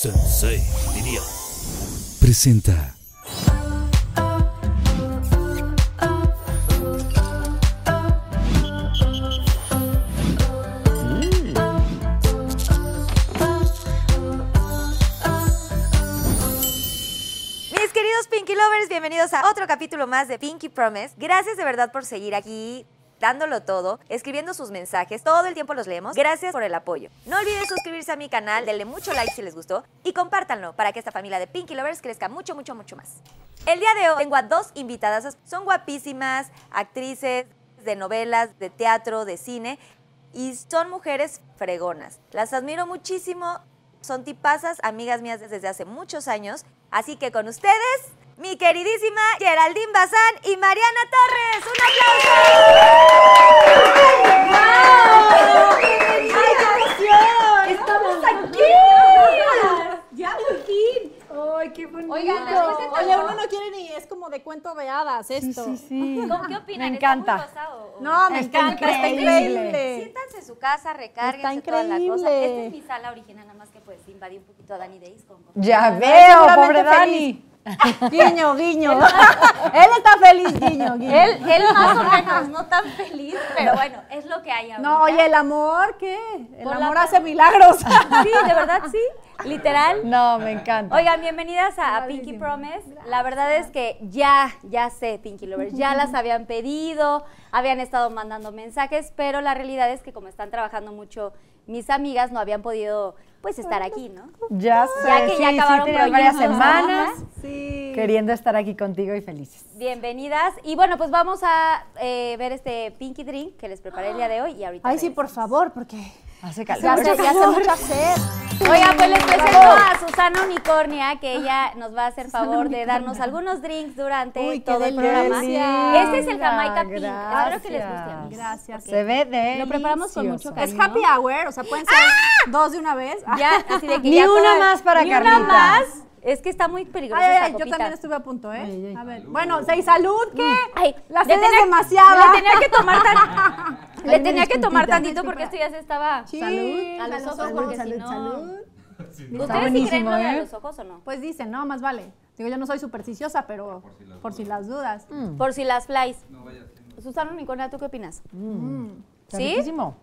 Sensei, diría. Presenta. Mis queridos Pinky Lovers, bienvenidos a otro capítulo más de Pinky Promise. Gracias de verdad por seguir aquí dándolo todo, escribiendo sus mensajes, todo el tiempo los leemos. Gracias por el apoyo. No olviden suscribirse a mi canal, denle mucho like si les gustó y compártanlo para que esta familia de Pinky Lovers crezca mucho, mucho, mucho más. El día de hoy tengo a dos invitadas, son guapísimas, actrices de novelas, de teatro, de cine y son mujeres fregonas. Las admiro muchísimo, son tipazas, amigas mías desde hace muchos años. Así que con ustedes, mi queridísima Geraldine Bazán y Mariana Torres. ¡Un aplauso! ¡Estamos aquí! ¡Ya por fin! ¡Ay, qué bonito! Oigan, después de Oye, uno no quiere ni, es como de cuento de hadas esto. Sí, sí. ¿Cómo qué opinan? Me ¿Está muy encanta. o- o- No, me Está encanta, está increíble. increíble. Siéntanse en su casa, recárguense Está toda la cosa. increíble. Esta es mi sala original, nada más que pues invadí un poquito a Dani Days con Ya Ay, veo, pobre feliz. Guiño, guiño. Él está feliz, guiño, guiño. Él, él más o menos, no tan feliz, pero bueno, es lo que hay ahorita. No, oye, el amor, ¿qué? El Por amor hace milagros. Sí, de verdad, sí, literal. No, me encanta. Oigan, bienvenidas a, a Pinky Promise. La verdad es que ya, ya sé, Pinky Lovers, ya las habían pedido, habían estado mandando mensajes, pero la realidad es que como están trabajando mucho mis amigas, no habían podido, pues, estar aquí, ¿no? ya sé, Ya que sí, ya sí, acabaron tenías varias semanas Sí. queriendo estar aquí contigo y felices. Bienvenidas. Y bueno, pues vamos a eh, ver este Pinky Drink que les preparé el día de hoy y ahorita. Ay, sí, por favor, porque Hace ya calor. hace, ya hace mucha sed. Oigan, pues les presento a Susana Unicornia, que ella nos va a hacer favor de darnos algunos drinks durante Uy, todo el delicia. programa. Este es el Jamaica Pink. Gracias. Espero que les guste. Gracias. Se ve de Lo preparamos con mucho Es cariño. happy hour, o sea, pueden ser dos de una vez. Ya, así de que Ni ya una toda- más para Ni una más. Es que está muy peligrosa Ay, ay, esta ay, yo también estuve a punto, ¿eh? Ay, ay. A ver, bueno, ¿seis salud qué? Ay, la sed es tenía- demasiada. Le tenía que tomar tan, le Ay, tenía que tomar tantito porque esto ya se estaba Sí, a los ojos salud, porque salud, si no salud. ¿Ustedes sí creen lo de ¿eh? los ojos o no? Pues dicen, no, más vale. Digo, yo no soy supersticiosa, pero por si las dudas. Por si las flies. Susana Unicornia, ¿tú qué opinas? Está ¿Sí? riquísimo.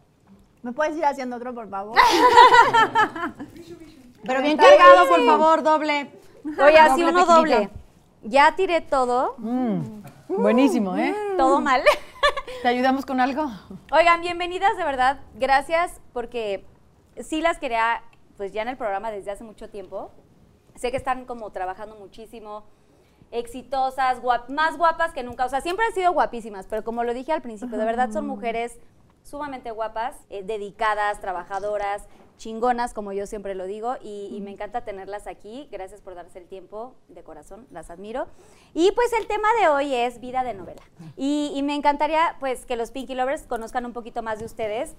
¿Me puedes ir haciendo otro, por favor? Pero bien cargado, por favor, doble. Oye, así Doble uno tequilita. doble. Ya tiré todo, Mm, Buenísimo, ¿eh? todo mal. ¿Te ayudamos con algo? Oigan, bienvenidas de verdad. Gracias porque sí las quería, pues ya en el programa desde hace mucho tiempo. Sé que están como trabajando muchísimo, exitosas, guap- más guapas que nunca. O sea, siempre han sido guapísimas, pero como lo dije al principio, de verdad son mujeres sumamente guapas, eh, dedicadas, trabajadoras, chingonas, como yo siempre lo digo, y, y me encanta tenerlas aquí. Gracias por darse el tiempo, de corazón, las admiro. Y pues el tema de hoy es vida de novela. Y, y me encantaría pues que los Pinky Lovers conozcan un poquito más de ustedes.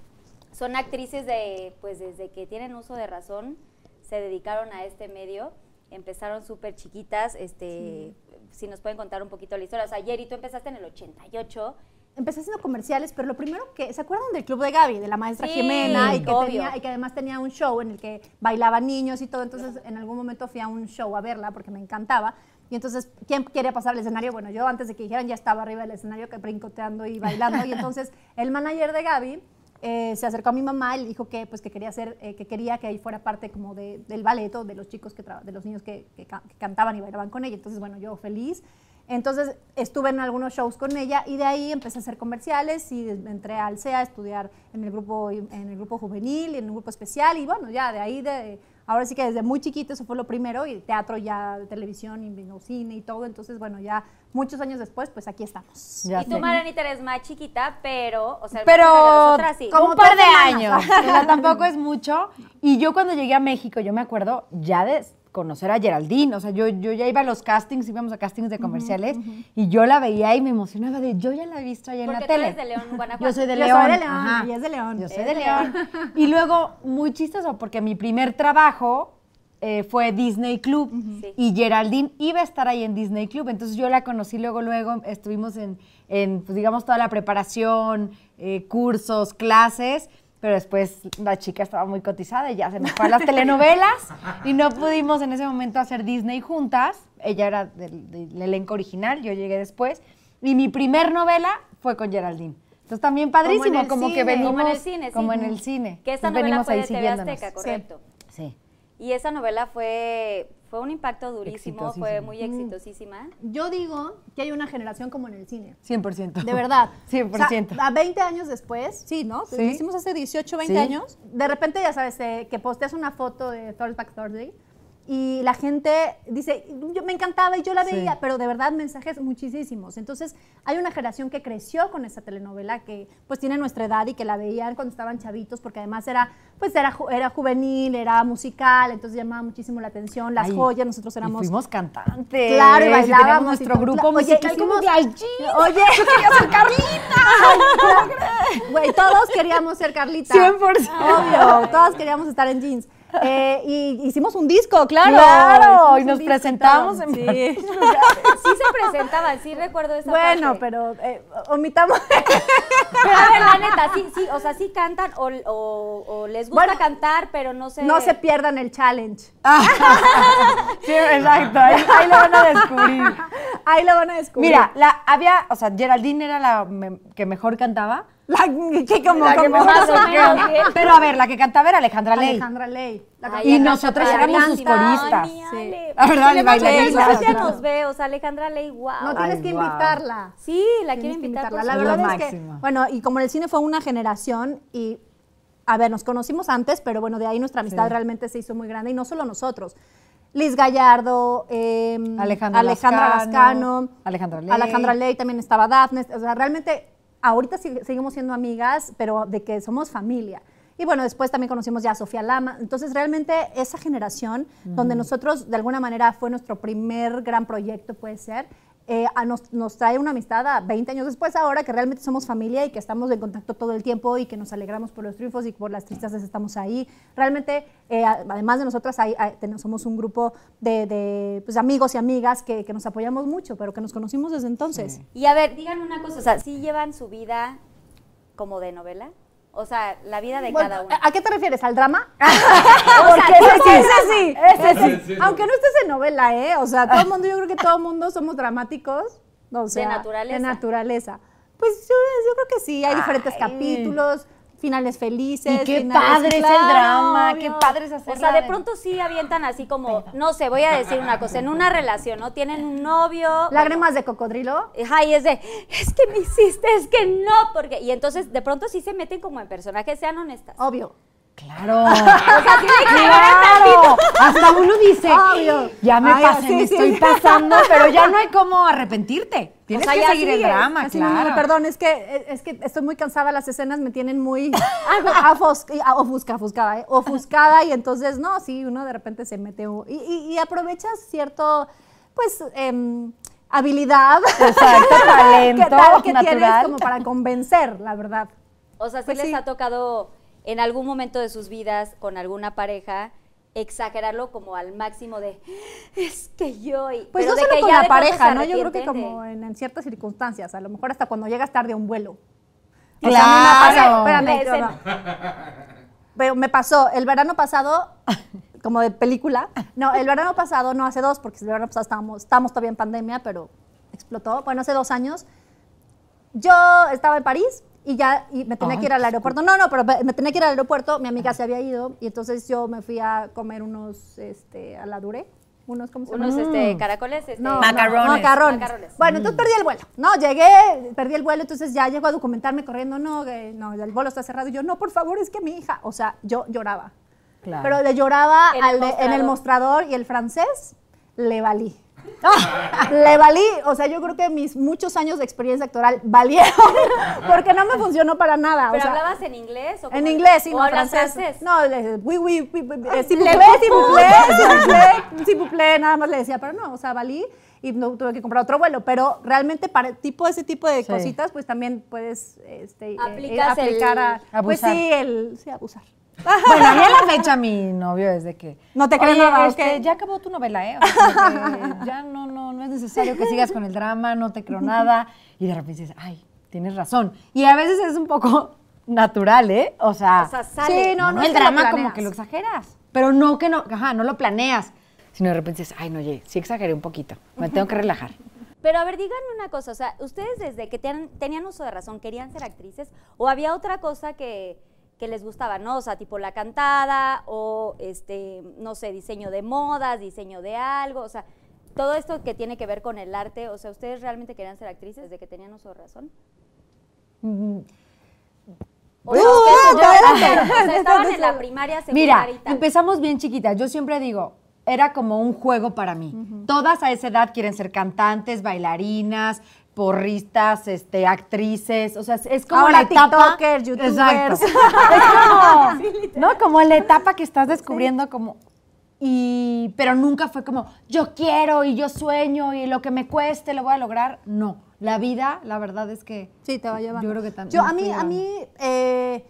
Son actrices de, pues desde que tienen uso de razón, se dedicaron a este medio. Empezaron súper chiquitas, este, si nos pueden contar un poquito la historia. O sea, Jerry, tú empezaste en el 88. Empecé haciendo comerciales, pero lo primero que, ¿se acuerdan del Club de Gaby, de la maestra Sí, Jimena? Y que, tenía, y que además tenía un show en el que bailaban niños y todo. Entonces, en algún momento fui a un show a verla porque me encantaba. Y entonces, ¿quién quería pasar al escenario? Bueno, yo antes de que dijeran ya estaba arriba del escenario, que brincoteando y bailando. y entonces, el manager de Gaby eh, se acercó a mi mamá y le dijo que, pues, que quería hacer, eh, que quería que ahí fuera parte como de- del balleto, de los chicos que, de los niños que, que que cantaban y bailaban con ella. Entonces, bueno, yo feliz. Entonces estuve en algunos shows con ella y de ahí empecé a hacer comerciales y entré al CEA a estudiar en el grupo en el grupo juvenil y en el grupo especial y bueno, ya de ahí de ahora sí que desde muy chiquito eso fue lo primero y teatro ya, televisión y vino cine y todo, entonces bueno, ya muchos años después pues aquí estamos. Ya y tú, sé. Marianita, eres más chiquita, pero, o sea, Pero más chiquita que nosotras, sí. como un par de años. O sea, tampoco es mucho. Y yo cuando llegué a México, yo me acuerdo ya de conocer a Geraldine. O sea, yo, yo ya iba a los castings, íbamos a castings de comerciales, y yo la veía y me emocionaba de, yo ya la he visto allá en la tú tele. eres de León, Guanajuato. Yo soy de Yo León. soy de León, ajá. ella es de León. Yo soy Es de de León. Y luego, muy chistoso, porque mi primer trabajo eh, fue Disney Club Sí. y Geraldine iba a estar ahí en Disney Club, entonces yo la conocí luego, luego estuvimos en, en, pues, digamos, toda la preparación, eh, cursos, clases, Pero después la chica estaba muy cotizada y ya se nos fue a las telenovelas y no pudimos en ese momento hacer Disney juntas. Ella era del, del elenco original, yo llegué después. Y mi primer novela fue con Geraldine. Entonces también padrísimo, como, que venimos Como en el cine, sí. como en el cine. Que esta novela venimos fue ahí de TV. Azteca, correcto. Sí. Y esa novela fue, fue un impacto durísimo, fue muy exitosísima. Yo digo que hay una generación como en el cine. 100%. De verdad. 100%. O sea, a 20 años después, sí, ¿no? Sí. Lo hicimos hace 18, 20 Sí. años. De repente, ya sabes, eh, que posteas una foto de Throwback Thursday y la gente dice, yo me encantaba y yo la Sí. veía, pero de verdad mensajes muchísimos. Entonces, hay una generación que creció con esa telenovela que pues tiene nuestra edad y que la veían cuando estaban chavitos porque además era pues era, era juvenil, era musical, entonces llamaba muchísimo la atención, las Ay, joyas, nosotros y éramos fuimos cantantes. Claro, y bailábamos. y nuestro grupo Oye, musical como las Jeans. Oye, yo quería ser Carlita. Güey, todos queríamos ser Carlita. 100%. Obvio, todos queríamos estar en jeans. Eh, y hicimos un disco, claro. Claro, y nos presentamos en Sí. se presentaban, sí recuerdo esa Bueno, parte. pero eh, omitamos. Pero a ver, la neta, sí, sí, o sea, sí cantan o, o- o les gusta Bueno, cantar, pero no sé. No se pierdan el challenge. Sí, exacto, ahí, ahí lo van a descubrir. Ahí lo van a descubrir. Mira, la, había, o sea, Geraldine era la me- que mejor cantaba. La que como, La que como- más. Pero a ver, la que cantaba era Alejandra Ley. Alejandra Ley. Ay, Y nosotros éramos sus coristas. Sí. La verdad, Le y mando bailarina. besos, ya nos ve, o sea, Alejandra Ley, wow. No tienes Ay, que invitarla. Sí, la quiero invitar. por. La verdad es que, bueno, y como en el cine fue una generación y, a ver, nos conocimos antes, pero bueno, de ahí nuestra amistad Sí. realmente se hizo muy grande y no solo nosotros. Liz Gallardo, eh, Alejandra Alejandra Lascano, Lascano, Alejandra Ley. Alejandra Ley, también estaba Daphne, o sea, realmente ahorita sig- seguimos siendo amigas, pero de que somos familia. Y bueno, después también conocimos ya a Sofía Lama. Entonces, realmente esa generación, donde nosotros de alguna manera fue nuestro primer gran proyecto, puede ser, eh, a nos, nos trae una amistad a 20 años después, ahora que realmente somos familia y que estamos en contacto todo el tiempo y que nos alegramos por los triunfos y por las tristezas estamos ahí. Realmente, eh, además de nosotras, hay, hay- ten- somos un grupo de, de, pues, amigos y amigas que, que nos apoyamos mucho, pero que nos conocimos desde entonces. Y a ver, díganme una cosa, o sea, ¿sí llevan su vida como de novela? O sea, la vida de Bueno, cada uno. ¿A qué te refieres? ¿Al drama? Porque ese sí. sí. Aunque no estés en novela, ¿eh? O sea, todo el mundo, yo creo que todo el mundo somos dramáticos. O sea, naturaleza. De naturaleza. Pues yo, yo creo que sí, hay diferentes Ay. capítulos, finales felices. Y qué finales- padre es el drama, obvio. qué padre es O hacerla. sea, de pronto sí avientan así como, no sé, voy a decir una cosa, en una relación, ¿no? Tienen un novio. Lágrimas de cocodrilo. Ajá, y es de, es que me hiciste, es que no, porque. Y entonces de pronto sí se meten como en personajes, sean honestas. Obvio. Claro. O sea, sí le Claro, hasta uno dice, Obvio. ya me Ay, pasé, sí, me sí. estoy pasando, pero ya no hay cómo arrepentirte. Tienes sea, que ya seguir el drama, Así, claro. no, perdón, es que, es que estoy muy cansada, las escenas me tienen muy ah, ofusca, ofuscada, ¿eh? ofuscada y entonces, no, sí, uno de repente se mete y, y- y aprovechas cierto, pues, em, habilidad Exacto, talento que, tal- que tienes natural. como para convencer, la verdad. O sea, sí Pues les sí. ha tocado en algún momento de sus vidas con alguna pareja exagerarlo como al máximo de es que yo y Pues pero no de solo que con ya la pareja, ¿no? Yo creo que como en, en ciertas circunstancias, a lo mejor hasta cuando llegas tarde a un vuelo. O Claro. sea, espérame, no. Pero me pasó el verano pasado, como de película. No, el verano pasado, no hace dos, porque el verano pasado estábamos, estábamos todavía en pandemia, pero explotó. Bueno, hace dos años. Yo estaba en París y ya y me tenía Ay, que ir al aeropuerto. No, no, pero me tenía que ir al aeropuerto. Mi amiga se había ido y entonces yo me fui a comer unos este, a la Dure. Unos, ¿cómo se llaman? unos este, caracoles este, No, Macarrones. no, macarrones. Macarrones. Bueno, entonces perdí el vuelo. No, llegué, perdí el vuelo, entonces ya llego a documentarme corriendo. No, que- no, el vuelo está cerrado. Y yo, no, por favor, es que mi hija. O sea, yo lloraba. Claro. Pero le lloraba En el al de- en el mostrador. mostrador y el francés le valí. Le valí, o sea, yo creo que mis muchos años de experiencia actoral valieron porque no me funcionó para nada. o ¿Pero sea, hablabas en inglés? O en inglés, sí, o no, francés. francés? No, le oui, oui, oui, oui, eh, s'il vous plaît, s'il vous plaît, nada más le decía, pero no, o sea, valí y no tuve que comprar otro vuelo, pero realmente para tipo ese tipo de Sí. cositas, pues también puedes este, eh, aplicar el- a, pues Abusar. sí, el, sí, abusar. Bueno, a mí a la fecha mi novio es de que... No te creo "Oye, nada, este, ¿ok?" ya acabó tu novela, ¿eh? O sea, ya no, no, no es necesario que sigas con el drama, no te creo nada. Y de repente dices, ay, tienes razón. Y a veces es un poco natural, ¿eh? O sea, O sea, sale. Sí, no, no, no el drama como que lo exageras. Pero no que no, ajá, no lo planeas. Sino de repente dices, ay, no, oye, sí exageré un poquito. Me tengo que relajar. Pero a ver, díganme una cosa, o sea, ¿ustedes desde que tenían uso de razón querían ser actrices o había otra cosa que, que les gustaba, ¿no? O sea, tipo la cantada o, este, no sé, diseño de modas, diseño de algo, o sea, todo esto que tiene que ver con el arte, o sea, ¿ustedes realmente querían ser actrices desde que tenían uso de razón? O sea, ustedes- adelante. o sea, estaban en la primaria, Mira, secundaria y tal. empezamos bien chiquitas. Yo siempre digo, era como un juego para mí. Todas a esa edad quieren ser cantantes, bailarinas, porristas, este, actrices. O sea, es- como Ahora la etapa. tiktokers, youtubers. Exacto. Es como, ¿no? Como la etapa que estás descubriendo como. Y, pero nunca fue como, yo quiero y yo sueño y lo que me cueste lo voy a lograr. No, la vida, la verdad es que Sí, te va llevando. Yo creo que también Yo, a mí, a mí, eh,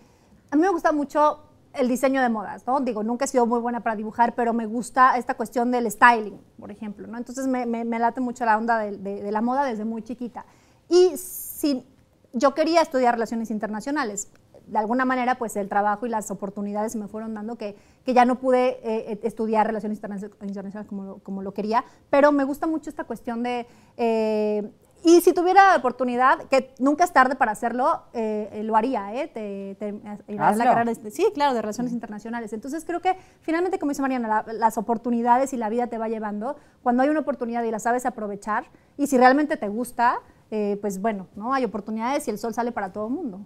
a mí me gusta mucho el diseño de modas, ¿no? Digo, nunca he sido muy buena para dibujar, pero me gusta esta cuestión del styling, por ejemplo, ¿no? Entonces me, me- me late mucho la onda de, la moda desde muy chiquita. Y si yo quería estudiar relaciones internacionales, de alguna manera, pues el trabajo y las oportunidades me fueron dando que, ya no pude eh, eh, estudiar relaciones interna- internacionales como lo quería, pero me gusta mucho esta cuestión de... eh, y si tuviera oportunidad, que nunca es tarde para hacerlo, eh, eh, lo haría, ¿eh? Te, te- la carrera de- sí, claro, de relaciones internacionales. Entonces creo que finalmente, como dice Mariana, la- las oportunidades y la vida te va llevando. Cuando hay una oportunidad y la sabes aprovechar, y si realmente te gusta, eh, pues bueno, ¿no? Hay oportunidades y el sol sale para todo el mundo.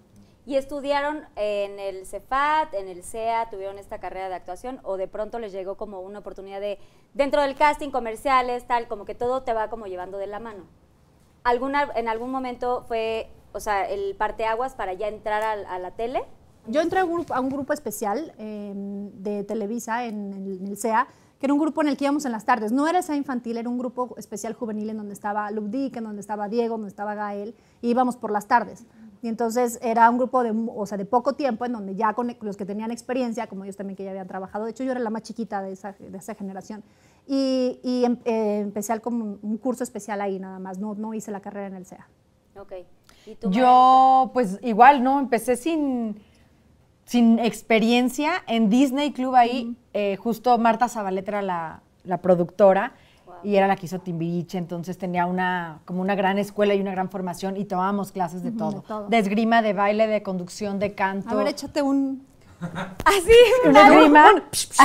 ¿Y estudiaron en el CEFAT, en el CEA, tuvieron esta carrera de actuación o de pronto les llegó como una oportunidad de, dentro del casting, comerciales, tal, como que todo te va como llevando de la mano? ¿Alguna, en algún momento fue, o sea, el parteaguas para ya entrar a, la tele? Yo entré a un grupo, a un grupo especial eh, de Televisa en el, en CEA, que era un grupo en el que íbamos en las tardes. No era CEA infantil, era un grupo especial juvenil en donde estaba Lubdik, en donde estaba Diego, donde estaba Gael, y íbamos por las tardes. Y entonces era un grupo de, o sea, de poco tiempo, en donde ya con los que tenían experiencia, como ellos también que ya habían trabajado, de hecho yo era la más chiquita de esa, de esa generación, y, y em- eh, empecé al- como un, curso especial ahí nada más, no, no hice la carrera en el CEA. Ok. ¿Y tú? Yo, pues igual, ¿no? Empecé sin, sin experiencia en Disney Club ahí. eh, justo Marta Zabaleta era la, la productora y era la que hizo Timbiriche, entonces tenía una, como una gran escuela y una gran formación y tomábamos clases de todo. todo. De esgrima, de baile, de conducción, de canto. A ver, échate un... Así. una esgrima.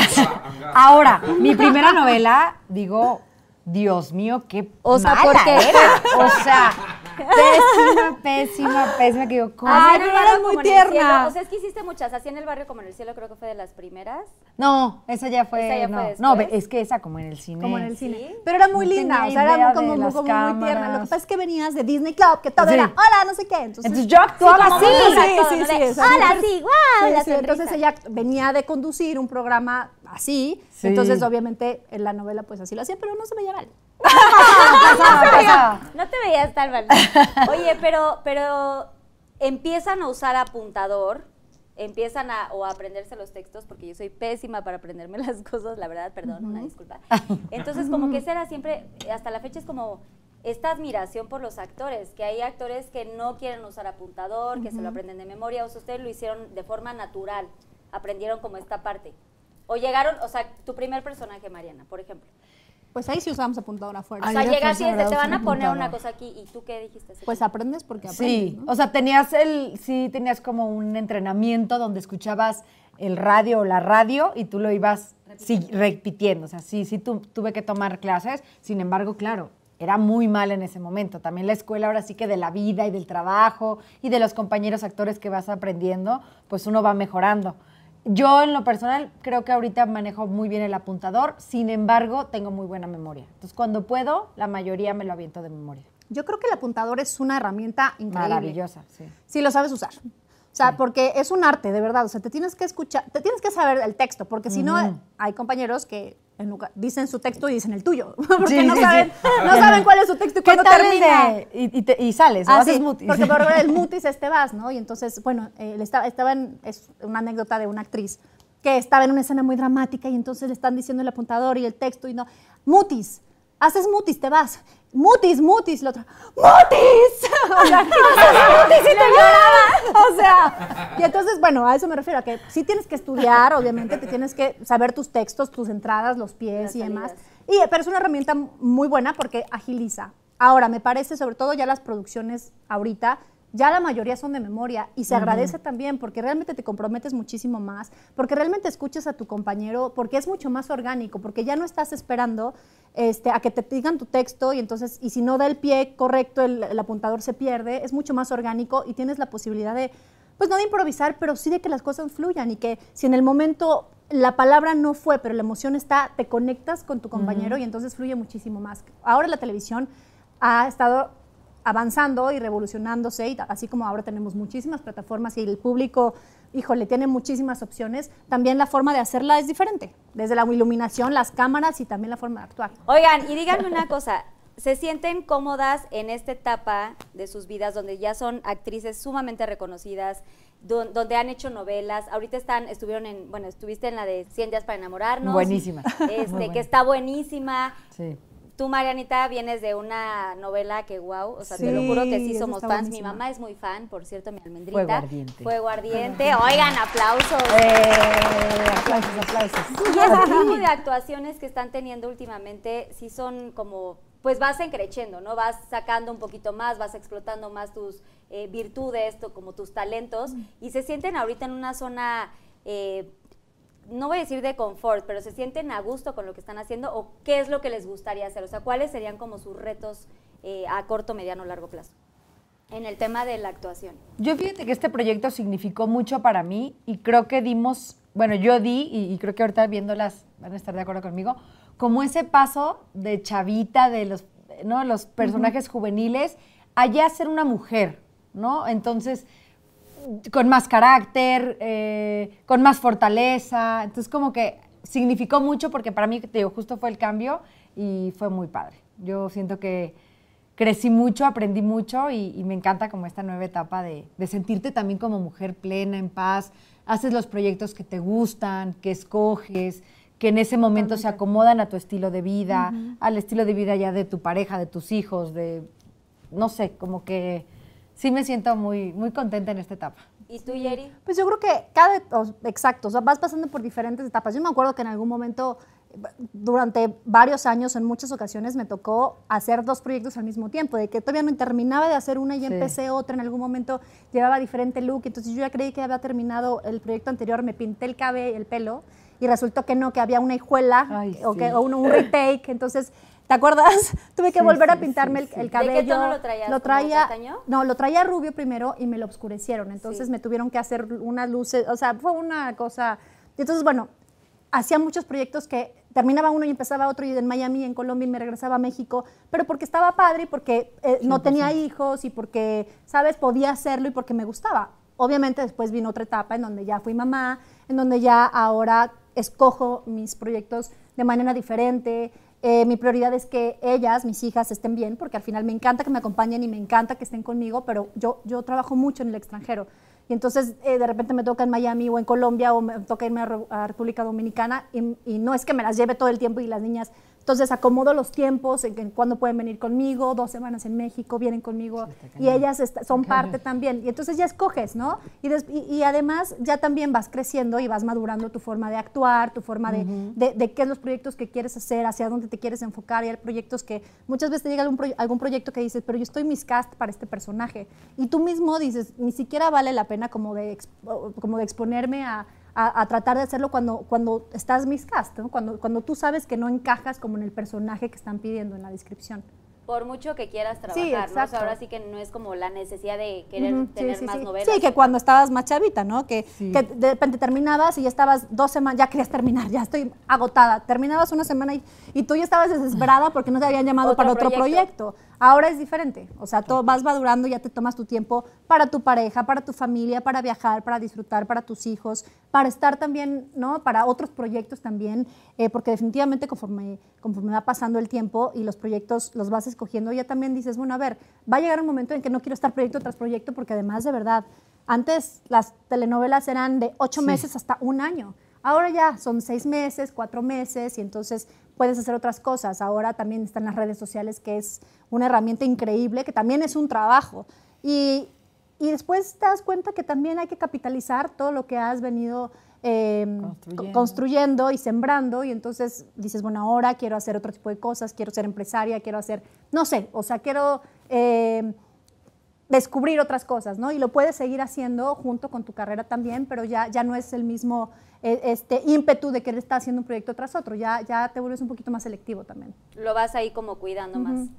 Ahora, mi primera novela, digo, Dios mío, qué O sea, mala ¿por qué? era. O sea, pésima, pésima, pésima, que digo, ¿cómo? Ay, pero barrio muy tierna. O sea, es que hiciste muchas. Así en el barrio como en el cielo creo que fue de las primeras. No, esa ya fue. Esa ya no, fue es que esa como en el cine. como en el cine. ¿Sí? Pero era muy No linda, o sea, era como, como muy tierna. Lo que pasa es que venías de Disney Club, que todo Sí. era, hola, no sé qué. Entonces, Entonces yo actuaba así. sí, sí, sí, Hola, sí, wow, Sí, la sí, entonces ella venía de conducir un programa así, Sí. entonces obviamente en la novela pues así lo hacía, pero no se veía mal. Pasaba, pasaba. No te veías tan mal. Oye, pero, pero empiezan a usar apuntador, empiezan a, o a aprenderse los textos, porque yo soy pésima para aprenderme las cosas, la verdad, perdón, una disculpa. Entonces, como que esa era siempre, hasta la fecha es como esta admiración por los actores, que hay actores que no quieren usar apuntador, que se lo aprenden de memoria, o sea, ustedes lo hicieron de forma natural, aprendieron como esta parte. O llegaron, o sea, tu primer personaje, Mariana, por ejemplo. Pues ahí sí usábamos apuntador afuera. O sea, llegas y desde, te van a poner una cosa aquí, ¿y tú qué dijiste? Pues aprendes porque aprendes, Sí, ¿no? o sea, tenías el, sí, tenías como un entrenamiento donde escuchabas el radio o la radio y tú lo ibas sí, repitiendo. O sea, sí, sí, tu- tuve que tomar clases. Sin embargo, claro, era muy mal en ese momento. También la escuela ahora sí que de la vida y del trabajo y de los compañeros actores que vas aprendiendo, pues uno va mejorando. Yo en lo personal creo que ahorita manejo muy bien el apuntador, sin embargo tengo muy buena memoria. Entonces cuando puedo, la mayoría me lo aviento de memoria. Yo creo que el apuntador es una herramienta increíble. Maravillosa, sí. si lo sabes usar. O sea, porque es un arte, de verdad. O sea, te tienes que escuchar, te tienes que saber el texto, porque si no, hay compañeros que en lugar- dicen su texto y dicen el tuyo, porque Sí, no, sí, saben, sí. no saben cuál es su texto y ¿Qué cuándo termina. de- y, y te- y sales, Ah, haces sí, mutis? porque por el mutis es te vas, ¿no? Y entonces, bueno, eh, estaba, estaba en, es una anécdota de una actriz que estaba en una escena muy dramática y entonces le están diciendo el apuntador y el texto y no, mutis. haces mutis, te vas. Mutis, mutis, la otra, ¡mutis! O sea, mutis y te lloraba. O sea, y entonces, bueno, a eso me refiero, a que sí tienes que estudiar, obviamente, te tienes que saber tus textos, tus entradas, los pies Las y demás. Y, pero es una herramienta muy buena porque agiliza. Ahora, me parece, sobre todo ya las producciones ahorita, ya la mayoría son de memoria y se agradece también porque realmente te comprometes muchísimo más, porque realmente escuchas a tu compañero, porque es mucho más orgánico, porque ya no estás esperando este, a que te digan tu texto y entonces, y si no da el pie correcto, el, el apuntador se pierde, es mucho más orgánico y tienes la posibilidad de, pues no de improvisar, pero sí de que las cosas fluyan y que si en el momento la palabra no fue, pero la emoción está, te conectas con tu compañero y entonces fluye muchísimo más. Ahora la televisión ha estado avanzando y revolucionándose, y así como ahora tenemos muchísimas plataformas y el público, híjole, tiene muchísimas opciones, también la forma de hacerla es diferente, desde la iluminación, las cámaras y también la forma de actuar. Oigan, y díganme una cosa. ¿Se sienten cómodas en esta etapa de sus vidas donde ya son actrices sumamente reconocidas, don- donde han hecho novelas? Ahorita están, estuvieron en, bueno, estuviste en la de 100 días para enamorarnos. Buenísima. Este, que está buenísima. Sí. Tú, Marianita, vienes de una novela que wow, o sea, te lo Sí, juro que sí somos fans. Mi mamá es muy fan, por cierto, mi almendrita. Fuego ardiente. Fuego ardiente. Oigan, aplausos. Eh, aplausos, aplausos. Y ese tipo de actuaciones que están teniendo últimamente sí son como, pues vas encrechendo, ¿no? Vas sacando un poquito más, vas explotando más tus eh, virtudes, tu- como tus talentos, y se sienten ahorita en una zona, eh, no voy a decir de confort, pero se sienten a gusto con lo que están haciendo, o qué es lo que les gustaría hacer, o sea, cuáles serían como sus retos eh, a corto, mediano, largo plazo, en el tema de la actuación. Yo fíjate que este proyecto significó mucho para mí y creo que dimos, bueno, yo di, y, y creo que ahorita viéndolas van a estar de acuerdo conmigo, como ese paso de chavita, de los, ¿no? los personajes juveniles, allá a ser una mujer, ¿no? Entonces, con más carácter, eh, con más fortaleza. Entonces, como que significó mucho porque para mí, te digo, justo fue el cambio y fue muy padre. Yo siento que crecí mucho, aprendí mucho y, y me encanta como esta nueva etapa de, de sentirte también como mujer plena, en paz, haces los proyectos que te gustan, que escoges, que en ese momento se acomodan a tu estilo de vida, al estilo de vida ya de tu pareja, de tus hijos, de, no sé, como que sí me siento muy, muy contenta en esta etapa. ¿Y tú, Yeri? Pues yo creo que cada, exacto, o sea, vas pasando por diferentes etapas. Yo me acuerdo que en algún momento, durante varios años, en muchas ocasiones, me tocó hacer dos proyectos al mismo tiempo, de que todavía no terminaba de hacer una y Sí. empecé otra, en algún momento llevaba diferente look, entonces yo ya creí que había terminado el proyecto anterior, me pinté el cabello, el pelo, y resultó que no, que había una hijuela Ay, o, que, o un, un retake, entonces... ¿Te acuerdas? Tuve que Sí, volver a pintarme sí, el, sí. el ¿De qué cabello. tono lo traías? ¿Como traía, no, lo traía rubio primero y me lo oscurecieron. Entonces Sí. me tuvieron que hacer unas luces, o sea, fue una cosa. y Entonces, bueno, hacía muchos proyectos que terminaba uno y empezaba otro, y en Miami, en Colombia, y me regresaba a México, pero porque estaba padre, y porque eh, no tenía hijos y porque, ¿sabes?, podía hacerlo y porque me gustaba. Obviamente después vino otra etapa en donde ya fui mamá, en donde ya ahora escojo mis proyectos de manera diferente. Eh, mi prioridad es que ellas, mis hijas, estén bien, porque al final me encanta que me acompañen y me encanta que estén conmigo, pero yo, yo trabajo mucho en el extranjero. Y entonces eh, de repente me toca en Miami o en Colombia o me toca irme a, Re- a República Dominicana y no es que me las lleve todo el tiempo y las niñas. Entonces acomodo los tiempos en, en cuándo pueden venir conmigo, dos semanas en México, vienen conmigo y ellas son parte también. Y entonces ya escoges, ¿no? Y, des- y- y además ya también vas creciendo y vas madurando tu forma de actuar, tu forma de, de, de qué es los proyectos que quieres hacer, hacia dónde te quieres enfocar. Y hay proyectos que muchas veces te llega algún, proye- algún proyecto que dices, pero yo estoy miscast para este personaje. Y tú mismo dices, ni siquiera vale la pena como de, como de exponerme a, a- a tratar de hacerlo cuando, cuando estás miscast, ¿no? cuando, cuando tú sabes que no encajas como en el personaje que están pidiendo en la descripción. Por mucho que quieras trabajar, Sí, ¿no? O exacto. sea, ahora sí que no es como la necesidad de querer sí, tener sí, más sí. novelas. Sí, que cuando estabas más chavita, ¿no? Que, Sí. que de repente terminabas y ya estabas dos semanas, ya querías terminar, ya estoy agotada. Terminabas una semana y, y tú ya estabas desesperada porque no te habían llamado Otro para otro proyecto. proyecto. Ahora es diferente. O sea, todo vas madurando, ya te tomas tu tiempo para tu pareja, para tu familia, para viajar, para disfrutar, para tus hijos, para estar también, ¿no? Para otros proyectos también, eh, porque definitivamente conforme, conforme va pasando el tiempo y los proyectos los vas escogiendo, ya también dices, bueno, a ver, va a llegar un momento en que no quiero estar proyecto tras proyecto porque además de verdad, antes las telenovelas eran de ocho Sí. meses hasta un año. Ahora ya son seis meses, cuatro meses, y entonces puedes hacer otras cosas. Ahora también están las redes sociales, que es una herramienta increíble, que también es un trabajo. Y, y después te das cuenta que también hay que capitalizar todo lo que has venido eh, Construyendo. co- construyendo y sembrando. Y entonces dices, bueno, ahora quiero hacer otro tipo de cosas, quiero ser empresaria, quiero hacer, no sé, o sea, quiero... eh, descubrir otras cosas, ¿no? Y lo puedes seguir haciendo junto con tu carrera también, pero ya, ya no es el mismo eh, este ímpetu de querer estar haciendo un proyecto tras otro, ya, ya te vuelves un poquito más selectivo también. Lo vas ahí como cuidando más.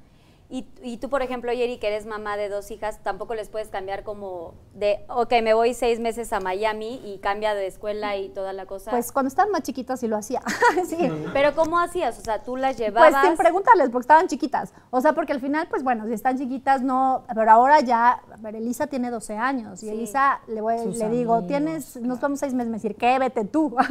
Y, y tú, por ejemplo, Yeri, que eres mamá de dos hijas, tampoco les puedes cambiar como de, ok, me voy seis meses a Miami y cambia de escuela y toda la cosa. Pues cuando estaban más chiquitas sí lo hacía. sí. Pero ¿cómo hacías? O sea, tú las llevabas... Pues sin preguntarles, porque estaban chiquitas. O sea, porque al final, pues bueno, si están chiquitas, no. Pero ahora ya, a ver, Elisa tiene 12 años. Y Sí. Elisa, le, voy, Sus le digo, amigos, tienes, nos vamos seis meses, me decir, ¿qué? Vete tú.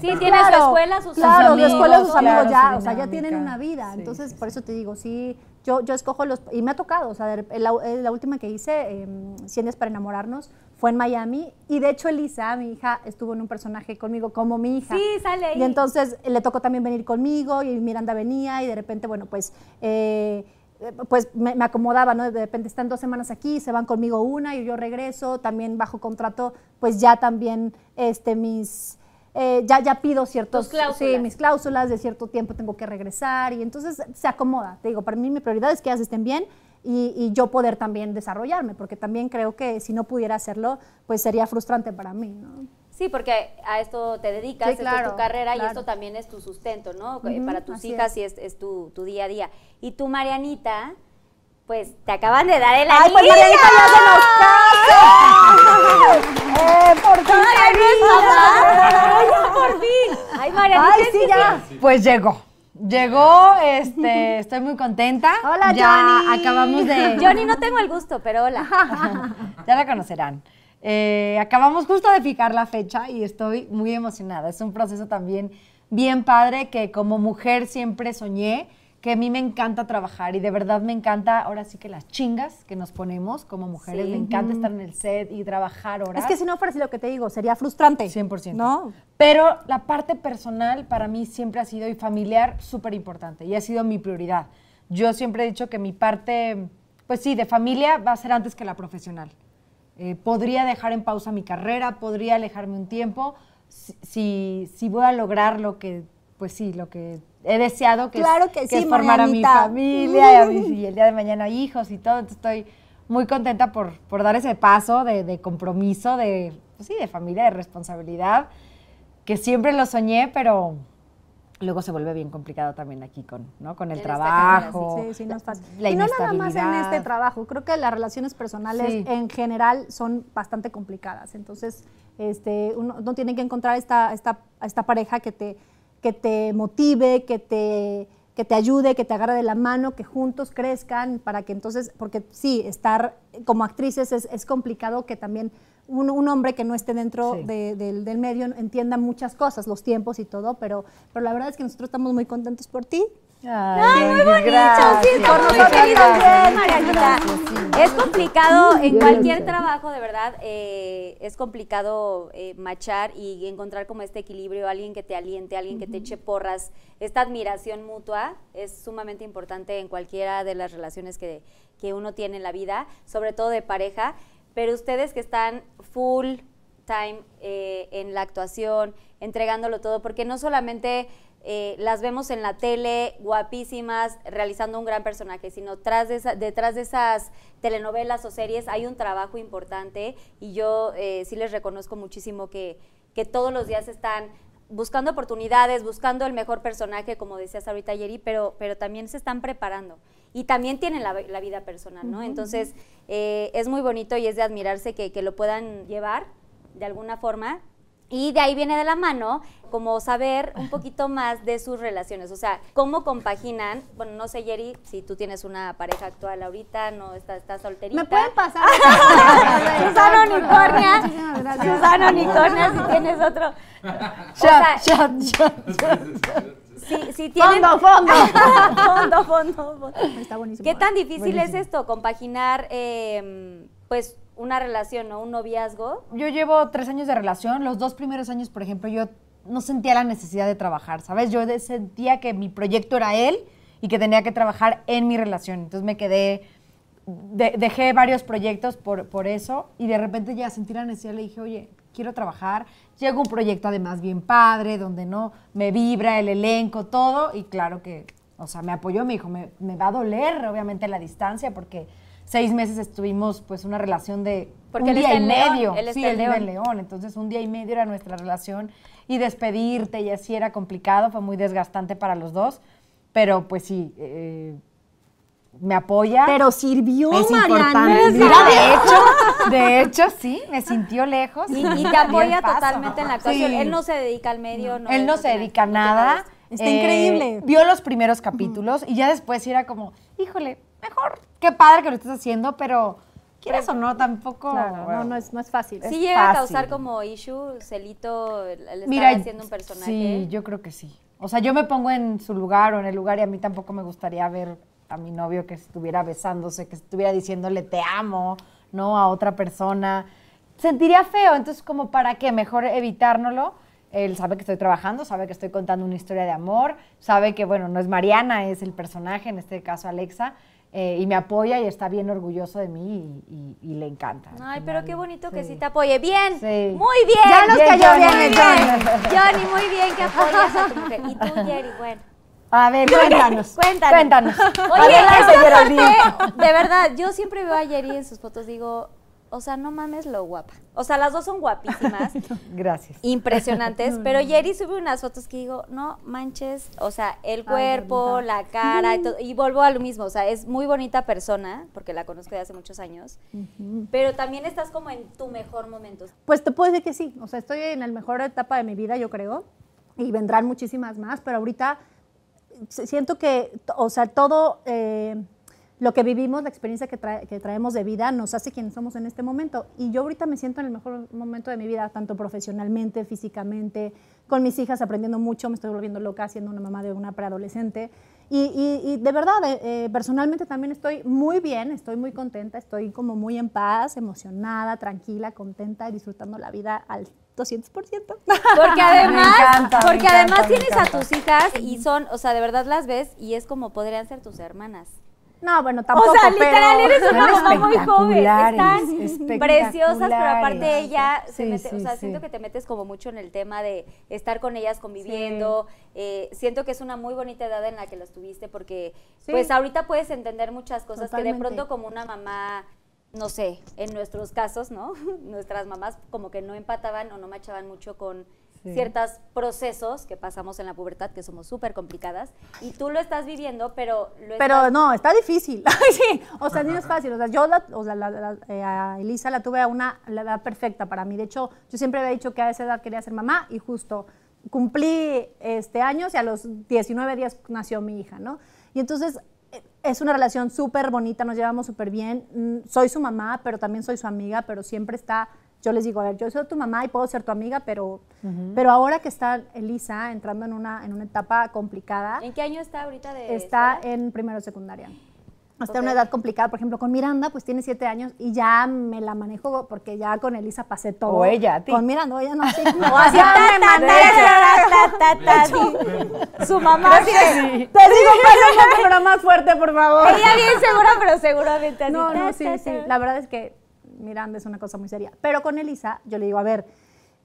Sí, tiene su escuela, sus Claro, su amigos, escuela, sus amigos claro, ya, su o sea, ya tienen una vida. Sí, Entonces, sí, por eso te digo, sí, yo, yo escojo los, y me ha tocado, o sea, de- la, la última que hice, eh, 100 días para enamorarnos, fue en Miami, y de hecho Elisa, mi hija, estuvo en un personaje conmigo como mi hija. Sí, sale ahí. Y entonces eh, le tocó también venir conmigo, y Miranda venía, y de repente, bueno, pues... eh, eh, pues me, me acomodaba, ¿no? De repente están dos semanas aquí, se van conmigo una y yo regreso, también bajo contrato, pues ya también este, mis, eh, ya, ya pido ciertos, sí, mis cláusulas, de cierto tiempo tengo que regresar y entonces se acomoda. Te digo, para mí mi prioridad es que ellas estén bien y, y yo poder también desarrollarme, porque también creo que si no pudiera hacerlo, pues sería frustrante para mí, ¿no? Sí, porque a esto te dedicas, Sí, esto es claro, tu carrera y claro. esto también es tu sustento, ¿no? Ujú, Para tus hijas es. y es, es tu, tu día a día. Y tú, Marianita, pues te acaban de dar el ¡Ay, anillo. pues Marianita ya se nos casa! ¡Eh, por fin! ¡Ay, por fin! ¡Ay! ¡Ay, sí, ya! Pues llegó. Llegó, este, estoy muy contenta. Hola, ya Johnny. acabamos de. Johnny, no tengo el gusto, pero hola. ya la conocerán. Eh, acabamos justo de fijar la fecha y estoy muy emocionada. Es un proceso también bien padre que como mujer siempre soñé, que a mí me encanta trabajar y de verdad me encanta, ahora sí que las chingas que nos ponemos como mujeres, Sí. me encanta estar en el set y trabajar horas. Es que si no fuera así lo que te digo, sería frustrante. 100%. ¿No? Pero la parte personal para mí siempre ha sido y familiar súper importante y ha sido mi prioridad. Yo siempre he dicho que mi parte, pues sí, de familia va a ser antes que la profesional. Eh, podría dejar en pausa mi carrera, podría alejarme un tiempo, si, si, si voy a lograr lo que, pues sí, lo que he deseado, que Claro es, que sí, es formar a mi Marianita. familia y, a mi- y el día de mañana hijos y todo. Entonces estoy muy contenta por, por dar ese paso de, de compromiso, de, pues sí, de familia, de responsabilidad, que siempre lo soñé, pero luego se vuelve bien complicado también aquí con, ¿no? con el En esta carrera, trabajo. Sí, sí, no es fácil. la y no nada más en este trabajo, creo que las relaciones personales Sí. en general son bastante complicadas. Entonces, este, uno, uno tiene que encontrar esta, esta, esta pareja que te, que te motive, que te, que te ayude, que te agarre de la mano, que juntos crezcan, para que entonces, porque sí, estar como actrices es, es complicado que también un, un hombre que no esté dentro Sí. de- del, del medio entienda muchas cosas, los tiempos y todo, pero, pero la verdad es que nosotros estamos muy contentos por ti. Ay, muy bonito, sí, estamos muy bien, Marianita. Es complicado en cualquier trabajo, de verdad, eh, es complicado eh, machar y encontrar como este equilibrio, alguien que te aliente, alguien que te eche porras. Esta admiración mutua es sumamente importante en cualquiera de las relaciones que, que uno tiene en la vida, sobre todo de pareja. Pero ustedes que están full time eh, en la actuación, entregándolo todo, porque no solamente eh, las vemos en la tele guapísimas, realizando un gran personaje, sino tras de esa- detrás de esas telenovelas o series hay un trabajo importante y yo eh, sí les reconozco muchísimo que, que todos los días están buscando oportunidades, buscando el mejor personaje, como decías ahorita, Yeri, pero, pero también se están preparando. Y también tienen la, la vida personal, ¿no? Entonces, eh, es muy bonito y es de admirarse que, que lo puedan llevar de alguna forma. Y de ahí viene de la mano como saber un poquito más de sus relaciones, o sea, cómo compaginan, bueno, no sé, Yeri, si tú tienes una pareja actual ahorita, no estás está solterita. ¿Me pueden pasar? Susana Unicornia. Susana Unicornia, si tienes otro. O sea, Shot, shot, si, si tienen... Fondo, fondo. fondo, fondo, fondo. Está buenísimo. ¿Qué tan difícil es esto, compaginar, eh, pues, una relación o un noviazgo? Yo llevo tres años de relación. Los dos primeros años, por ejemplo, yo no sentía la necesidad de trabajar, ¿sabes? Yo sentía que mi proyecto era él y que tenía que trabajar en mi relación. Entonces me quedé, de- dejé varios proyectos por, por eso y de repente ya sentí la necesidad, le dije, oye, quiero trabajar. Llegó un proyecto además bien padre, donde no me vibra el elenco, todo, y claro que, o sea, me apoyó, me dijo, me, me va a doler obviamente la distancia porque seis meses estuvimos pues una relación de Porque un él día está y en León, medio. él está sí, en él vive en León. Entonces un día y medio era nuestra relación y despedirte y así era complicado, fue muy desgastante para los dos, pero pues sí, eh, me apoya. Pero sirvió, es Mariana. Mira, de hecho, de hecho sí, me sintió lejos. Y, y te apoya paso. totalmente en la actuación. Sí. Él no se dedica al medio. No, Él no se dedica a nada. Está increíble. Vio los primeros capítulos y ya después sí era como, híjole, mejor, qué padre que lo estés haciendo, pero quieres o no, tampoco. Claro, bueno. no, no es, no es fácil. Sí Es llega a fácil. causar como issue, celito, el, el estar Mira, haciendo un personaje. Sí, yo creo que sí. O sea, yo me pongo en su lugar o en el lugar y a mí tampoco me gustaría ver a mi novio que estuviera besándose, que estuviera diciéndole te amo, ¿no? A otra persona. Sentiría feo, entonces como para qué, mejor evitárnoslo. Él sabe que estoy trabajando, sabe que estoy contando una historia de amor, sabe que, bueno, no es Mariana, es el personaje, en este caso Alexa, eh, y me apoya y está bien orgulloso de mí y, y- y le encanta. Ay, pero qué bonito que Sí. te apoye. Bien, Sí. muy bien. Ya nos Bien, cayó Johnny, bien muy el bien. Johnny. Johnny, muy bien que apoyas a tu mujer. Y tú, Jerry, bueno. A ver, cuéntanos. Cuéntanos. Cuéntanos. Oye, Adelante, esta parte, de verdad, yo siempre veo a Jerry en sus fotos, digo, o sea, no mames lo guapa. O sea, las dos son guapísimas, Gracias. impresionantes, pero Jerry sube unas fotos que digo, no manches, o sea, el cuerpo, la cara y todo. Y vuelvo a lo mismo, o sea, es muy bonita persona, porque la conozco de hace muchos años, pero también estás como en tu mejor momento. Pues te puedo decir que sí. O sea, estoy en la mejor etapa de mi vida, yo creo. Y vendrán muchísimas más, pero ahorita siento que, o sea, todo eh, lo que vivimos, la experiencia que, trae- que traemos de vida, nos hace quienes somos en este momento. Y yo ahorita me siento en el mejor momento de mi vida, tanto profesionalmente, físicamente, con mis hijas aprendiendo mucho, me estoy volviendo loca siendo una mamá de una preadolescente. Y, y- y de verdad, eh, eh, personalmente también estoy muy bien, estoy muy contenta, estoy como muy en paz, emocionada, tranquila, contenta y disfrutando la vida al 200%. Porque además, encanta, porque encanta, además tienes a tus hijas y son, o sea, de verdad las ves y es como podrían ser tus hermanas. No, bueno, tampoco, o sea, literal, pero... eres una mamá muy joven. Están preciosas, pero aparte ella se Sí, mete, o sea, sí. siento que te metes como mucho en el tema de estar con ellas conviviendo. eh, siento que es una muy bonita edad en la que las tuviste porque, pues ahorita puedes entender muchas cosas que de pronto como una mamá no sé, en nuestros casos, ¿no? Nuestras mamás como que no empataban o no machaban mucho con Sí. ciertos procesos que pasamos en la pubertad, que somos súper complicadas, y tú lo estás viviendo, pero lo Pero estás- no, está difícil. Sí, o sea, no es fácil. O sea, yo la- o sea, la- la- eh, a Elisa la tuve a una la edad perfecta para mí. De hecho, yo siempre había dicho que a esa edad quería ser mamá y justo cumplí este años y a los 19 días nació mi hija, ¿no? Y entonces eh, es una relación súper bonita, nos llevamos súper bien. Mm, Soy su mamá, pero también soy su amiga, pero siempre está, yo les digo, a ver, yo soy tu mamá y puedo ser tu amiga, pero, pero ahora que está Elisa entrando en una, en una etapa complicada, ¿En qué año está ahorita de está escuela? en primero secundaria. Está en Ok. una edad complicada, por ejemplo, con Miranda, pues tiene siete años y ya me la manejo porque ya con Elisa pasé todo. O ella, a ti. Con Miranda, o ella no, sí. O así, sí. Su mamá de- Te digo, pásame, pero más fuerte, por favor. Ella bien segura, pero seguramente. No, no, sí, sí. La verdad es que Miranda es una cosa muy seria. Pero con Elisa, yo le digo, a ver,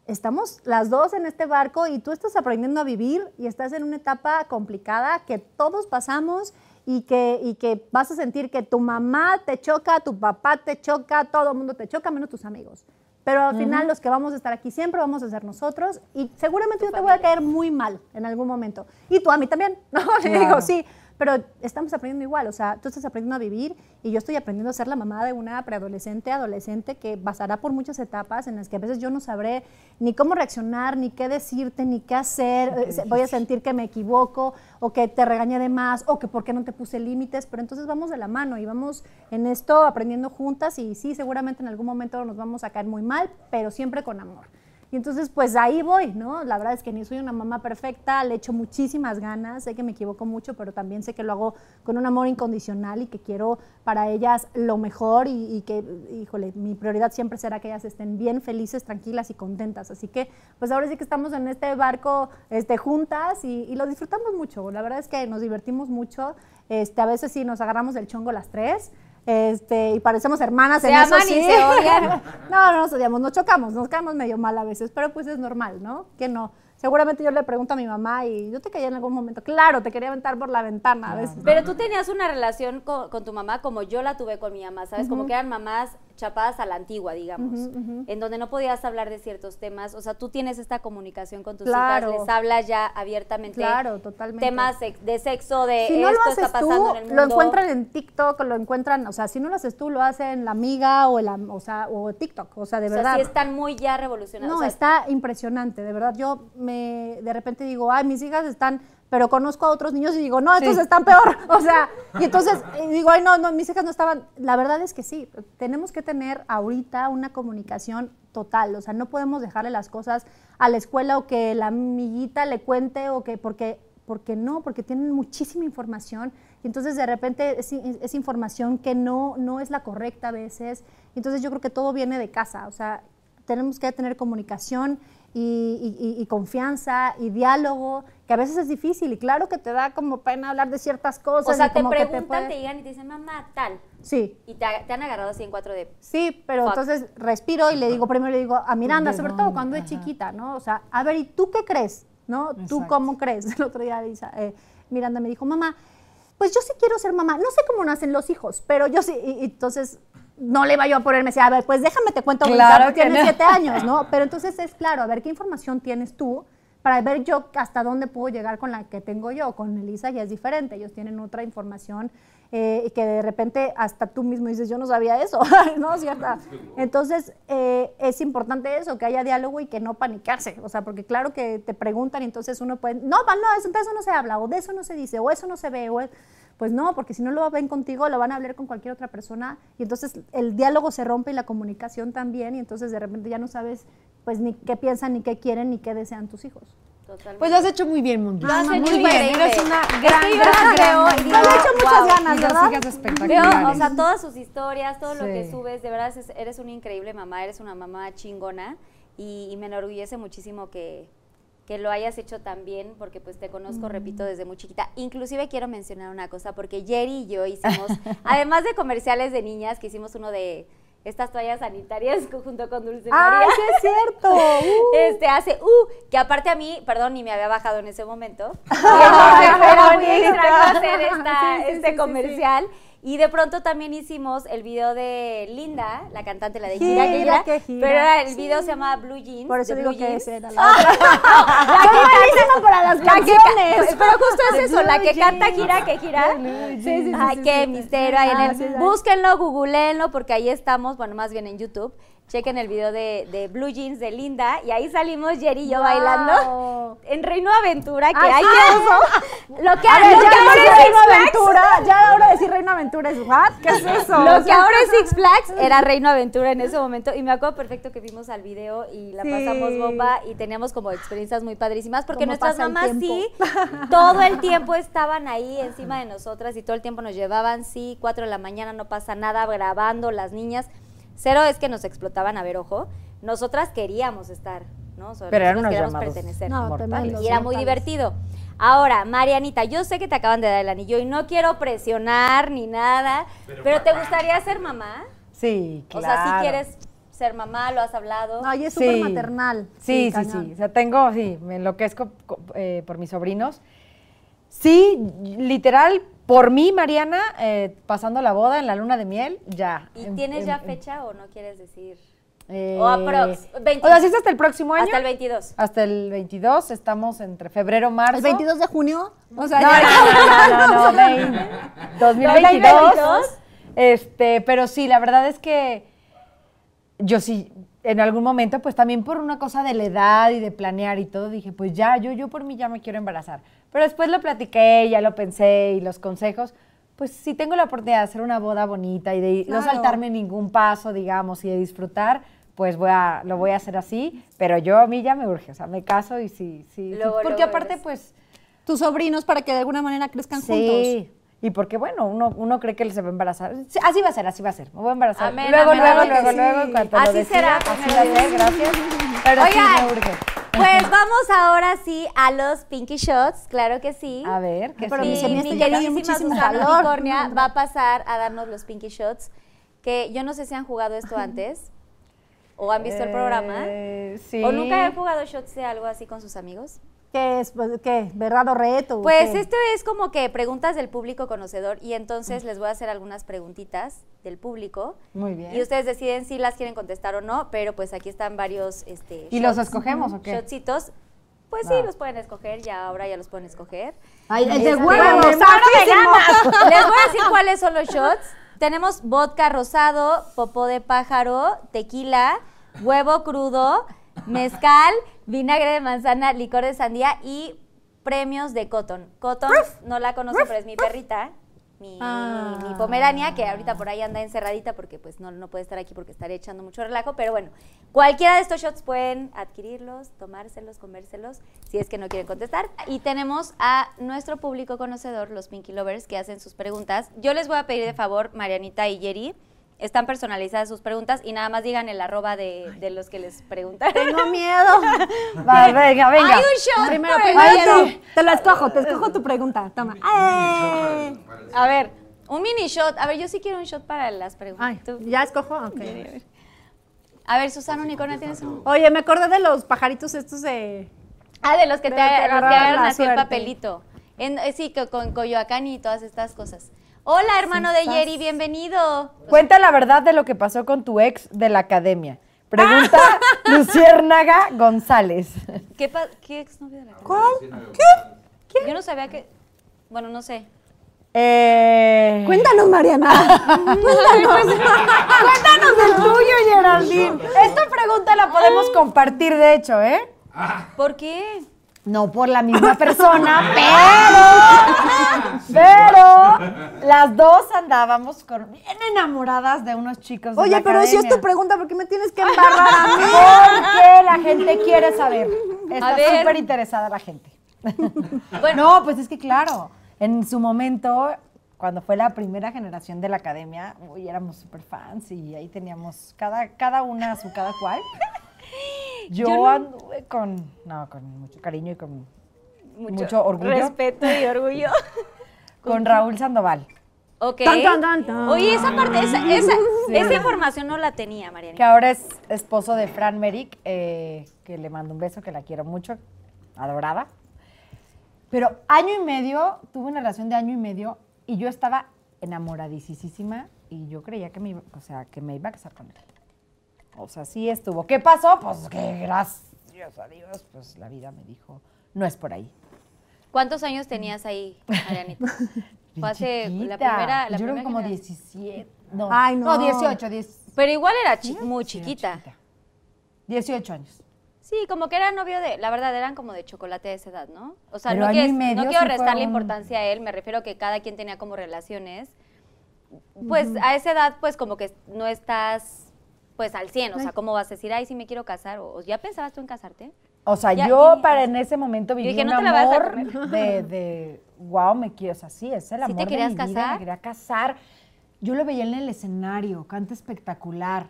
estamos las dos en este barco y tú estás aprendiendo a vivir y estás en una etapa complicada que todos pasamos y que, y que vas a sentir que tu mamá te choca, tu papá te choca, todo el mundo te choca, menos tus amigos. Pero al final los que vamos a estar aquí siempre vamos a ser nosotros y seguramente yo te voy a caer muy mal en algún momento. Y tú a mí también, ¿no? Le digo, sí, pero estamos aprendiendo igual, o sea, tú estás aprendiendo a vivir y yo estoy aprendiendo a ser la mamá de una preadolescente, adolescente que pasará por muchas etapas en las que a veces yo no sabré ni cómo reaccionar, ni qué decirte, ni qué hacer, eh, voy a sentir que me equivoco o que te regañé de más o que por qué no te puse límites, pero entonces vamos de la mano y vamos en esto aprendiendo juntas y sí, seguramente en algún momento nos vamos a caer muy mal, pero siempre con amor. Y entonces, pues ahí voy, ¿no? La verdad es que ni soy una mamá perfecta, le echo muchísimas ganas, sé que me equivoco mucho, pero también sé que lo hago con un amor incondicional y que quiero para ellas lo mejor y, y que, híjole, mi prioridad siempre será que ellas estén bien, felices, tranquilas y contentas. Así que, pues ahora sí que estamos en este barco este, juntas y, y lo disfrutamos mucho. La verdad es que nos divertimos mucho. Este, a veces sí nos agarramos del chongo las tres. Este, y parecemos hermanas Se en eso y sí. se odian. no, no nos odiamos, nos chocamos, nos caemos medio mal a veces, pero pues es normal, ¿no? Que no. Seguramente yo le pregunto a mi mamá y yo te quería en algún momento. Claro, te quería aventar por la ventana a veces. Pero tú tenías una relación con, con tu mamá como yo la tuve con mi mamá, ¿sabes? Como que eran mamás chapadas a la antigua, digamos, en donde no podías hablar de ciertos temas. O sea, tú tienes esta comunicación con tus Claro. hijas, les hablas ya abiertamente. Claro, totalmente. Temas de sexo, de si no lo esto haces está tú, pasando en el mundo. lo encuentran en TikTok, lo encuentran, o sea, si no lo haces tú, lo hacen la amiga o, la, o, sea, o TikTok, o sea, de o sea, verdad. sí están muy ya revolucionados. No, o sea, está impresionante, de verdad. Yo me de repente digo, ay, mis hijas están, pero conozco a otros niños y digo, no, estos Sí. están peor. O sea, y entonces eh, digo, ay, no, no, mis hijas no estaban. La verdad es que sí, tenemos que tener ahorita una comunicación total. O sea, no podemos dejarle las cosas a la escuela o que la amiguita le cuente o que, porque, porque no, porque tienen muchísima información. Y entonces de repente es, es información que no, no es la correcta a veces. Entonces yo creo que todo viene de casa. O sea, tenemos que tener comunicación y, y- y- y confianza y diálogo, que a veces es difícil y claro que te da como pena hablar de ciertas cosas. o sea, y te como que preguntan, te, puede- llegan y te dicen, mamá, tal. Sí, Y te, te han agarrado así en cuatro de... sí, pero Fuck. entonces respiro y le digo, primero le digo a Miranda, ¿De sobre todo cuando es chiquita, ¿no? O sea, a ver, ¿y tú qué crees? ¿No? ¿Tú Exacto. cómo crees? El otro día Lisa, eh, Miranda me dijo, mamá, pues yo sí quiero ser mamá. No sé cómo nacen los hijos, pero yo sí. Y, y entonces no le iba yo a ponerme así, a ver, pues déjame te cuento, Claro que tienes no. siete años, ¿no? Pero entonces es claro, a ver qué información tienes tú para ver yo hasta dónde puedo llegar con la que tengo yo. Con Elisa ya es diferente, ellos tienen otra información eh, y que de repente hasta tú mismo dices, yo no sabía eso, ¿no? ¿Cierta? Entonces eh, es importante eso, que haya diálogo y que no panicarse, o sea, porque claro que te preguntan y entonces uno puede, no, no, eso, de eso no se habla, o de eso no se dice, o eso no se ve, o es- pues no, porque si no lo ven contigo, lo van a hablar con cualquier otra persona y entonces el diálogo se rompe y la comunicación también y entonces de repente ya no sabes pues ni qué piensan, ni qué quieren, ni qué desean tus hijos. Totalmente. Pues lo has hecho muy bien, Mongi. Lo has muy hecho bien. increíble. Eres una gran, yo gran, gran veo y digo, he hecho muchas wow. ganas, Y ¿verdad? Veo, espectaculares. o sea, todas sus historias, todo lo que subes, de verdad es- eres una increíble mamá, eres una mamá chingona y, y me enorgullece muchísimo que, que lo hayas hecho tan bien porque pues te conozco, repito, desde muy chiquita. Inclusive quiero mencionar una cosa porque Jerry y yo hicimos, además de comerciales de niñas, que hicimos uno de estas toallas sanitarias junto con Dulce María. ¡Ay, sí es cierto! Uh. Este hace, uh, que aparte a mí, perdón, ni me había bajado en ese momento. Entonces qué era muy bonito. extraño hacer esta- Sí, sí, este sí, comercial. Y de pronto también hicimos el video de Linda, la cantante, la de Gira, Gira, que gira. que gira. Pero era, el Sí. video se llamaba Blue Jeans. Por eso digo Blue que Jeans. esa era la otra. ¡Soy malísima para las La que ca- canciones! pero justo es eso, la que canta gira que gira. Sí, sí, sí, Ay, qué misterio hay en sí. Búsquenlo, googleenlo, porque ahí estamos, bueno, más bien en YouTube. Chequen el video de, de Blue Jeans de Linda y ahí salimos Jerry y yo Wow. bailando en Reino Aventura, que Ay, hay eso. Lo que, A ver, lo ya que no ahora es Reino. Aventura, ya ahora decir Reino Aventura es ¿what? ¿Qué es eso? Lo que ahora es Six Flags era Reino Aventura en ese momento y me acuerdo perfecto que vimos al video y la Sí. pasamos bomba y teníamos como experiencias muy padrísimas porque nuestras mamás sí todo el tiempo estaban ahí encima de nosotras y todo el tiempo nos llevaban, sí, 4 de la mañana no pasa nada grabando las niñas. Cero es que nos explotaban a ver ojo. Nosotras queríamos estar, ¿no? O sea, Pero eran unos queríamos llamados pertenecer. No, mortales. Y era muy Mortales. divertido. Ahora, Marianita, yo sé que te acaban de dar el anillo y no quiero presionar ni nada, pero, ¿te gustaría ser mamá? Sí, claro. O sea, si quieres ser mamá, lo has hablado. No, y es Sí. súper maternal. Sí, sí, sí. O sea, tengo, sí, me enloquezco co- eh, por mis sobrinos. Sí, literal, por mí, Mariana, eh, pasando la boda en la luna de miel, ya. ¿Y En- tienes en- ya fecha o no quieres decir? eh, O aprox, 20. O sea, sí es hasta el próximo año. Hasta el 22. Hasta el 22, estamos entre febrero, marzo. El 22 de junio, o sea, No, ya- no, no, no, no, vein- 2022. 2022. Este, pero sí, la verdad es que yo sí, en algún momento, pues también por una cosa de la edad y de planear y todo, dije, pues ya, yo, yo por mí ya me quiero embarazar. Pero después lo platiqué, ya lo pensé y los consejos, pues si tengo la oportunidad de hacer una boda bonita y de no saltarme ningún paso, digamos, y de disfrutar, pues voy a, lo voy a hacer así, pero yo a mí ya me urge, o sea, me caso y sí, sí, sí, Luego, porque luego aparte eres- pues Tus sobrinos para que de alguna manera crezcan juntos. sí, y porque bueno, uno, uno cree que él se va a embarazar, Sí, así va a ser, así va a ser, me voy a embarazar, Amén, luego, amén, luego, amén, luego, que luego, sí. en cuanto Así decida, será, así va a ser, Dios. gracias, pero sí Oigan, me urge. Pues vamos ahora sí a los Pinky Shots, claro que sí. A ver, ¿qué pero Sí, mi mi queridísima Susana. Unicornia va a pasar a darnos los Pinky Shots, que yo no sé si han jugado esto antes o han visto el programa. Eh, sí. ¿O nunca han jugado shots de algo así con sus amigos? ¿Qué es? Pues, ¿Qué? ¿Verdad o reto? Pues qué? esto es como que preguntas del público conocedor y entonces les voy a hacer algunas preguntitas del público. Muy bien. Y ustedes deciden si las quieren contestar o no, pero pues aquí están varios este, ¿Y los shots, escogemos o qué? Shotcitos. Pues sí, los pueden escoger, ya ahora ya los pueden escoger. Ay, el de Este, huevos, Les voy a decir cuáles son los shots. Tenemos vodka rosado, popó de pájaro, tequila, huevo crudo, mezcal, vinagre de manzana, licor de sandía y premios de Cotton. Cotton, no la conozco, pero es mi perrita. Mi, Ah. mi pomerania, que ahorita por ahí anda encerradita porque pues no, no puede estar aquí porque estaré echando mucho relajo, pero bueno, cualquiera de estos shots pueden adquirirlos, tomárselos, comérselos, si es que no quieren contestar. Y tenemos a nuestro público conocedor, los Pinky Lovers, que hacen sus preguntas. Yo les voy a pedir de favor, Marianita y Jerry, están personalizadas sus preguntas y nada más digan el arroba de, de los que les preguntaron. Tengo miedo. Va, venga, venga. Hay un shot Primero, primero tú. Te lo escojo, te escojo tu pregunta. Toma. ¡Ay! A ver, un mini shot. A ver, yo sí quiero un shot para las preguntas. Ay, Tú. ¿ya escojo? Ok. A ver, Susana Unicornia, ¿tienes un...? Oye, me acordé de los pajaritos estos de... Ah, de los que De te, agarran la así el papelito. En- eh, sí, que con Coyoacán y todas estas cosas. Hola, hermano de Jerry, bienvenido. Cuenta la verdad de lo que pasó con tu ex de la academia. Pregunta Luciérnaga González. ¿Qué, pa- qué exnovio de la casa? ¿Cuál? Yo no sabía que... Bueno, no sé. Eh, Cuéntanos, Mariana. cuéntanos el tuyo, Geraldine. Esta pregunta la podemos compartir, de hecho, ¿eh? ¿Por qué? No por la misma persona, pero, pero las dos andábamos con, bien enamoradas de unos chicos de Oye, la pero si es academia. tu pregunta, ¿por qué me tienes que embarrar a mí? Porque la gente quiere saber. Está súper interesada la gente. Bueno, No, pues es que claro, en su momento, cuando fue la primera generación de la academia, uy, éramos súper fans y ahí teníamos cada, cada una su cada cual. Yo, Yo no- anduve con, no, con mucho cariño y con mucho, orgullo Respeto y orgullo. con Raúl Sandoval, ok. Tan, tan, tan, tan. Oye, esa parte, esa, esa, esa información no la tenía, que Mariana. ahora es esposo de Fran Merrick, eh, que le mando un beso, que la quiero mucho, adorada. Pero año y medio, tuve una relación de año y medio y yo estaba enamoradísima y yo creía que me, iba, o sea, que me iba a casar con él. O sea, sí estuvo. ¿Qué pasó? Pues que gracias a Dios, pues la vida me dijo, no es por ahí. ¿Cuántos años tenías ahí, Marianita? Fue hace la chiquita. primera, la yo creo primera que como generación. 17. No, Ay, no. 18, 10, Pero igual era chi- muy sí, chiquita. 18 años. Sí, como que era novio de, la verdad, eran como de chocolate de esa edad, ¿no? O sea, Pero no, medio no quiero sí restarle importancia a él, me refiero a que cada quien tenía como relaciones. Pues a esa edad, pues como que no estás, pues al 100, o sea, ¿cómo vas a decir, ay, sí me quiero casar? O, ¿Ya pensabas tú en casarte? O sea, Ya, yo ya, para ya. en ese momento viví dije, un no te la vas a amor de, de, wow, me quiero, o sea, sí, es el ¿Sí amor te de querías mi vida, casar? me quería casar. Yo lo veía en el escenario, canta espectacular.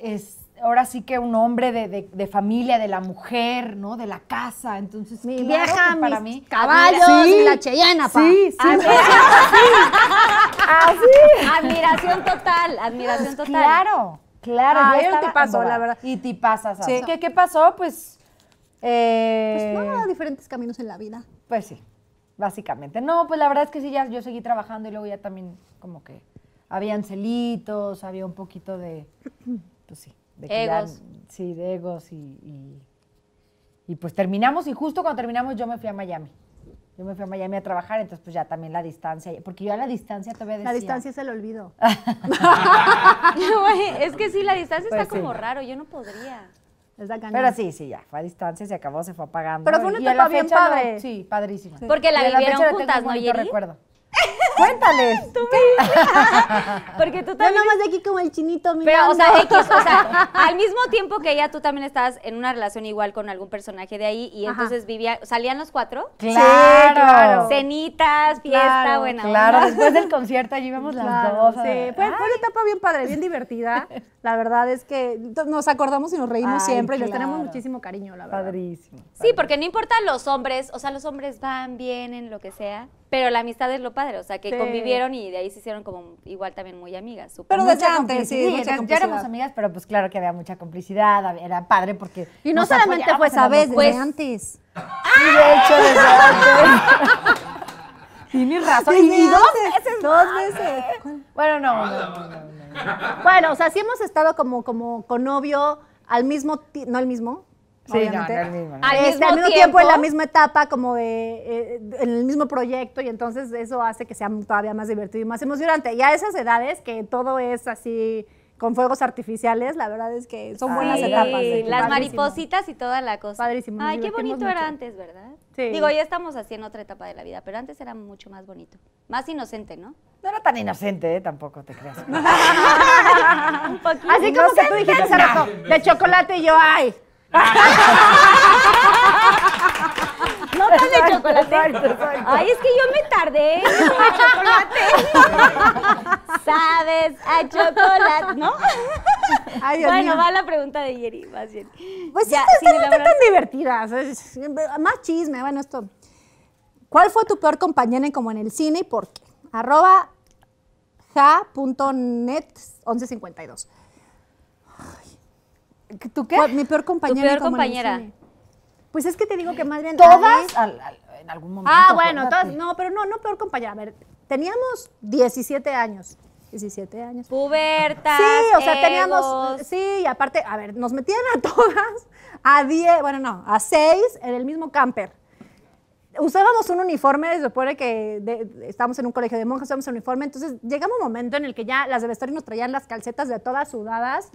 Es ahora sí que un hombre de, de- de familia, de la mujer, ¿no? De la casa, entonces Mi claro vieja, que para mis mí caballos Sí. y la Cheyenne, pa. Sí, sí, Admiración total, admiración total. Claro, claro. Ah, yo estaba tipazo, la verdad. Y tipazas. Sí. ¿Qué, ¿Qué pasó? Pues, eh, Pues no, diferentes caminos en la vida. Pues sí, básicamente. No, pues la verdad es que sí, ya yo seguí trabajando y luego ya también como que habían celitos, había un poquito de, pues sí, de ya- Egos. sí, de egos y, y, y pues terminamos y justo cuando terminamos yo me fui a Miami. Yo me fui a Miami a trabajar, entonces pues ya también la distancia, porque yo a la distancia todavía decía. La distancia es el olvido. Es que sí, la distancia Pues está como raro, yo no podría. La. Pero sí, sí, ya, fue a distancia, se acabó, se fue apagando. Pero fue una la etapa bien fecha padre. sí, padrísima. Porque la Y vivieron tengo juntas, un ¿no, Yeri? recuerdo. Cuéntales. Porque tú Yo también... nomás de aquí como el chinito Pero, mirando. o sea, X, o sea, al mismo tiempo que ella, tú también estabas en una relación igual con algún personaje de ahí y Ajá. entonces vivía, salían los cuatro, Claro. claro. cenitas, fiesta, Claro, buena Claro, onda. después del concierto allí íbamos las Claro, dos. sí, a- fue, fue una etapa bien padre, bien divertida. La verdad es que nos acordamos y nos reímos Ay, siempre y les tenemos muchísimo cariño, la verdad. Padrísimo. Sí, porque no importa los hombres, o sea, los hombres van bien en lo que sea, pero la amistad es lo padre, o sea, que Sí. convivieron y de ahí se hicieron como igual también muy amigas. súper. Pero desde antes, sí, mucha ya- éramos amigas, pero pues claro que había mucha complicidad, era padre porque. Y no solamente fue esa vez, desde antes. Sí, de hecho, desde antes. Tienes razón. Y, y dos veces. Dos veces. Bueno, no, no, no, no, no. Bueno, o sea, sí hemos estado como, como con novio al mismo tiempo, no al mismo. Sí, no, obviamente. no el mismo. ¿no? Al Este, mismo al mismo tiempo, en la misma etapa, como de, eh, en el mismo proyecto, y entonces eso hace que sea todavía más divertido y más emocionante. Y a esas edades, que todo es así, con fuegos artificiales, la verdad es que son buenas Sí, etapas. las padrísimo. maripositas y toda la cosa. Padrísimo, Ay, qué bonito era antes, ¿verdad? Sí. Digo, ya estamos así en otra etapa de la vida, pero antes era mucho más bonito. Más inocente, ¿no? No era tan inocente, ¿eh? tampoco te creas. Un poquito. Así como que tú dijiste hace rato, de chocolate y yo, ay. No tan de chocolate. Exacto, exacto. Ay, es que yo me tardé. chocolate. Sabes, a chocolate, ¿no? Ay, Dios bueno, mío. va la pregunta de Yeri, más bien. Pues sí, Ya, no están tan divertidas. más chisme, bueno, esto. ¿Cuál fue tu peor compañera en como en el cine y por qué? Arroba ja.net 1152. ¿Tú qué? ¿Cuál- Mi peor compañera. peor en el compañera. Pues es que te digo que más bien. ¿Todas? Alex- Al- al- en algún momento. Ah, bueno, acuérdate. todas, no, pero no, no peor compañera. A ver, teníamos 17 años. 17 años. Pubertas. Sí, o sea, teníamos, sí, y aparte, a ver, nos metían a todas a 10, bueno, no, a 6 en el mismo camper. Usábamos un uniforme, se supone que de- de- estábamos en un colegio de monjas, usábamos un uniforme, entonces llegaba un momento en el que ya las de vestuario nos traían las calcetas de todas sudadas,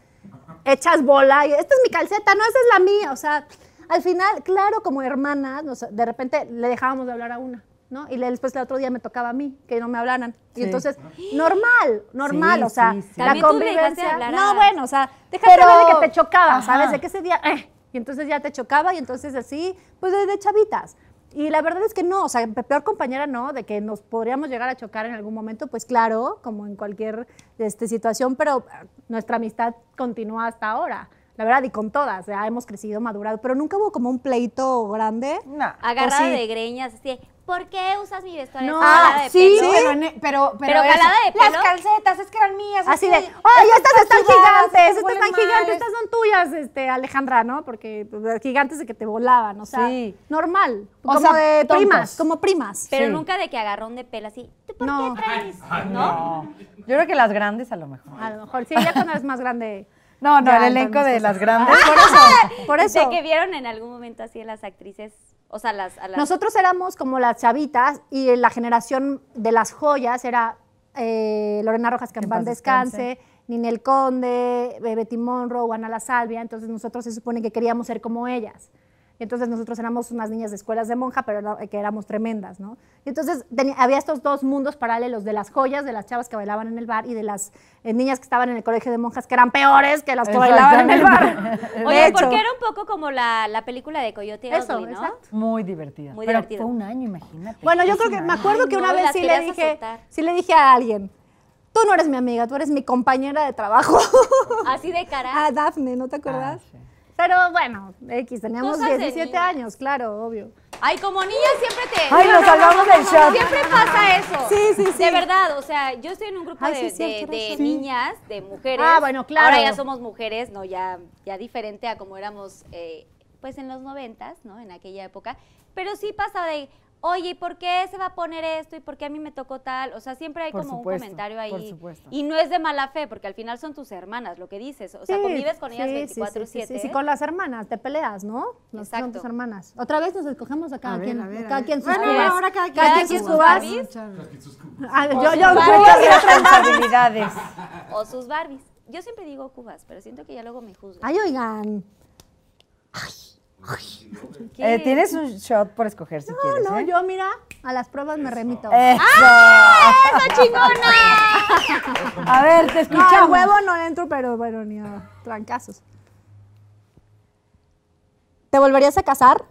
hechas bola, y esta es mi calceta, no, esa es la mía, o sea, al final, claro, como hermanas, nos- de repente le dejábamos de hablar a una, ¿no? Y le- después el otro día me tocaba a mí, que no me hablaran. Y Sí. entonces, normal, normal, Sí, o sea, sí, sí. la convivencia. No, bueno, o sea, dejaste Pero- ver de que te chocaba, Ajá. ¿sabes? De que ese día, eh, y entonces ya te chocaba y entonces así, pues de, de chavitas. Y la verdad es que no, o sea, pe- peor compañera no, de que nos podríamos llegar a chocar en algún momento, pues claro, como en cualquier este, situación, pero ah, nuestra amistad continúa hasta ahora, la verdad, y con todas, ya hemos crecido, madurado, pero nunca hubo como un pleito grande. No. Agarrada sí. de greñas, así ¿por qué usas mi vestuario? No. Ah, de sí, pelo. pero, en- pero, pero, Pero jalada de pelo. Las calcetas, es que eran mías. Así de, ¡ay, estas están gigantes! Estas están mal". gigantes, estas son tuyas, este, Alejandra, ¿no? Porque pues, gigantes de que te volaban, o sea, Sí. normal. O como sea, de tontos. primas, como primas. Pero Sí. nunca de que agarrón de pelo así. ¿Tú por No. qué traes? ¿No? No. Yo creo que las grandes a lo mejor. A lo mejor, sí, ya cuando eres más grande. No, no, Ya, el elenco de pues, las grandes. Por eso, por eso. De que vieron en algún momento así en las actrices, o sea, las, a las... Nosotros éramos como las chavitas y la generación de las joyas era eh, Lorena Rojas, paz descanse, descanse. Ninel Conde, Betty Monroe, Ana La Salvia. Entonces nosotros se supone que queríamos ser como ellas. Entonces nosotros éramos unas niñas de escuelas de monja, pero era- que éramos tremendas, ¿no? Y entonces tenía- había estos dos mundos paralelos de las joyas, de las chavas que bailaban en el bar y de las eh, niñas que estaban en el colegio de monjas, que eran peores que las que bailaban en el bar. Oye, hecho. porque era un poco como la, la película de Coyote Eso, Ugly, ¿no? exacto. Muy divertida. Muy pero divertido. fue un año, imagínate. Bueno, yo creo que me acuerdo que Ay, una no, vez sí le dije, azotar. sí le dije a alguien, tú no eres mi amiga, tú eres mi compañera de trabajo. Así de cara. a Dafne, ¿no te acuerdas? Ah, sí. Pero bueno, X, teníamos Cosas de 17 niñas. años, claro, obvio. Ay, como niña siempre te... Ay, nos salvamos del shot. Siempre pasa eso. Sí, sí, sí. De verdad, o sea, yo estoy en un grupo Ay, de, sí, es cierto, de- de niñas, de mujeres. Ah, bueno, claro. Ahora ya somos mujeres, ¿no? Ya, ya diferente a como éramos, eh, pues, en los noventas, ¿no? En aquella época. Pero sí pasa de, oye, ¿y por qué se va a poner esto? ¿Y por qué a mí me tocó tal? O sea, siempre hay Por como supuesto, un comentario ahí. por supuesto. Y no es de mala fe, porque al final son tus hermanas, lo que dices. O sea, Sí, convives con ellas sí, sí, 24-7. Sí, sí, sí, con las hermanas, te peleas, ¿no? Las son Exacto. tus hermanas. Otra vez nos escogemos a cada A ver, quien, a ver, a cada ver. quien sus Bueno, cubas. ahora cada quien cada quien sus cubas. Ah, yo, yo, cubas y otras responsabilidades. O sus Barbies. Yo siempre digo cubas, pero siento que ya luego me juzgan. Ay, oigan. ¿Qué? Eh, Tienes un shot por escoger si quieres. No, ¿eh? yo mira, a las pruebas me remito. Eso. A ver, te No, escuchamos. al huevo no entro, pero bueno, ni a trancazos. ¿Te volverías a casar?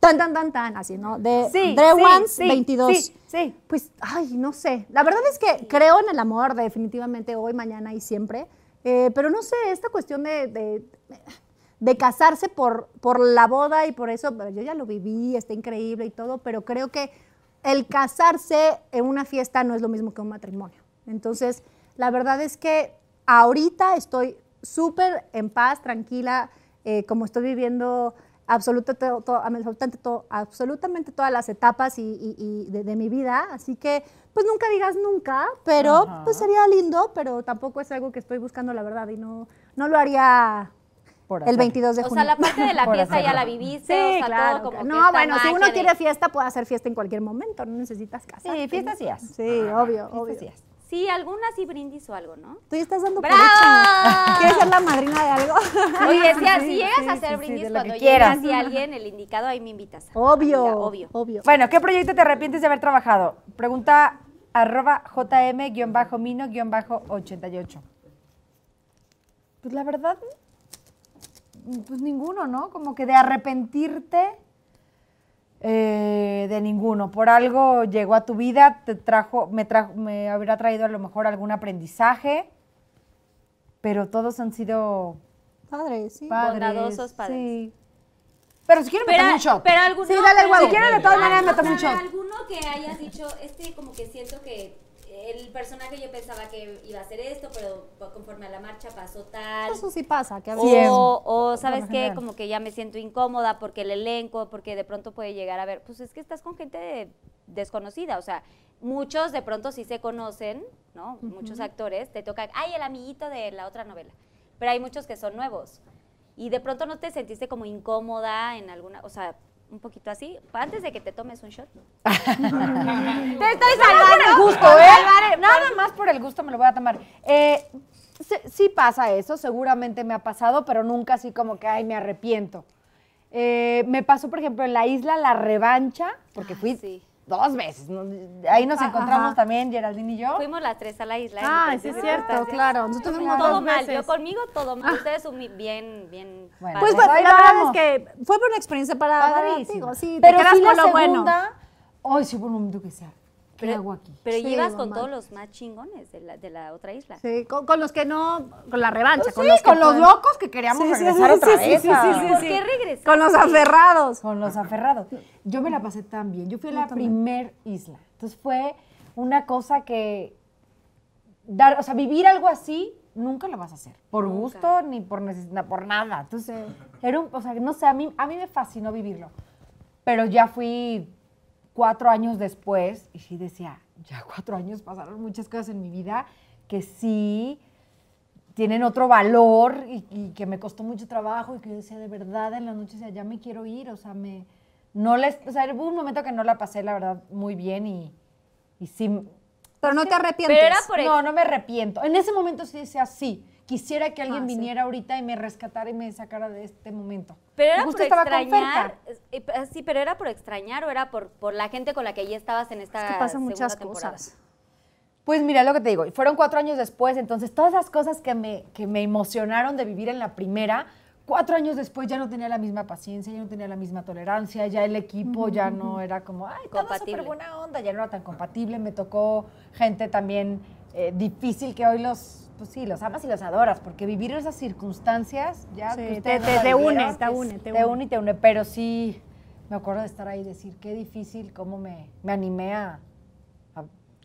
Tan, tan, tan, tan, así, ¿no? De Sí, Dre sí, sí, 22. sí, sí. Pues, ay, no sé. La verdad es que creo en el amor definitivamente hoy, mañana y siempre. Eh, pero no sé, esta cuestión de, de, de casarse por, por la boda y por eso, yo ya lo viví, está increíble y todo, pero creo que el casarse en una fiesta no es lo mismo que un matrimonio. Entonces, la verdad es que ahorita estoy súper en paz, tranquila, eh, como estoy viviendo absolutamente, to- absolutamente todas las etapas y, y- y de, de mi vida. Así que, pues nunca digas nunca, pero Ajá. pues sería lindo, pero tampoco es algo que estoy buscando, la verdad, y no, no lo haría Por el hacer. 22 de O junio. sea, la parte de la Por fiesta ya la viviste, Sí, o sea, claro. todo como que no, bueno, si uno de- quiere fiesta, puede hacer fiesta en cualquier momento, no necesitas casarte. Sí, fiestas sí. Sí, obvio, obvio. Fiestas sí. Sí, alguna sí brindis o algo, ¿no? Tú ya estás dando por ¡Bravo! hecho. ¿Quieres ser la madrina de algo? Oye, si, si sí, llegas sí, a hacer sí, sí, brindis cuando quieras. así alguien, el indicado, ahí me invitas. Obvio, Amiga, obvio. obvio. Bueno, ¿qué proyecto te arrepientes de haber trabajado? Pregunta arroba jm-mino-88. Pues la verdad, pues ninguno, ¿no? Como que de arrepentirte eh, de ninguno. Por algo llegó a tu vida, te trajo, me trajo, me habrá traído a lo mejor algún aprendizaje, pero todos han sido Padre, sí. padres. Bondadosos, padres. Sí. Pero si quieren me tomo un shot. pero alguno, Sí, dale pero- huevo. Si quieren, de todas maneras, me tomo un o sea, shot. Alguno que hayas dicho, este como que siento que el personaje yo pensaba que iba a hacer esto, pero conforme a la marcha pasó tal. Eso sí pasa, que a O, veces... O, sabes qué, como que ya me siento incómoda porque el elenco, porque de pronto puede llegar a ver, pues es que estás con gente desconocida, o sea, muchos de pronto sí se conocen, ¿no? Muchos actores, te toca, ay, el amiguito de la otra novela, pero hay muchos que son nuevos. Y de pronto no te sentiste como incómoda en alguna, o sea, un poquito así, antes de que te tomes un shot. Te estoy salvando. por el gusto, ¿eh? Nada más por el gusto me lo voy a tomar. Eh, sí, sí pasa eso, seguramente me ha pasado, pero nunca así como que, ay, me arrepiento. Eh, me pasó, por ejemplo, en la isla La Revancha, porque fui sí. Dos veces. Ahí nos Ah, encontramos ajá. también, Geraldine y yo. Fuimos las tres a la isla. Ah, sí es cierto, claro. Nosotros fuimos Todo dos mal, veces. yo conmigo todo mal. Ustedes son mi- bien, bien. Bueno, Pues bueno, ahí la verdad es que fue una experiencia para, para Padrísimo. digo, sí, te pero quedas sí con la lo bueno. segunda, ay, sí hubo un momento que sea, ¿qué pero, hago aquí? Pero Sí, llevas con todos los más chingones de la, de la otra isla. Sí, con, con los que no, con la revancha, Pues con sí, los que con los pueden- locos que queríamos Sí, regresar sí, otra sí, vez. sí, sí, sí, ¿Por qué regresas? Con los aferrados. Con los aferrados. Yo me la pasé tan bien. Yo fui a la primer isla. Entonces fue una cosa que dar, o sea, vivir algo así nunca lo vas a hacer. Por Nunca. gusto ni por necesidad, por nada. Entonces, era un, o sea, no sé, a mí, a mí me fascinó vivirlo. Pero ya fui cuatro años después y sí decía, ya cuatro años pasaron muchas cosas en mi vida que sí tienen otro valor y, y que me costó mucho trabajo y que yo decía, de verdad, en la noche decía, ya me quiero ir, o sea, me, no les, o sea, hubo un momento que no la pasé, la verdad, muy bien y, y sí, Pero no te arrepientes. Pero era por no, no me arrepiento. En ese momento sí decía, sí, quisiera que alguien Ah, sí. viniera ahorita y me rescatara y me sacara de este momento. Pero era Justo por extrañar. Eh, eh, Sí, pero era por extrañar o era por, por la gente con la que ya estabas en esta Es que pasan segunda muchas temporada? cosas. Pues mira lo que te digo, fueron cuatro años después, entonces todas esas cosas que me, que me emocionaron de vivir en la primera, cuatro años después ya no tenía la misma paciencia, ya no tenía la misma tolerancia, ya el equipo ya no era como, ay, todo Compatible. súper buena onda, ya no era tan compatible, me tocó gente también eh, difícil que hoy los, pues sí, los amas y los adoras, porque vivir esas circunstancias ya... Sí, que te- ustedes no te- la te une, vivieron, te une, te te une. une y te une, pero sí, me acuerdo de estar ahí y decir, qué difícil, cómo me, me animé a, a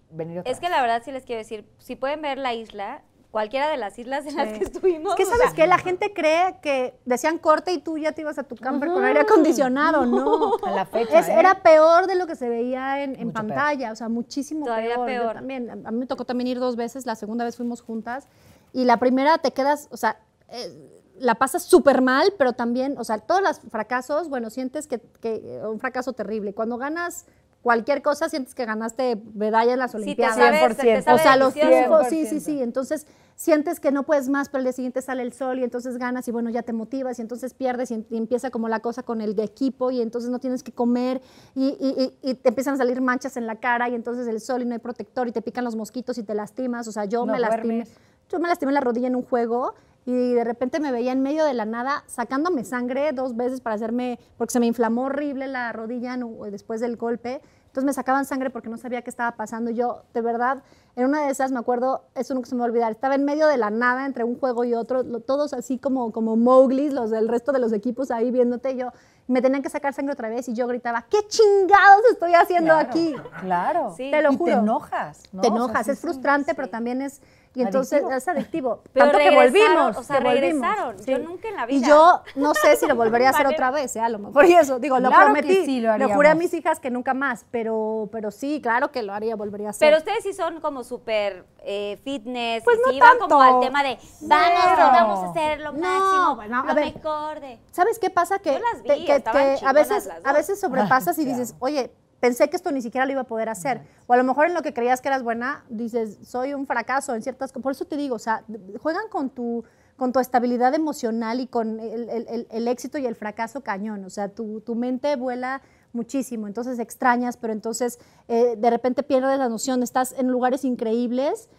venir otra Es que la verdad sí les quiero decir, si pueden ver la isla, cualquiera de las islas en las que estuvimos. Es que o sabes sea, que la gente cree que decían corte y tú ya te ibas a tu camper con aire acondicionado, no. A la fecha, Es- ¿eh? Era peor de lo que se veía en, en peor. pantalla, o sea, muchísimo Todavía peor. Peor. también, a mí me tocó también ir dos veces, la segunda vez fuimos juntas y la primera te quedas, o sea, eh, la pasas súper mal, pero también, o sea, todos los fracasos, bueno, sientes que, que, eh, un fracaso terrible. Cuando ganas cualquier cosa sientes que ganaste medalla en las Sí, te Olimpiadas. sabes, te 100%. sabe O sea, los triunfos, sí, sí, sí. Entonces sientes que no puedes más, pero el día siguiente sale el sol y entonces ganas y bueno, ya te motivas y entonces pierdes y, y empieza como la cosa con el equipo y entonces no tienes que comer y, y- y- y te empiezan a salir manchas en la cara y entonces el sol y no hay protector y te pican los mosquitos y te lastimas. O sea, yo No me lastimé. duermes. Yo me lastimé la rodilla en un juego y de repente me veía en medio de la nada sacándome sangre dos veces para hacerme, porque se me inflamó horrible la rodilla después del golpe. Entonces me sacaban sangre porque no sabía qué estaba pasando. Y Yo, de verdad, en una de esas, me acuerdo, eso nunca se me va a olvidar, estaba en medio de la nada entre un juego y otro, lo- todos así como, como Mowglis, los del resto de los equipos ahí viéndote. y Yo me tenían que sacar sangre otra vez y yo gritaba, ¿qué chingados estoy haciendo Claro, aquí? Claro. Sí. Te lo y juro. te enojas, ¿no? Te O sea, enojas, sí es sí, frustrante, pero también es... Y entonces Adictivo. es adictivo. Pero Tanto que regresaron, volvimos. o sea, que volvimos, regresaron. Yo nunca en la vida. Y yo no sé si lo volvería a hacer otra vez, ¿eh? a lo mejor. Y eso, digo, lo Claro que prometí. sí lo juré a mis hijas que nunca más, pero, pero sí, claro que lo haría, volvería a hacer. Pero ustedes sí son como súper eh, fitness. Pues y no sí van tanto. como al tema de vamos, vamos a hacer lo No, máximo, bueno, a lo ver. mejor de. ¿Sabes qué pasa? Que, Yo las vi, te- que- estaban que a veces, las a veces sobrepasas y dices, oye, pensé que esto ni siquiera lo iba a poder hacer. O a lo mejor en lo que creías que eras buena, dices, soy un fracaso en ciertas cosas. Por eso te digo, o sea, juegan con tu, con tu estabilidad emocional y con el, el- el- éxito y el fracaso cañón. O sea, tu, tu mente vuela muchísimo, entonces extrañas, pero entonces eh, de repente pierdes la noción, estás en lugares increíbles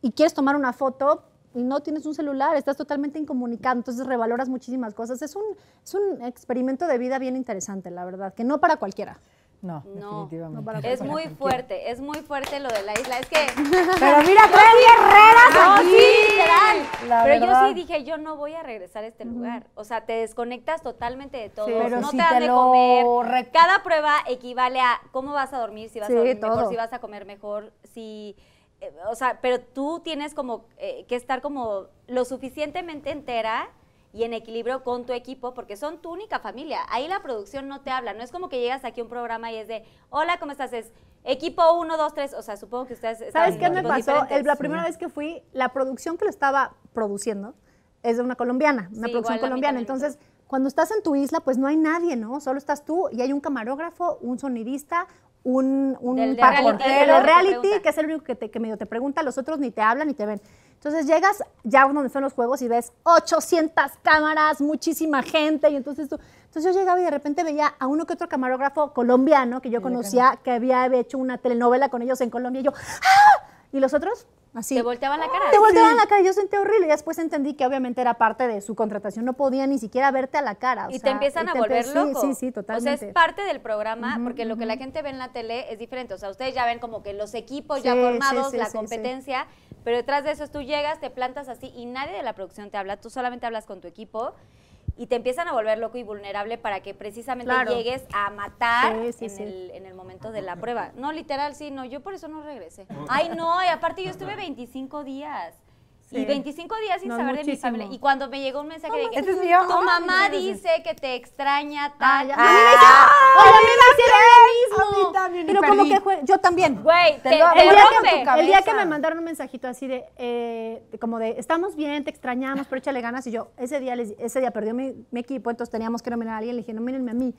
y quieres tomar una foto y no tienes un celular, estás totalmente incomunicado, entonces revaloras muchísimas cosas. Es un, es un experimento de vida bien interesante, la verdad, que no para cualquiera. No, No, definitivamente. para Es muy fuerte, es muy fuerte lo de la isla. Es que. Pero mira, tres guerreras No, aquí. sí, literal. La Pero verdad. yo sí dije, yo no voy a regresar a este lugar. O sea, te desconectas totalmente de todo. Sí, pero no si te das te de lo comer. rec- Cada prueba equivale a cómo vas a dormir, si vas Sí, a dormir mejor, si vas a comer mejor, si. eh, o sea, pero tú tienes como eh, que estar como lo suficientemente entera y en equilibrio con tu equipo, porque son tu única familia. Ahí la producción no te habla. No es como que llegas aquí a un programa y es de, hola, ¿cómo estás? Es equipo 1, 2, 3. O sea, supongo que ustedes. ¿Sabes qué me pasó? El- la primera vez que fui, la producción que lo estaba produciendo es de una colombiana, una Sí, producción colombiana. Entonces, cuando estás en tu isla, pues no hay nadie, ¿no? Solo estás tú y hay un camarógrafo, un sonidista, un, un Del reality, de reality, que es el único que, te, que medio te pregunta, los otros ni te hablan ni te ven. Entonces llegas ya donde son los juegos y ves 800 cámaras, muchísima gente, y entonces tú... Entonces yo llegaba y de repente veía a uno que otro camarógrafo colombiano que yo conocía, que había hecho una telenovela con ellos en Colombia, y yo, ¡ah! Y los otros, así. Te volteaban la cara. Te volteaban la cara, yo sentí horrible. Y después entendí que obviamente era parte de su contratación. No podía ni siquiera verte a la cara. o y te empiezan y a te volver loco. Sí, sí, sí, O sea, totalmente. es parte del programa, porque lo que la gente ve en la tele es diferente. O sea, ustedes ya ven como que los equipos ya formados, sí, sí, la sí, sí. competencia, pero detrás de eso tú llegas, te plantas así y nadie de la producción te habla, tú solamente hablas con tu equipo y te empiezan a volver loco y vulnerable para que precisamente Claro. llegues a matar Sí, sí, en, sí. El, en el momento de la prueba. No, literal, sí, no, yo por eso no regresé. Ay, no, y aparte yo estuve 25 días. Y Sí. 25 días sin No, saber de mi muchísimo. familia. Y cuando me llegó un mensaje de que Este es mío. tu mamá dice que te extraña Ah, tal. ya. Ah, A mí me hicieron- Oye, a mí me hicieron lo mismo. A mí también, y Pero como que fue, yo también. Güey, Te te, lo te el, día que, el día que me mandaron un mensajito así de, eh, como de, estamos bien, te extrañamos, pero échale ganas. Y yo, ese día, les- ese día perdió mi, mi equipo, entonces teníamos que nominar a alguien. Le dije, nomínenme a mí.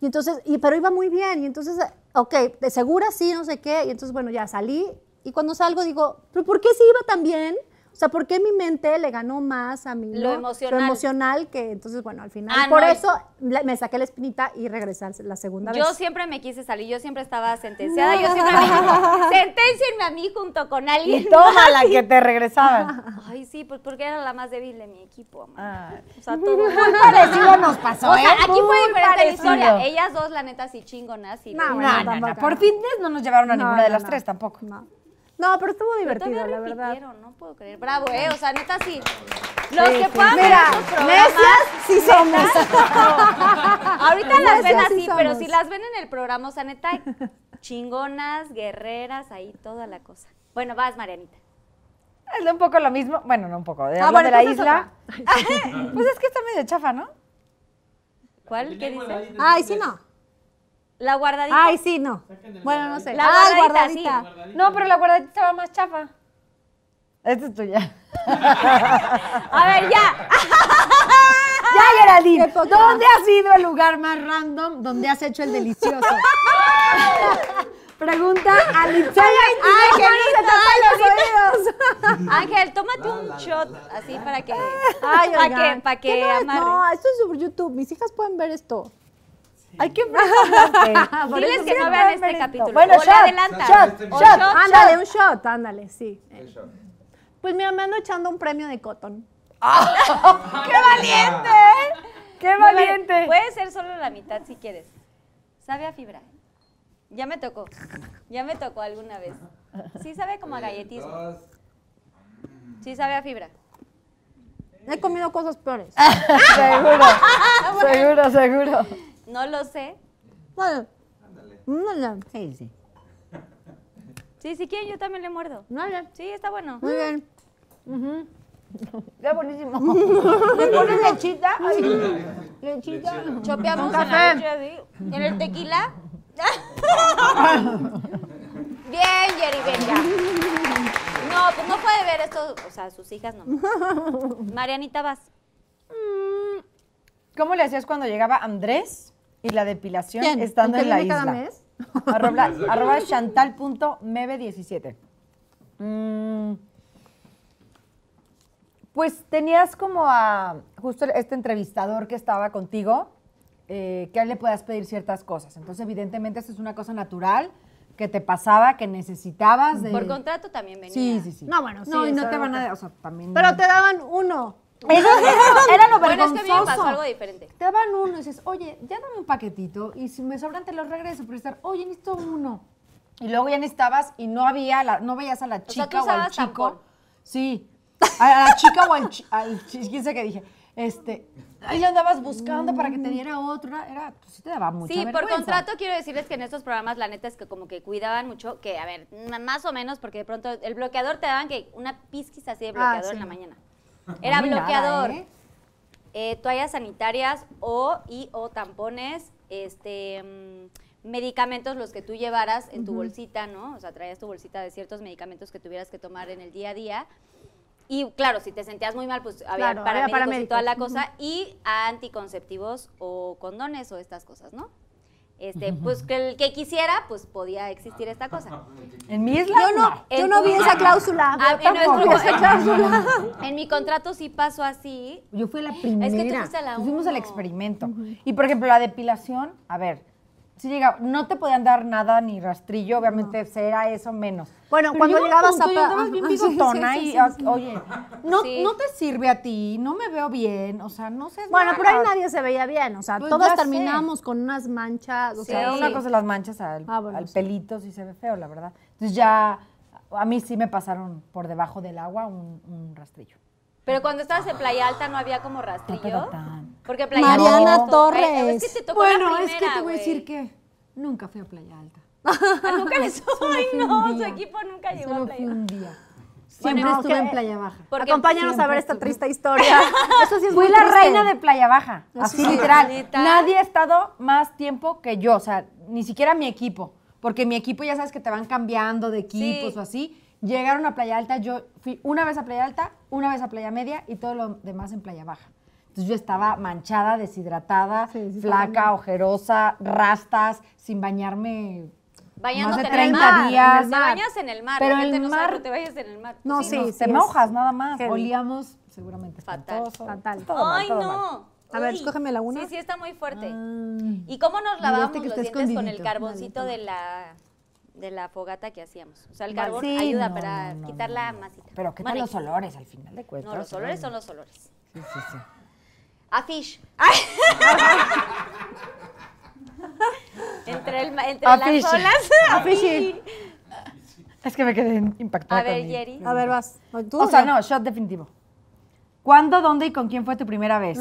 Y entonces, y, pero iba muy bien. Y entonces, ok, de segura sí, no sé qué. Y entonces, bueno, ya salí. Y cuando salgo digo, ¿pero por qué sí iba tan bien? O sea, ¿por qué mi mente le ganó más a mí? Lo ¿no? emocional. Lo emocional que entonces, bueno, al final. Ah, por no, eso me saqué la espinita y regresé la segunda Yo vez. siempre me quise salir, yo siempre estaba sentenciada, yo siempre me dijo, sentencienme a mí junto con alguien. Y toma la que te regresaban. Ay, sí, pues porque era la más débil de mi equipo. Ah. O sea, todo. Muy parecido nos pasó, O sea, ¿eh? aquí fue diferente la historia. Ellas dos, la neta, sí chingonas. Y No, No, no. Por fitness no nos llevaron a No, ninguna de las no. tres tampoco. No. No, pero estuvo divertido, la verdad. no puedo creer. Bravo, ¿eh? O sea, neta, sí. Los que sí. puedan ver Mira, programas. necias sí somos. Ahorita las ven sí así, pero si las ven en el programa, o sea, neta, chingonas, guerreras, ahí toda la cosa. Bueno, vas, Marianita. Es un poco lo mismo. Bueno, no un poco. De, Ah, bueno, de la isla. pues es que está medio chafa, ¿no? ¿Cuál? ¿Qué dice? Ay, sí, no. La guardadita. Ay, sí, no. Bueno, no sé. La Ay, guardadita, guardadita. No, pero la guardadita estaba más chafa. Esta es tuya. A ver, ya. Ya, Geraldine. ¿dónde ha sido el lugar más random donde has hecho el delicioso? Pregunta a Litzai. Ángel, tómate un shot así para que. Ay, para que, para ¿qué que no. No, esto es sobre YouTube. Mis hijas pueden ver esto. Ay, qué fresa. Por Diles que no vean este capítulo. Bueno, o shot, shot, O shot. Ándale, un shot, ándale, sí. Pues mira, me ando echando un premio de Cotton. ¡Qué valiente! ¡Qué valiente! Puede ser solo la mitad si quieres. Sabe a fibra. Ya me tocó. Ya me tocó alguna vez. Sí sabe como a galletismo. Sí sabe a fibra. He comido cosas peores. Seguro, seguro, seguro. No lo sé. Vale. Ándale. Sí, sí. Sí, si quieren yo también le muerdo. Vale. Sí, está bueno. Muy bien. Qué buenísimo. ¿Le pones lechita? Ay, lechita. Chopeamos en la café. leche así, en el tequila. Bien, Jerry, venga. No, pues no puede ver esto, o sea, sus hijas no. Marianita, vas. ¿Cómo le hacías cuando llegaba Andrés y la depilación ¿Quién? estando ¿El en la viene cada isla? mes? Arroba, arroba chantal.mebe17. Mm, pues tenías como a justo este entrevistador que estaba contigo, eh, que a él le puedas pedir ciertas cosas. Entonces, evidentemente, esto es una cosa natural que te pasaba, que necesitabas. De... Por contrato también venía. Sí, sí, sí. No, bueno, sí, No, y no eso te era van lo a... que- O sea, también... Pero te daban uno. Eso era lo Bueno, es que a mí me pasó vergonzoso. algo diferente. Te daban uno y dices, oye, ya dame un paquetito y si me sobran te los regreso, pero estar, oye, necesito uno. Y luego ya necesitabas y no había, la, no veías a la sea, chica tú o, al chico. tampón. Sí, a, la chica o al, al chi- quién sabe qué dije. Este, ahí lo andabas buscando para que te diera otro. Era, era pues sí te daba mucha Sí, por contrato quiero decirles que en estos programas la neta es que como que cuidaban mucho, que a ver, más o menos, porque de pronto el bloqueador te daban que una pizquis así de bloqueador Ah, en sí. la mañana. Era Muy nada, bloqueador. ¿eh? eh, toallas sanitarias o y o tampones, este mm, medicamentos los que tú llevaras en tu bolsita, ¿no? O sea, traías tu bolsita de ciertos medicamentos que tuvieras que tomar en el día a día. Y claro, si te sentías muy mal, pues había Claro, había paramédicos, y toda la paramédicos. cosa. Y anticonceptivos o condones o estas cosas, ¿no? Este, pues que el que quisiera, pues podía existir esta cosa. En mi isla, Yo no, yo no vi esa cláusula. En nuestro- esa cláusula. En mi contrato sí pasó así. Yo fui la primera. Es que tú fuiste la Fuimos al uno. experimento. Y por ejemplo, la depilación, a ver, si llega, no te podían dar nada ni rastrillo, obviamente cera eso menos. Bueno, Pero cuando llegabas punto a bien Ajá, sí, sí, sí, y, sí, sí. oye, no, Sí. no te sirve a ti, no me veo bien, o sea, no sé. Bueno, pero ahí nadie se veía bien. O sea, Pues sé. terminamos con unas manchas. O Sí. sea, una Sí. cosa las manchas al, Ah, bueno, al sí. pelito, sí se ve feo, la verdad. Entonces ya, a mí sí me pasaron por debajo del agua un, un rastrillo. Pero cuando estabas en Playa Alta no había como rastrillo. Porque Playa Mariana Alta. Torres. Ay, Es que te tocó la Bueno, primera, es que te voy a decir que nunca fui a Playa Alta. Ah, nunca les Ay, no, su equipo nunca llegó Solo a Playa un día. Bueno, Siempre es estuve en Playa Baja. Porque Acompáñanos a ver esta estuve- triste historia. Eso sí es Fui muy la triste. reina de Playa Baja, así sí. literal. ¿Neta? Nadie ha estado más tiempo que yo, o sea, ni siquiera mi equipo, porque mi equipo ya sabes que te van cambiando de equipos Sí. o así. Llegaron a Playa Alta, yo fui una vez a Playa Alta, una vez a Playa Media y todo lo demás en Playa Baja. Entonces yo estaba manchada, deshidratada, Sí, sí, flaca, ojerosa, rastas, sin bañarme Bañándote más de en el 30 mar. días. Te bañas en el mar. Pero el no sabe, mar- pero te bañas en el mar. No, sí, No, sí. te mojas nada más. heavy. Olíamos seguramente Fatal. Fatal. Todo mal, Ay, mal. no. A ver, escógeme la una. Sí, sí, está muy fuerte. Ay. ¿Y cómo nos este que los dientes con el carboncito de la, de la fogata que hacíamos? O sea, el carbón Sí, ayuda no, para no, no, quitar no, la masita. Pero ¿qué tal los olores al final de cuentas? No, los olores son los olores. Sí, sí, sí. A fish. Entre el, entre A las fish. olas. A fishy. Es que me quedé impactada. A ver. Jerry. A ver, vas. ¿Tú? O sea, Ya. no, shot definitivo. ¿Cuándo, dónde y con quién fue tu primera vez?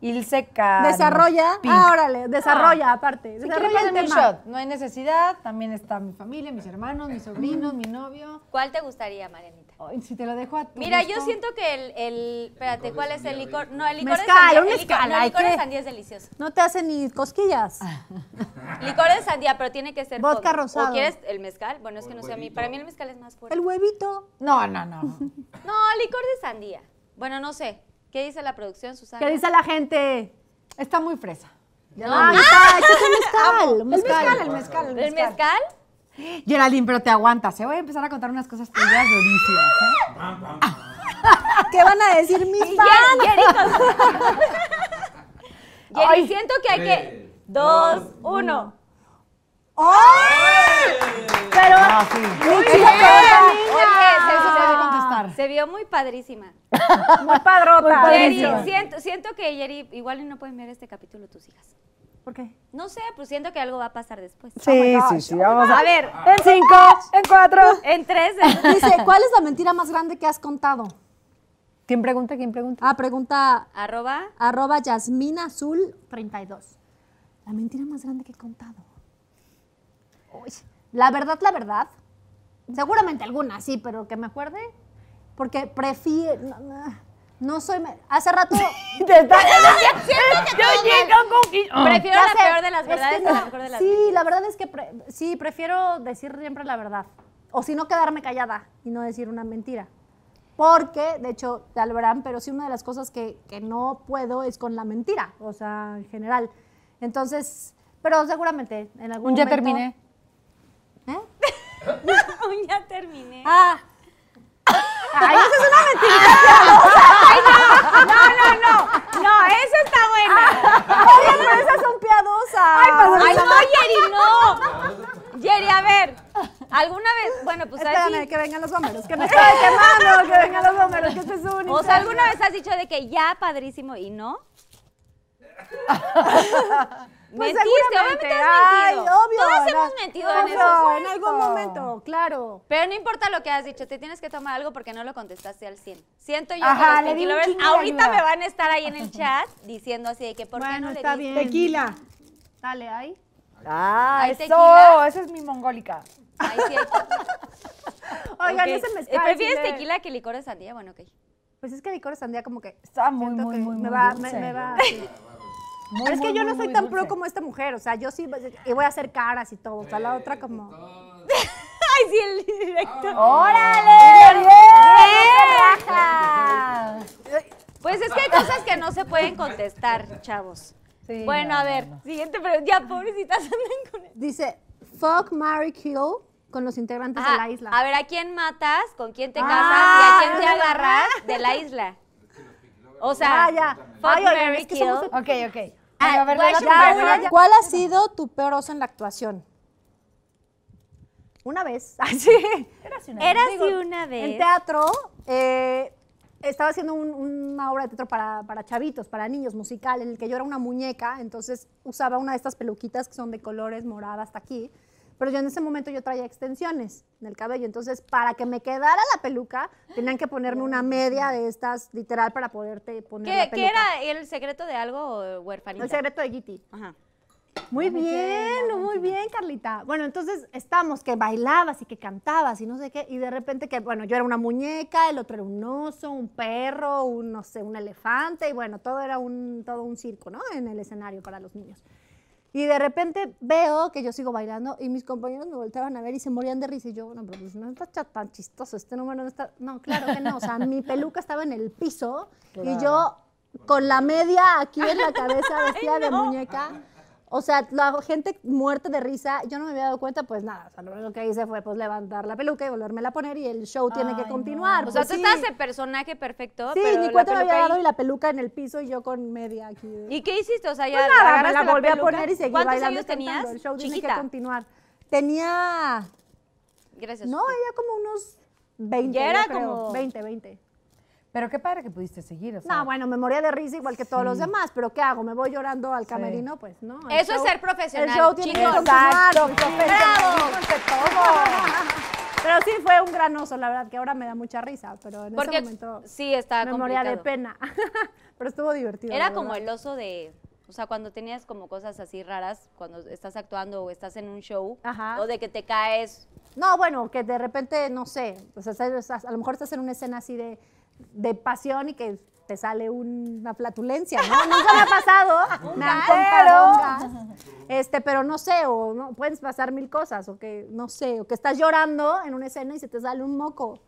Ilse Desarrolla. Ah, órale, desarrolla aparte. Si Desarrolla el tema. shot, no hay necesidad. También está mi familia, mis hermanos, mis sobrinos, mi novio. ¿Cuál te gustaría, Marianita? Ay, si te lo dejo a tu Mira, gusto. yo siento que el, el espérate, ¿cuál es el licor? No, el licor Mezcal, de sandía. un el licor- mezcal, no, el hay licor de que- sandía es delicioso. No te hace ni cosquillas. Licor de sandía, pero tiene que ser Vodka con- rosado. ¿O quieres el mezcal? Bueno, es que no sé a mí. Para mí el mezcal es más fuerte. El huevito. No, no, no. No, licor de sandía. Bueno, no sé. ¿Qué dice la producción, Susana? ¿Qué dice la gente? Está muy fresa. Ya no, un mezcal. un El mezcal, mezcal. el mezcal, el ¿El mezcal. mezcal? Geraldine, pero te aguantas. ¿eh? Voy a empezar a contar unas cosas tuyas durísimas. ¿eh? ¿Qué van a decir mis Y fans? Jerry, siento que hay que... Dos, uno. Pero, Ah, sí. muy Bien. bien, Oye, se, Se- vio muy padrísima. muy padrota. Jerry, de hecho. siento, siento que Jerry, igual no pueden ver este capítulo tus hijas. ¿Por qué? No sé, pues siento que algo va a pasar después. Sí, sí, sí. Vamos a A ver, En cinco, en cuatro. en tres. Dice, ¿cuál es la mentira más grande que has contado? ¿Quién pregunta? ¿Quién pregunta? Ah, pregunta Arroba. arroba Yasmina Azul 32. La mentira más grande que he contado. Uy, la verdad, la verdad. Seguramente alguna, sí, pero que me acuerde. Porque prefiero. No, no, no soy. Hace rato. Prefiero Ya la sé, peor de las es verdades que la mejor de las Sí, la verdad es que pre- sí, prefiero decir siempre la verdad. O si no, quedarme callada y no decir una mentira. Porque, de hecho, ya lo verán, pero sí una de las cosas que, que no puedo es con la mentira, o sea, en general. Entonces, pero seguramente en algún Un ya terminé. ¿Eh? ya terminé. Ah. Ay, esa es una mentira. No, eso está buena. Oye, pero esas son piadosas. Ay, no, Jerry, no. Jerry, a ver. ¿Alguna vez? Bueno, pues Espérame, que vengan los números, que me estoy quemando, que vengan los números, que este es un O sea. ¿alguna vez has dicho de que ya padrísimo y no? Pues Mentiste, obviamente has Ay, mentido. obvio. Todos no, hemos mentido en obvio, eso. En algún momento, claro. Pero no importa lo que has dicho, te tienes que tomar algo porque no lo contestaste al 100. Siento yo Ajá, que le los di un de ahorita ayuda. me van a estar ahí en el chat diciendo así de que ¿por qué Bueno, no le está diste? bien. Tequila. Dale, ahí. Ah, ¿Hay eso. tequila? Esa es mi mongólica. Ahí sí hay- Oigan, Ok. ese Eh, mezcal. ¿Prefieres sí le- tequila que licor de sandía? Bueno, ok. Pues es que licor de sandía como que... Está muy, muy, que muy, me muy va, me, dulce. me va... Muy, es que muy, yo no muy, soy muy tan pro como esta mujer, o sea, yo sí y voy a hacer caras y todo, o sea, la otra como... Ay, sí, el directo. ¡Órale! ¡Bien! ¡Raja! Pues es que hay cosas que no se pueden contestar, chavos. Sí, bueno, no, a ver, no, siguiente pregunta. Ya, pobrecitas, andan con él. Dice, fuck, marry, kill con los integrantes de la isla. A ver, ¿a quién matas? ¿Con quién te casas? Ah. ¿Y a quién te agarras de la isla? O sea, Ah, ya. Ay, oigan, marry, es que kill. somos- Ok, ok. Ah, Bueno, a. ¿Cuál ha sido tu peor oso en la actuación? Una vez. Así. Era así una vez. En teatro, eh, estaba haciendo un- una obra de teatro para, para chavitos, para niños, musical, en el que yo era una muñeca, entonces usaba una de estas peluquitas que son de colores morada hasta aquí, pero yo en ese momento yo traía extensiones en el cabello, entonces para que me quedara la peluca, tenían que ponerme una media de estas, literal, para poderte poner la ¿Qué, peluca. qué era el secreto de algo o huerfanita? El secreto de Giti. Ajá. Muy bien, muy bien, Carlita. Bueno, entonces estamos que bailabas y que cantabas y no sé qué, y de repente que, bueno, yo era una muñeca, el otro era un oso, un perro, un, no sé, un elefante, y bueno, todo era un, todo un circo, ¿no? En el escenario para los niños. Y de repente veo que yo sigo bailando y mis compañeros me volteaban a ver y se morían de risa. Y yo, bueno, pero pues no está tan chistoso, este número no está. No, claro que no. O sea, mi peluca estaba en el piso y yo con la media aquí en la cabeza vestida de muñeca. O sea, la gente muerta de risa, yo no me había dado cuenta, pues nada, o sea, lo único que hice fue pues levantar la peluca y volvérmela a poner y el show tiene que continuar. O sea, pues, tú sí. estás en personaje perfecto, Sí, pero ni cuenta me había dado ahí- y la peluca en el piso y yo con media aquí. ¿Y qué hiciste? O sea, ya Pues nada, me agarraste la volví a poner y seguí ¿Cuántos bailando años y cantando. tenías? El show tiene que Chiquita. continuar. Tenía, Gracias. no, ella como unos 20, Ya era como- 20, 20. Pero qué padre que pudiste seguir, o sea. No, bueno, me moría de risa igual que todos los demás, pero ¿qué hago? ¿Me voy llorando al camerino? Pues no. Eso es ser profesional, El show tiene que continuar. Pues, sí. Pero sí fue un gran oso, la verdad, que ahora me da mucha risa, pero en Porque ese momento sí, estaba me moría de complicado. pena. pero estuvo divertido. Era como el oso de, o sea, cuando tenías como cosas así raras, cuando estás actuando o estás en un show, Ajá. o de que te caes. No, bueno, que de repente, no sé, o sea, estás- a lo mejor estás en una escena así de, de pasión y que te sale una flatulencia, ¿no? Nunca me ha pasado, me han contado este, pero no sé, o no, pueden pasar mil cosas, o que, no sé, o que estás llorando en una escena y se te sale un moco.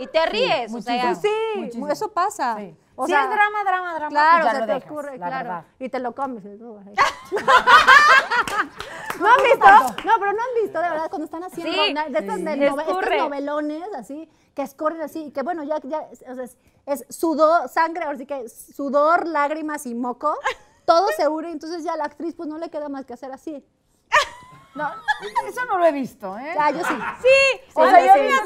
Y te ríes, o sea, Pues sí, Muchísimo. eso pasa. Sí. O si sea, es drama, drama, drama, Claro, pues ya se lo te dejas, ocurre, la claro. verdad. Y te lo comes. ¿no? Ahí. ¿No han visto? No, pero no han visto, de verdad, cuando están haciendo Sí. na- de estas, Sí. de nove- estos novelones así, que escurren así, y que bueno, ya, ya o sea, es, es sudor, sangre, ahora sí que sudor, lágrimas y moco, todo se une, entonces ya a la actriz pues no le queda más que hacer así. No, eso no lo he visto, ¿eh? Ya, yo sí. sí, O o sea, yo sí, sí, sí. ya,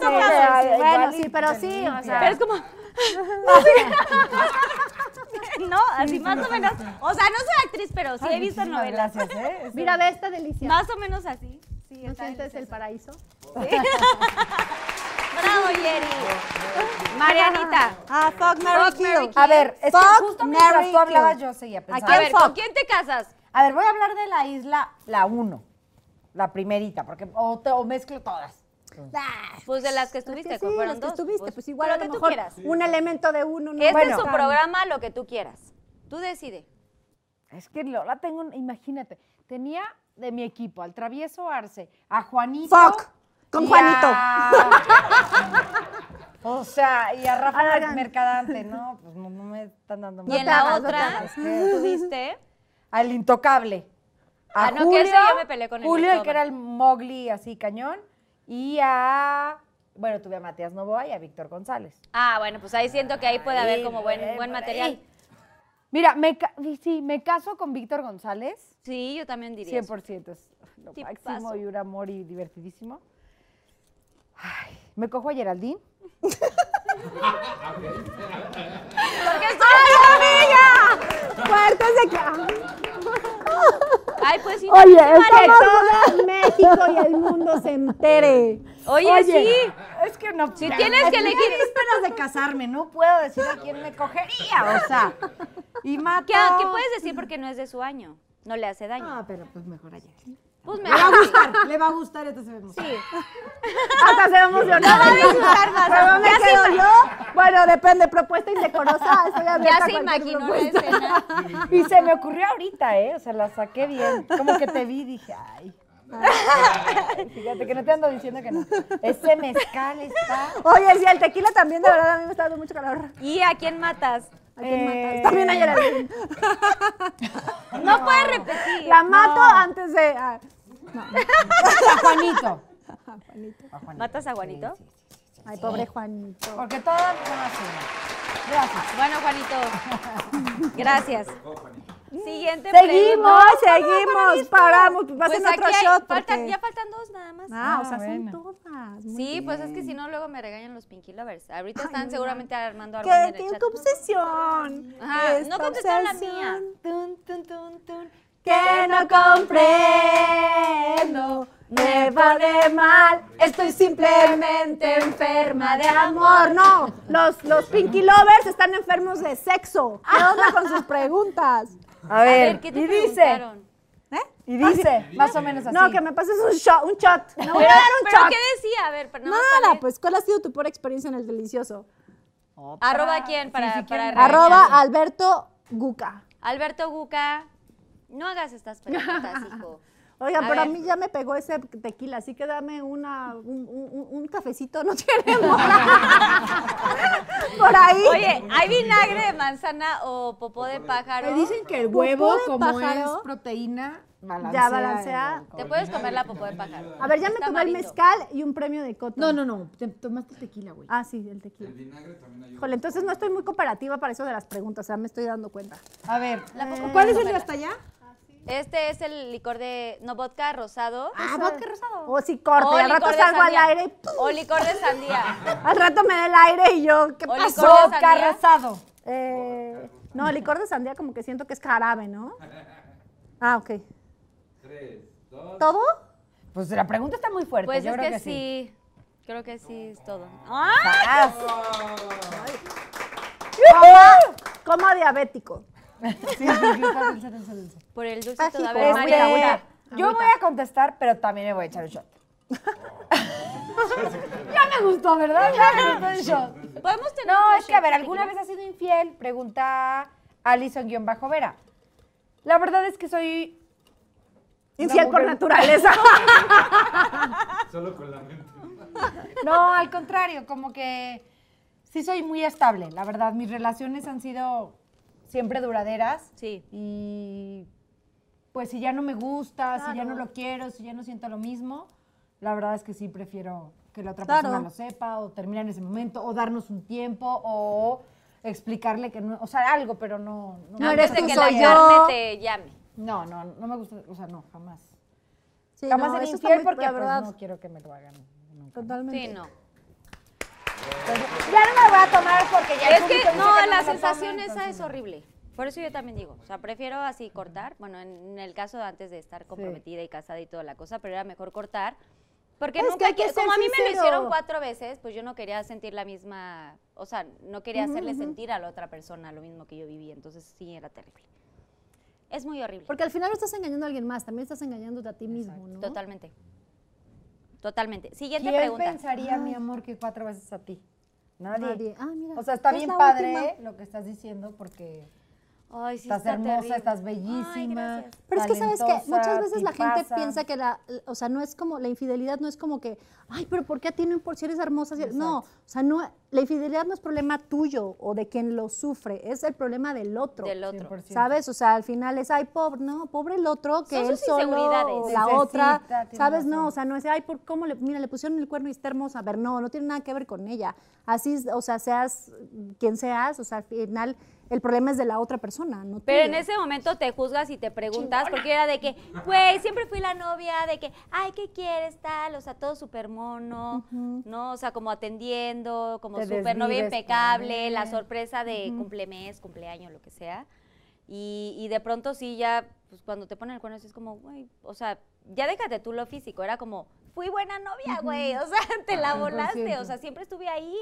sí, ya, bueno, sí, pero sí, o limpia. sea. Pero es como. no, así más o menos. O sea, no soy actriz, pero sí he visto novelas. Gracias, ¿eh? Eso- Mira, ve esta delicia. Más o menos así. Sí, ¿No sientes el paraíso? Bravo, Yeri. Marianita. Ah, fuck, Fuck, Mary, A ver, es que Fuck, justo mientras tú hablabas yo seguía ¿A pensando. A quién ver, fuck? ¿con quién te casas? A ver, voy a hablar de la isla, la 1, la primerita, porque o, te- o mezclo todas. Ah, Pues de las que es que estuviste, sí, fueron las que dos. estuviste, pues, igual a lo que tú mejor quieras. un elemento de uno. ¿no? Este Bueno. es su programa, lo que tú quieras. Tú decide. Es que Lola tengo, un- imagínate, tenía de mi equipo al travieso Arce, a Juanito. Fuck, con Juanito. a- o sea, y a Rafa. Mercadante, no, pues no, no me están dando y más. en la otra, tuviste. Al intocable. A Ah, no, que ese ya me peleé con el Julio, el que era el Mowgli así cañón. Y a, bueno, tuve a Matías Novoa y a Víctor González. Ah, bueno, pues ahí siento que ahí puede haber como buen, buen material. Mira, me, sí, me caso con Víctor González. Sí, yo también diría. eso. 100% es lo máximo y un amor y divertidísimo. Ay, me cojo a Geraldine. Porque estoy- Fuertes de que. Ay, pues sí. Oye, estamos todo México y el mundo se entere. Oye, sí. Es que no. Si tienes que elegir. Esperas de casarme, no puedo decir a quién me cogería, o sea. Y mato. ¿Qué, qué puedes decir porque no es de su año? No le hace daño. Ah, pero pues mejor a Geraldine. Pues me Le va a gustar, le va a gustar, entonces vemos. Sí. Hasta se va a emocionar. va a disfrutar más. ¿Pero se quedo ima- yo? Bueno, depende, propuesta indecorosa. Estoy abierta Ya se imaginó la escena. Y se me ocurrió ahorita, ¿eh? O sea, la saqué bien. Como que te vi y dije, ay. Fíjate que no te ando diciendo que no. Ese mezcal está. Oye, sí, el tequila también, de verdad, a mí me está dando mucho calor. ¿Y a quién matas? ¿A quién Eh, matas? También a Geraldine. No puedes repetir. La mato antes de... ah, A Juanito. A Juanito. ¿Matas a Juanito? Sí, sí, sí, sí. Ay, pobre Juanito. Porque todas son así. Gracias. Bueno, Juanito. Gracias. Siguiente Seguimos, pregunta. seguimos, paramos, pues pasen Pues otro hay- shot. faltan- porque- ya faltan dos nada más. Ah, o Ah, sea, bueno. son todas. muy Sí, pues es que si no, luego me regañan los Pinky Lovers. Ahorita Ay, están no. seguramente armando algo ¿Qué, en el qué, chat. qué obsesión? Ajá, no contestaron la mía. Tun, tun, tun, tun. Que no comprendo, me vale mal, estoy simplemente enferma de amor. No, los, los Pinky Lovers están enfermos de sexo. ¿Qué onda con sus preguntas? A ver, ver, ¿qué te y dice, preguntaron? ¿Eh? y dice, más o menos así. No, que me pases un shot, un shot. No voy a dar un pero shot. ¿qué decía? A ver, pero nada para- pues, ¿cuál ha sido tu peor experiencia en el delicioso? ¿Arroba quién? Para, sí, para regañar. Arroba Alberto Guca. Alberto Guca, no hagas estas preguntas, hijo. Oigan, A pero a mí ya me pegó ese tequila, así que dame una, un, un- un cafecito, no tenemos. Por ahí. Oye, ¿hay vinagre de manzana o popó de pájaro? Me dicen que el Popó huevo, de como pájaro. es proteína, balancea. Ya balancea. el- Te puedes comer la popó de pájaro. A ver, ya me tomé el mezcal y un premio de coto. No, no, no, te tomaste tequila, güey. Ah, sí, el tequila. El vinagre también ayuda. Híjole, entonces no estoy muy cooperativa para eso de las preguntas, o sea, me estoy dando cuenta. A ver, La popó ¿cuál es el de hasta allá? Este es el licor de, no, vodka rosado. Ah, vodka rosado. O si corte, o al rato licor de salgo al sandía. aire y ¡pum! O licor de sandía. al rato me da el aire y yo, ¿qué O pasó? de Vodka sandía. rosado. Eh, no, licor de sandía como que siento que es jarabe, ¿no? Ah, ok. ¿Todo? Pues la pregunta está muy fuerte. Pues yo es creo que, que, sí. Creo que sí es todo. ¡Ah! Ah, Como diabético. sí, dulce, dulce, dulce, dulce. Por el dulce Ají, todo. A por ver, agüita, María, agüita. una. Yo voy a contestar, pero también me voy a echar un shot. ya me gustó, ¿verdad? Ya me gustó el shot. Podemos tener No, es que a ver, ¿alguna vez has sido infiel? Pregunta Alison-Vera. La verdad es que soy Infiel por naturaleza. Solo con la mente. No, al contrario, como que sí soy muy estable, la verdad. Mis relaciones han sido siempre duraderas. Sí. Y pues si ya no me gusta, si ya no lo quiero, si ya no siento lo mismo, la verdad es que sí prefiero que la otra Claro. persona lo sepa o terminar en ese momento o darnos un tiempo o explicarle que no, o sea, algo, pero no no, No me eres de que soy la yo. carne te llame. no, no, no me gusta, o sea, no, jamás. Sí, jamás no, ser infiel porque pues, verdad, no quiero que me lo hagan nunca. Totalmente. Sí, no. Entonces, ya no me voy a tomar porque ya Es que no, la lo sensación tome, esa entonces es no. horrible. Por eso yo también digo, o sea, prefiero así cortar, bueno, en el caso de antes de estar comprometida y casada y toda la cosa, pero era mejor cortar. Porque Es que nunca, que que- como a mí me lo hicieron cuatro veces, pues yo no quería sentir la misma, o sea, no quería hacerle sentir a la otra persona lo mismo que yo viví, entonces sí era terrible. Es muy horrible. Porque al final no estás engañando a alguien más, también estás engañándote a ti mismo, ¿no? Totalmente. Totalmente. Siguiente ¿Quién pregunta. pensaría, mi amor, que cuatro veces a ti? Nadie. Nadie. Ah, mira, O sea, está es bien padre última. lo que estás diciendo porque Ay, sí, estás está hermosa, terrible. estás Ay, bellísima. gracias. Pero es que sabes que muchas veces la gente piensa que la, o sea, no es como la infidelidad no es como que, ay, pero ¿por qué a ti no importa si eres hermosa? Si- No, o sea, no, la infidelidad no es problema tuyo o de quien lo sufre, es el problema del otro. Del otro. 100%. ¿Sabes? O sea, al final es, ay, pobre, no, pobre el otro, que Son él sus solo, la Necesita, otra, ¿sabes? No, o sea, no es, ay, por cómo le, mira, le pusieron el cuerno y está hermosa. A ver, no, no tiene nada que ver con ella. Así, es, o sea, seas quien seas, o sea, al final el problema es de la otra persona, no Pero en ese momento te juzgas y te preguntas, porque era de que, güey, siempre fui la novia, de que, ay, ¿qué quieres, tal? O sea, todo súper mono, ¿no? O sea, como atendiendo, como súper novia impecable, la sorpresa de cumplemes, cumpleaños, lo que sea. Y, y de pronto sí, ya, pues cuando te ponen el cuerno, sí es como, güey, o sea, ya déjate tú lo físico, era como, fui buena novia, güey, o sea, te la volaste, o sea, siempre estuve ahí.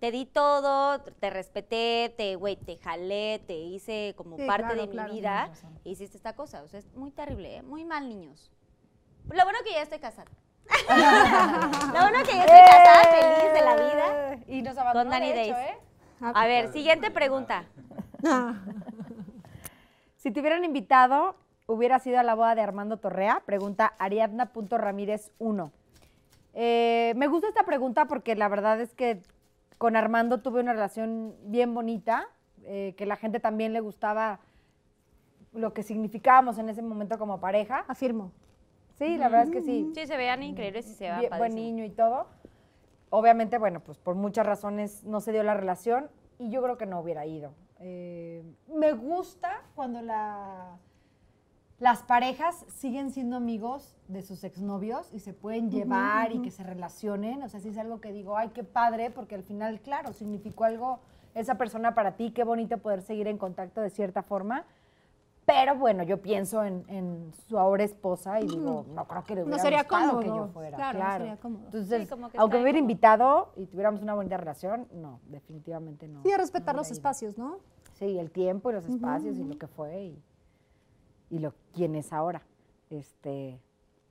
Te di todo, te respeté, te, güey, te jalé, te hice como Sí, parte claro, de mi vida. e hiciste esta cosa. O sea, es muy terrible, ¿eh? muy mal, niños. Lo bueno que ya estoy casada. Lo bueno que ya estoy casada, feliz de la vida. Eh, Y nos abandonó, Con Danny de hecho, Days. ¿eh? A ver, siguiente pregunta. Si te hubieran invitado, hubiera sido a la boda de Armando Torrea. Pregunta Ariadna.ramírez1. Eh, me gusta esta pregunta porque la verdad es que con Armando tuve una relación bien bonita, eh, que la gente también le gustaba lo que significábamos en ese momento como pareja. Afirmo. Sí, la verdad es que sí. Sí, se vean increíbles y se vean Bien- buen niño y todo. Obviamente, bueno, pues por muchas razones no se dio la relación y yo creo que no hubiera ido. Eh, me gusta cuando la, las parejas siguen siendo amigos de sus exnovios y se pueden llevar y que se relacionen. O sea, sí es algo que digo, ay, qué padre, porque al final, claro, significó algo esa persona para ti, qué bonito poder seguir en contacto de cierta forma. Pero bueno, yo pienso en, en su ahora esposa y digo, no creo que le No hubiera sería gustado que cómodo. yo fuera. Claro, no sería cómodo. Entonces, Sí, como que aunque me hubiera invitado y tuviéramos una bonita relación, no, definitivamente no. Sí, a respetar no los espacios, ¿no? Sí, el tiempo y los espacios y lo que fue y, y lo quién es ahora. Este,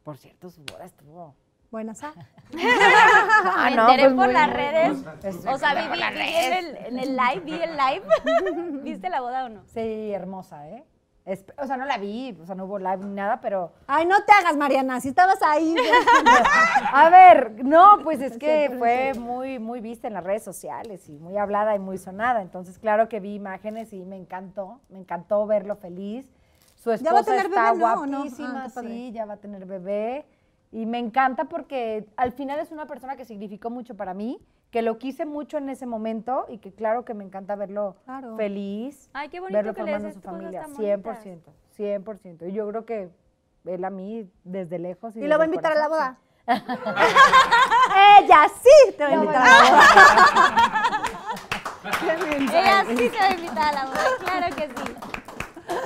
por cierto, su boda estuvo. Buenas. ah. Ah, Me no, enteré pues por las redes. Es- O sea, vi, vi- vi en, el, en el live, vi el live. ¿Viste la boda o no? Sí, hermosa, ¿eh? Es- o sea, no la vi, o sea, no hubo live ni nada, pero Ay, no te hagas, Mariana, si estabas ahí. A ver, no, pues es que fue muy, muy vista en las redes sociales y muy hablada y muy sonada. Entonces, claro que vi imágenes y me encantó, me encantó verlo feliz. Su ¿Ya va a esposa tener está bebé, no, o no? guapísima, Ah, padre. sí, ya va a tener bebé. Y me encanta porque al final es una persona que significó mucho para mí, que lo quise mucho en ese momento y que claro que me encanta verlo Claro. feliz, Ay, qué bonito verlo que le formando des su familia, tan 100%, 100%. Y yo creo que él a mí desde lejos. Y, Y lo va a invitar a la boda. Ella sí te va a invitar a la boda. Ella sí se va a invitar a la boda, claro que sí.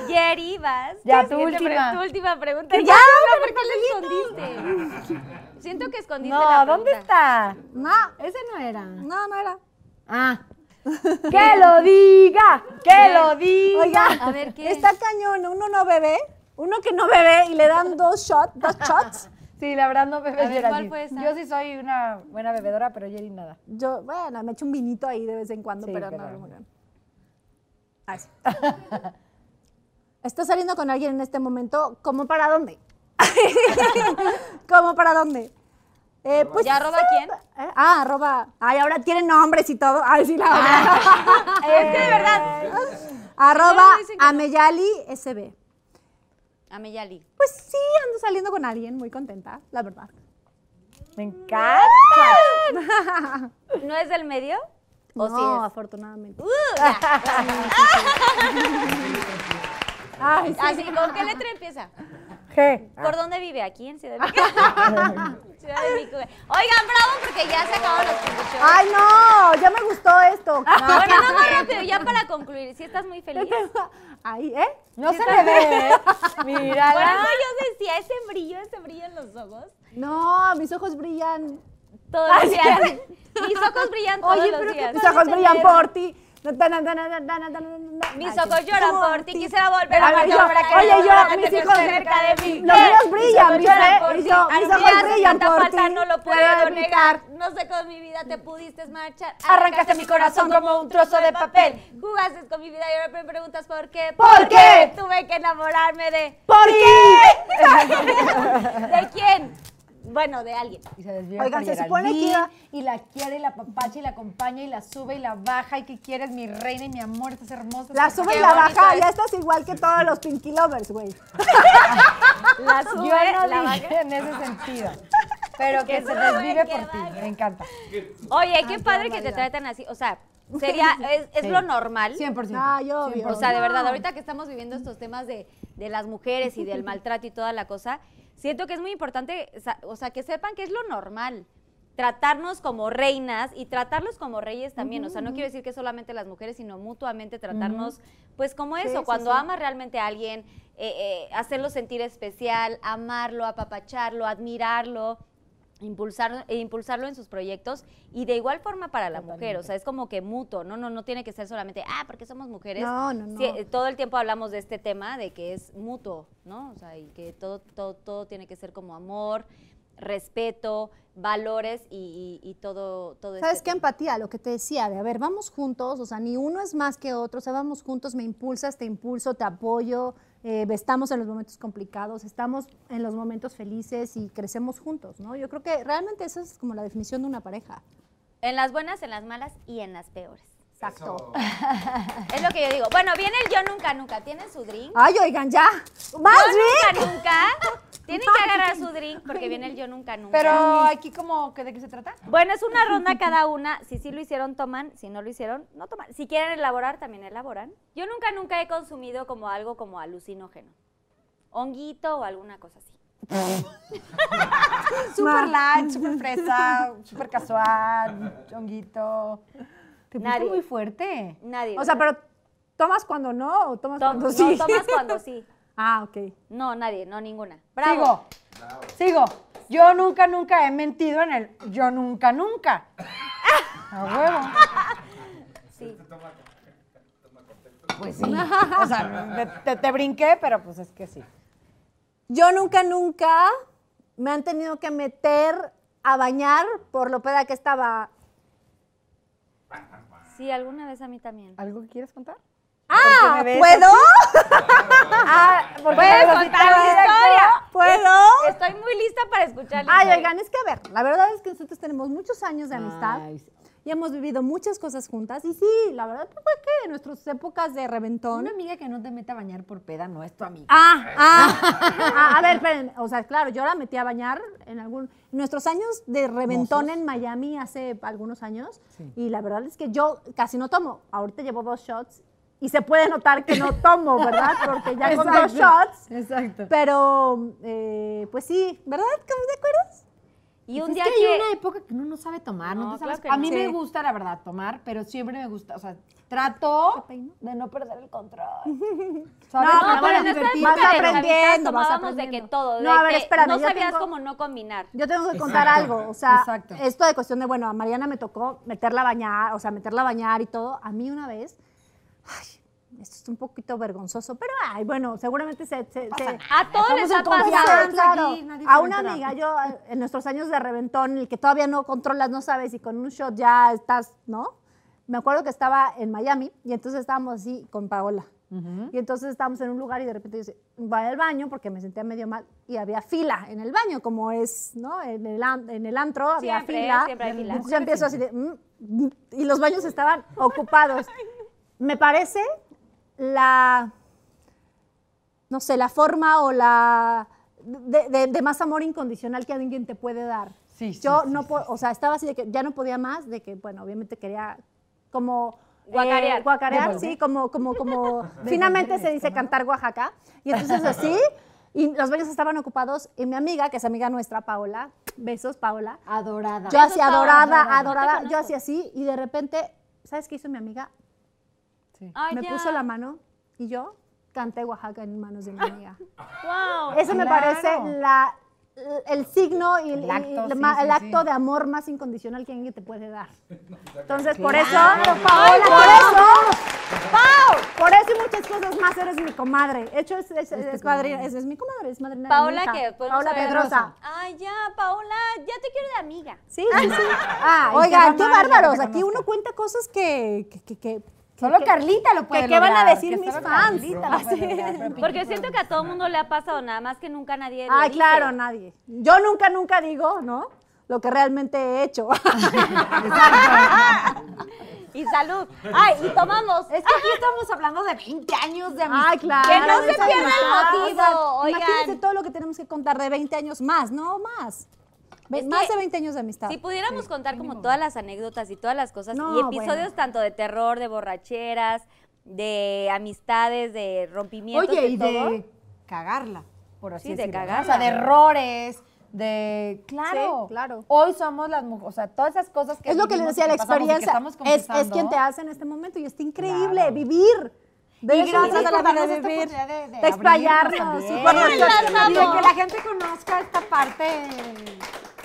Yeri, vas. Ya, tu última. tu última pregunta. Ya, ¿por qué la escondiste? Siento que escondiste No, la ¿dónde está? No, Ese no era. no, no era. Ah. ¡Que lo diga! ¡Que lo diga! Oiga, A ver, ¿qué? está cañón. Uno no bebe, uno que no bebe y le dan dos shots, dos shots. Sí, la verdad no bebes A ver, ¿cuál Geraldine. fue esa? Yo sí soy una buena bebedora, pero Jerry nada. Yo, bueno, me echo un vinito ahí de vez en cuando, Sí, pero pero no. no. bueno. ¿Estás saliendo con alguien en este momento? ¿Cómo para dónde? ¿Cómo para dónde? Eh, pues, ¿Ya arroba quién? eh, ah, arroba. Ay, ahora tienen nombres y todo. Ay, sí, la Ah. verdad. Es que de verdad. arroba que no. Ameyali SB. Ameyali. Pues sí, ando saliendo con alguien, muy contenta, la verdad. Me encanta. ¿No es del medio? ¿O no, sí afortunadamente. Uh, ya. Ay, sí. Así, ¿con qué letra empieza? G. ¿Por dónde vive? ¿Aquí en Ciudad de México? Ciudad de México. Oigan, bravo, porque ya se acabaron los conductores. Ay, no, ya me gustó esto. bueno, no más rápido, ya para concluir. Si estás muy feliz. Ay, ¿eh? No se le ve. Bueno, Mírala. yo decía, ese brillo, ese brillo en los ojos. No, mis ojos brillan. Todos los días. Mis ojos brillan todos Oye, los días. mis ojos brillan por ti. Mis ojos lloran por ti, quisiera volver a ver, para que Oye, yo, mis hijos cerca de mí. Los míos brillan, ¿viste? Mis ojos brillan por ti. No lo puedo negar. No sé con mi vida te pudiste marchar. Arrancaste mi corazón como un trozo de papel. Jugaste con mi vida y ahora me preguntas por qué. ¿Por qué? Tuve que enamorarme de. ¿Por qué? ¿De quién? Bueno, de alguien. Y se desvive Oigan, se supone que iba- Y la quiere y la papacha y la acompaña y la sube y la baja. ¿Y qué quieres, mi reina y mi amor? Estás hermosa. La sube y la baja, es. ya estás igual que todos los Pinky Lovers, güey. La Yo sube, no la dije baja. en ese sentido. Pero que Que se desvive por ti. Me encanta. Oye, qué padre que te tratan así. O sea, sería, es, es Sí. lo normal. 100%. Ay, obvio. O sea, de verdad, ahorita que estamos viviendo estos temas de, de las mujeres y del maltrato y toda la cosa, siento que es muy importante, o sea, que sepan que es lo normal. Tratarnos como reinas y tratarlos como reyes también. O sea, no quiero decir que solamente las mujeres, sino mutuamente tratarnos, pues como eso, sí, cuando sí. amas realmente a alguien, eh, eh, hacerlo sentir especial, amarlo, apapacharlo, admirarlo impulsar, e impulsarlo en sus proyectos y de igual forma para la mujer, o sea, es como que mutuo, no, no, no tiene que ser solamente, ah, porque somos mujeres. No, no, no. Sí, eh, todo el tiempo hablamos de este tema de que es mutuo, ¿no? O sea, y que todo, todo, todo tiene que ser como amor, respeto, valores y, y- y todo, todo ¿Sabes este qué tema. empatía? Lo que te decía, de a ver, vamos juntos, o sea, ni uno es más que otro, o sea, vamos juntos, me impulsas, te impulso, te apoyo, eh, estamos en los momentos complicados, estamos en los momentos felices y crecemos juntos, ¿no? Yo creo que realmente esa es como la definición de una pareja. En las buenas, en las malas y en las peores. Exacto. Es lo que yo digo. Bueno, viene el yo nunca nunca. ¿Tienen su drink? Ay, oigan, ya. ¿Más Yo drink? nunca nunca. Tienen que agarrar su drink porque viene el yo nunca nunca. Pero aquí, como, que ¿de qué se trata? Bueno, es una ronda cada una. Si sí lo hicieron, toman. Si no lo hicieron, no toman. Si quieren elaborar, también elaboran. Yo nunca, nunca he consumido como algo como alucinógeno. Honguito o alguna cosa así. Super light, super fresa, super casual, chonguito. Te pusiste Nadie. muy fuerte. Nadie. O sea, ¿verdad? pero ¿tomas cuando no o tomas Tom- cuando no, sí? tomas cuando sí. Ah, ok. No, nadie, no ninguna. Bravo. Sigo. Sigo. Yo nunca, nunca he mentido en el yo nunca, nunca. A huevo. Sí. Pues sí. O sea, te, te- te brinqué, pero pues es que sí. Yo nunca, nunca me han tenido que meter a bañar por lo peda que estaba. Sí, alguna vez a mí también. ¿Algo que quieres contar? ¡Ah! ¿Puedo? Ah, ¿Puedes contar la historia? ¿Puedo? Estoy muy lista para escuchar Ay, historia. oigan, es que a ver, la verdad es que nosotros tenemos muchos años de amistad Ay, sí. y hemos vivido muchas cosas juntas. Y sí, la verdad fue que en nuestras épocas de reventón. Una amiga que no te mete a bañar por peda no es tu amiga. Ah, ah, ah, a ver, esperen. O sea, claro, yo la metí a bañar en algún. En nuestros años de reventón Mozos. en Miami hace algunos años. Sí. Y la verdad es que yo casi no tomo. Ahorita llevo dos shots y se puede notar que no tomo, ¿verdad? Porque ya con dos shots. Exacto. Pero, eh, pues sí, ¿verdad? ¿Cómo te acuerdas? Y un es día que que... hay una época que uno no sabe tomar, ¿no? No, te sabes- claro que a mí no. me Sí. gusta, la verdad, tomar, pero siempre me gusta, o sea, trato de no perder el control. No, ¿Sabes? pero No, pero en esta época Vas aprendiendo, vas tomábamos de que aprendiendo. todo, No, de a ver, espérame, no sabías tengo- cómo no combinar. Yo tengo que contar algo, o sea, Exacto. esto de cuestión de, bueno, a Mariana me tocó meterla a bañar, o sea, meterla a bañar y todo. A mí una vez, ay, esto es un poquito vergonzoso, pero ay, bueno, seguramente se... se- se- A todos les ha pasado. claro. A va una amiga, yo eh, en nuestros años de reventón, en el que todavía no controlas, no sabes, y con un shot ya estás, ¿no? Me acuerdo que estaba en Miami y entonces estábamos así con Paola. Y entonces estábamos en un lugar y de repente dice, voy al baño porque me sentía medio mal y había fila en el baño, como es, ¿no? En el, en el antro había Siempre, fila. siempre hay fila. Entonces yo empiezo así de, "Mm, mm", y los baños estaban ocupados. Me parece la, no sé, la forma o la de, de- de más amor incondicional que alguien te puede dar. Sí, sí, Yo sí, no, o sea, estaba así de que ya no podía más, de que, bueno, obviamente quería como... eh, Guacarear. guacarear, Devolver. sí, como, como, como, finalmente se dice cantar Oaxaca. Y entonces así, y los baños estaban ocupados, y mi amiga, que es amiga nuestra, Paola, besos, Paola, Adorada. yo así Paola, adorada, adorada. adorada, yo así así, y de repente, ¿sabes qué hizo mi amiga? Sí. Ay, me ya. puso la mano, y yo canté Oaxaca en manos de mi amiga. Wow. Eso me Claro. parece la, el signo y el, El acto, el sí, ma- sí, el sí. acto de amor más incondicional que alguien te puede dar. Entonces, por eso, Claro, Paola, Paola. por eso, ¡Pau! Por eso y muchas cosas más eres mi comadre. De hecho, es, es, es, es- es mi comadre, es madrina Paola, podemos Paola Pedrosa. Ay, ya, Paola, ya te quiero de amiga. Sí, sí, sí. Ah, Oigan, qué qué bárbaros. Aquí uno cuenta cosas que... que, que, que- Solo que- Carlita lo puede que qué van a decir mis fans. Lo lograr, Porque Pinky siento que a todo mundo le ha pasado, nada más que nunca nadie lo Ay, dice. claro, nadie. Yo nunca, nunca digo, ¿no? Lo que realmente he hecho. Y salud. Ay, y tomamos. Es que aquí estamos hablando de 20 años de amistad. Ay, claro. Que no se pierda el motivo, O sea, oigan. Imagínense todo lo que tenemos que contar de 20 años más, no más. Es más que de 20 años de amistad. Si pudiéramos contar como todas las anécdotas y todas las cosas No, y episodios bueno. tanto de terror, de borracheras, de amistades, de rompimientos, Oye, de y todo. de cagarla, por así Sí, de decirlo. ¿no? cagarla. O sea, de errores, de... Claro. Sí, claro. Hoy somos las mujeres, o sea, todas esas cosas que es lo que les decía, la que que experiencia estamos es, es quien te hace en este momento y está increíble Claro. vivir. De Y gracias por la vida, de vivir, de, de de explayarnos. de que la gente conozca esta parte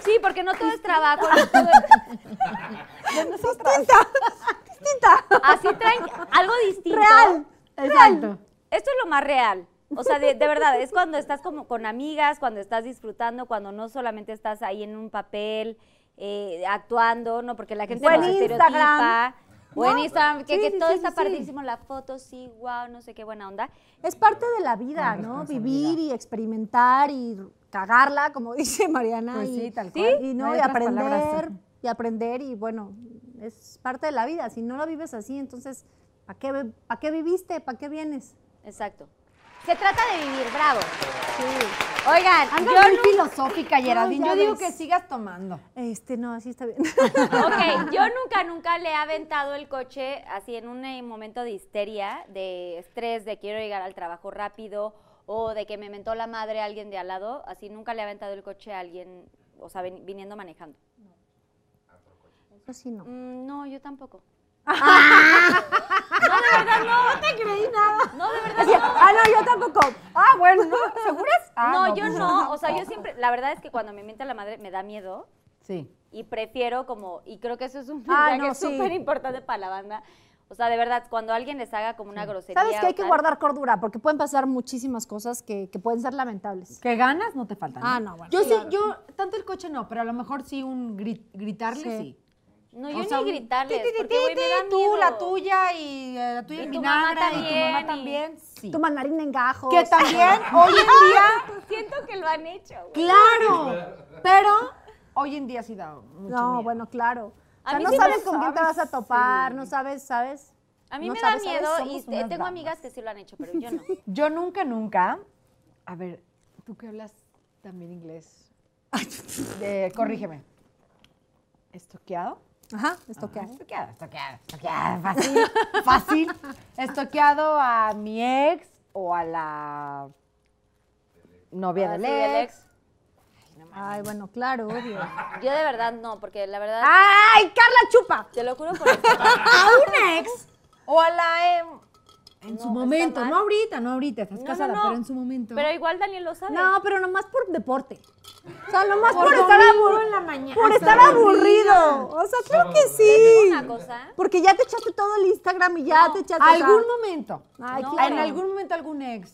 Sí, porque no todo es trabajo. no todo es- de nosotras. distinta. Así traen algo distinto. Real. Exacto. Esto es lo más real. O sea, de, de verdad, es cuando estás como con amigas, cuando estás disfrutando, cuando no solamente estás ahí en un papel eh, actuando, no, porque la gente O en nos Instagram. estereotipa. O en No, Instagram, que, sí, que sí, todo sí, está padrísimo, la foto, sí, wow, no sé qué buena onda. Es parte de la vida, ¿no? Vivir y experimentar y cagarla, como dice Mariana. Pues y, sí, tal y cual. no, No y aprender, palabras. y aprender, y bueno, es parte de la vida. Si no lo vives así, entonces, ¿para qué, ¿para qué viviste? ¿Para qué vienes? Exacto. Se trata de vivir, bravo. Oigan, Anda yo muy filosófica, Geraldine. Yo digo ves. que sigas tomando. Este, no, así está bien. Ok, yo nunca, nunca le he aventado el coche así en un eh, momento de histeria, de estrés, de quiero llegar al trabajo rápido o de que me mentó la madre alguien de al lado. Así nunca le he aventado el coche a alguien, o sea, ven- viniendo manejando. Eso sí, no. Mm, no, yo tampoco. no, de verdad no. No te creí nada. No, de verdad no. Ah, no, yo tampoco. Ah, bueno, ¿no? ¿Seguras? Ah, no, yo pues no. O sea, yo siempre, la verdad es que cuando me miente la madre me da miedo. Sí. y prefiero como, y creo que eso es un Ah, mensaje no, sí. súper importante para la banda. O sea, de verdad, cuando alguien les haga como una grosería. Sabes que hay o que tal, guardar cordura, porque pueden pasar muchísimas cosas que, que pueden ser lamentables. Que ganas no te faltan. Ah, no, bueno. Yo sí, yo, tanto el coche no, pero a lo mejor sí un gri- gritarle Sí. sí. No, O yo sea, ni gritarles, porque me Tú, la tuya y eh, la tuya Y en tu mamá vinagre y tu también, mamá y- también. Sí. Tu mandarín en gajos. Que también hoy en día, Siento que lo han hecho, güey. claro, pero hoy en día sí da mucho No, miedo. bueno, claro. O sea, no sí sabes con quién te vas a topar, sí. no sabes, ¿sabes? A mí No me da miedo y tengo damas. amigas que sí lo han hecho, pero yo no. Yo nunca, nunca, a ver, tú que hablas también inglés, de, corrígeme, ¿estoqueado? Ajá, Ah, Estoqueado, estoqueado, estoqueado, fácil, fácil. Estoqueado a mi ex o a la novia del ex. Ay, bueno, claro, obvio. Yo de verdad no, porque la verdad, ¡Ay, Carla Chupa! te lo juro por esto. A un ex o a la em, en No, su momento, no ahorita, no ahorita, estás No, casada, no. pero en su momento. Pero igual Daniel lo sabe. No, pero nomás por deporte. O sea, nomás por, por estar aburrido. en la mañana. Por estar aburrido. O sea, claro que ¿Les digo sí. una cosa? Porque ya te echaste todo el Instagram y ya No, te echaste. o sea, Algún momento. Ay, No. claro. En algún momento algún ex.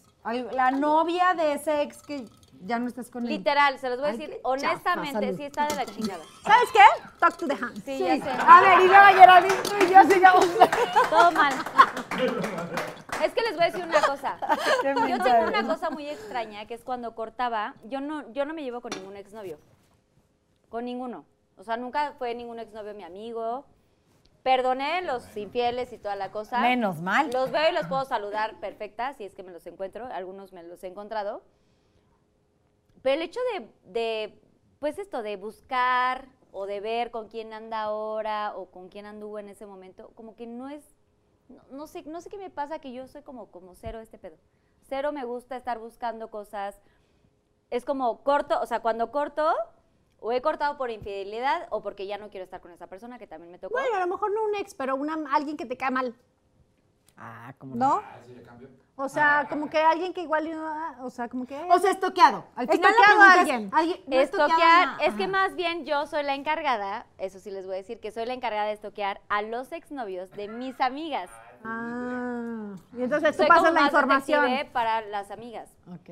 La novia de ese ex que ya no estás con él. Literal, se los voy a decir honestamente, chafa, sí está de la chingada. ¿Sabes qué? Talk to the hand. Sí, ya sé. A ver, y luego Geraldine, tú y yo sigamos. Todo mal. Es que les voy a decir una cosa. Qué Yo tengo una cosa muy extraña, que es cuando cortaba, yo no, yo no me llevo con ningún exnovio. Con ninguno. O sea, nunca fue ningún exnovio mi amigo. Perdoné los infieles y toda la cosa. Menos mal. Los veo y los puedo saludar perfecta, si es que me los encuentro. Algunos me los he encontrado. Pero el hecho de, de, pues esto, de buscar o de ver con quién anda ahora o con quién anduvo en ese momento, como que no es, no, no sé, no sé qué me pasa, que yo soy como, como cero este pedo. Cero me gusta estar buscando cosas. Es como corto, o sea, cuando corto, o he cortado por infidelidad o porque ya no quiero estar con esa persona, que también me tocó. Bueno, a lo mejor no un ex, pero una, alguien que te cae mal, Ah, como no. ¿no? O sea, como que alguien que igual, ah, o sea, como que... O sea, estoqueado. Al final la Estoqueado a alguien. alguien- no Estoquear, es que más bien yo soy la encargada, eso sí les voy a decir, que soy la encargada de estoquear a los exnovios de mis amigas. Ah, y entonces tú Soy pasas como la más información. para las amigas. Ok.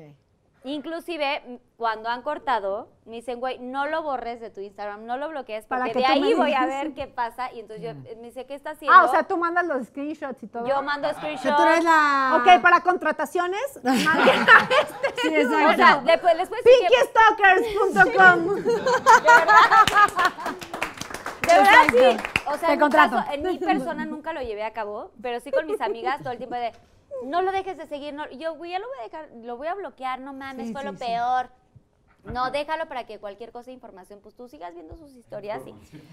Inclusive, cuando han cortado, me dicen, güey, no lo borres de tu Instagram, no lo bloquees, Para porque que de ahí voy a ver qué pasa. Y entonces yo, me dice, ¿qué está haciendo? Ah, o sea, tú mandas los screenshots y todo. Yo mando O sea, screenshots. tú eres la... Ok, para contrataciones, este. Sí, O sea, después, que- PinkyStalkers.com De verdad sí. O sea, Te en mi, contrato. caso- en mi persona nunca lo llevé a cabo, pero sí con mis amigas todo el tiempo de no lo dejes de seguir. No. Yo, güey, ya lo voy a dejar, lo voy a bloquear, no mames, Sí, fue sí, lo sí. peor. No, déjalo para que cualquier cosa de información, pues tú sigas viendo sus historias.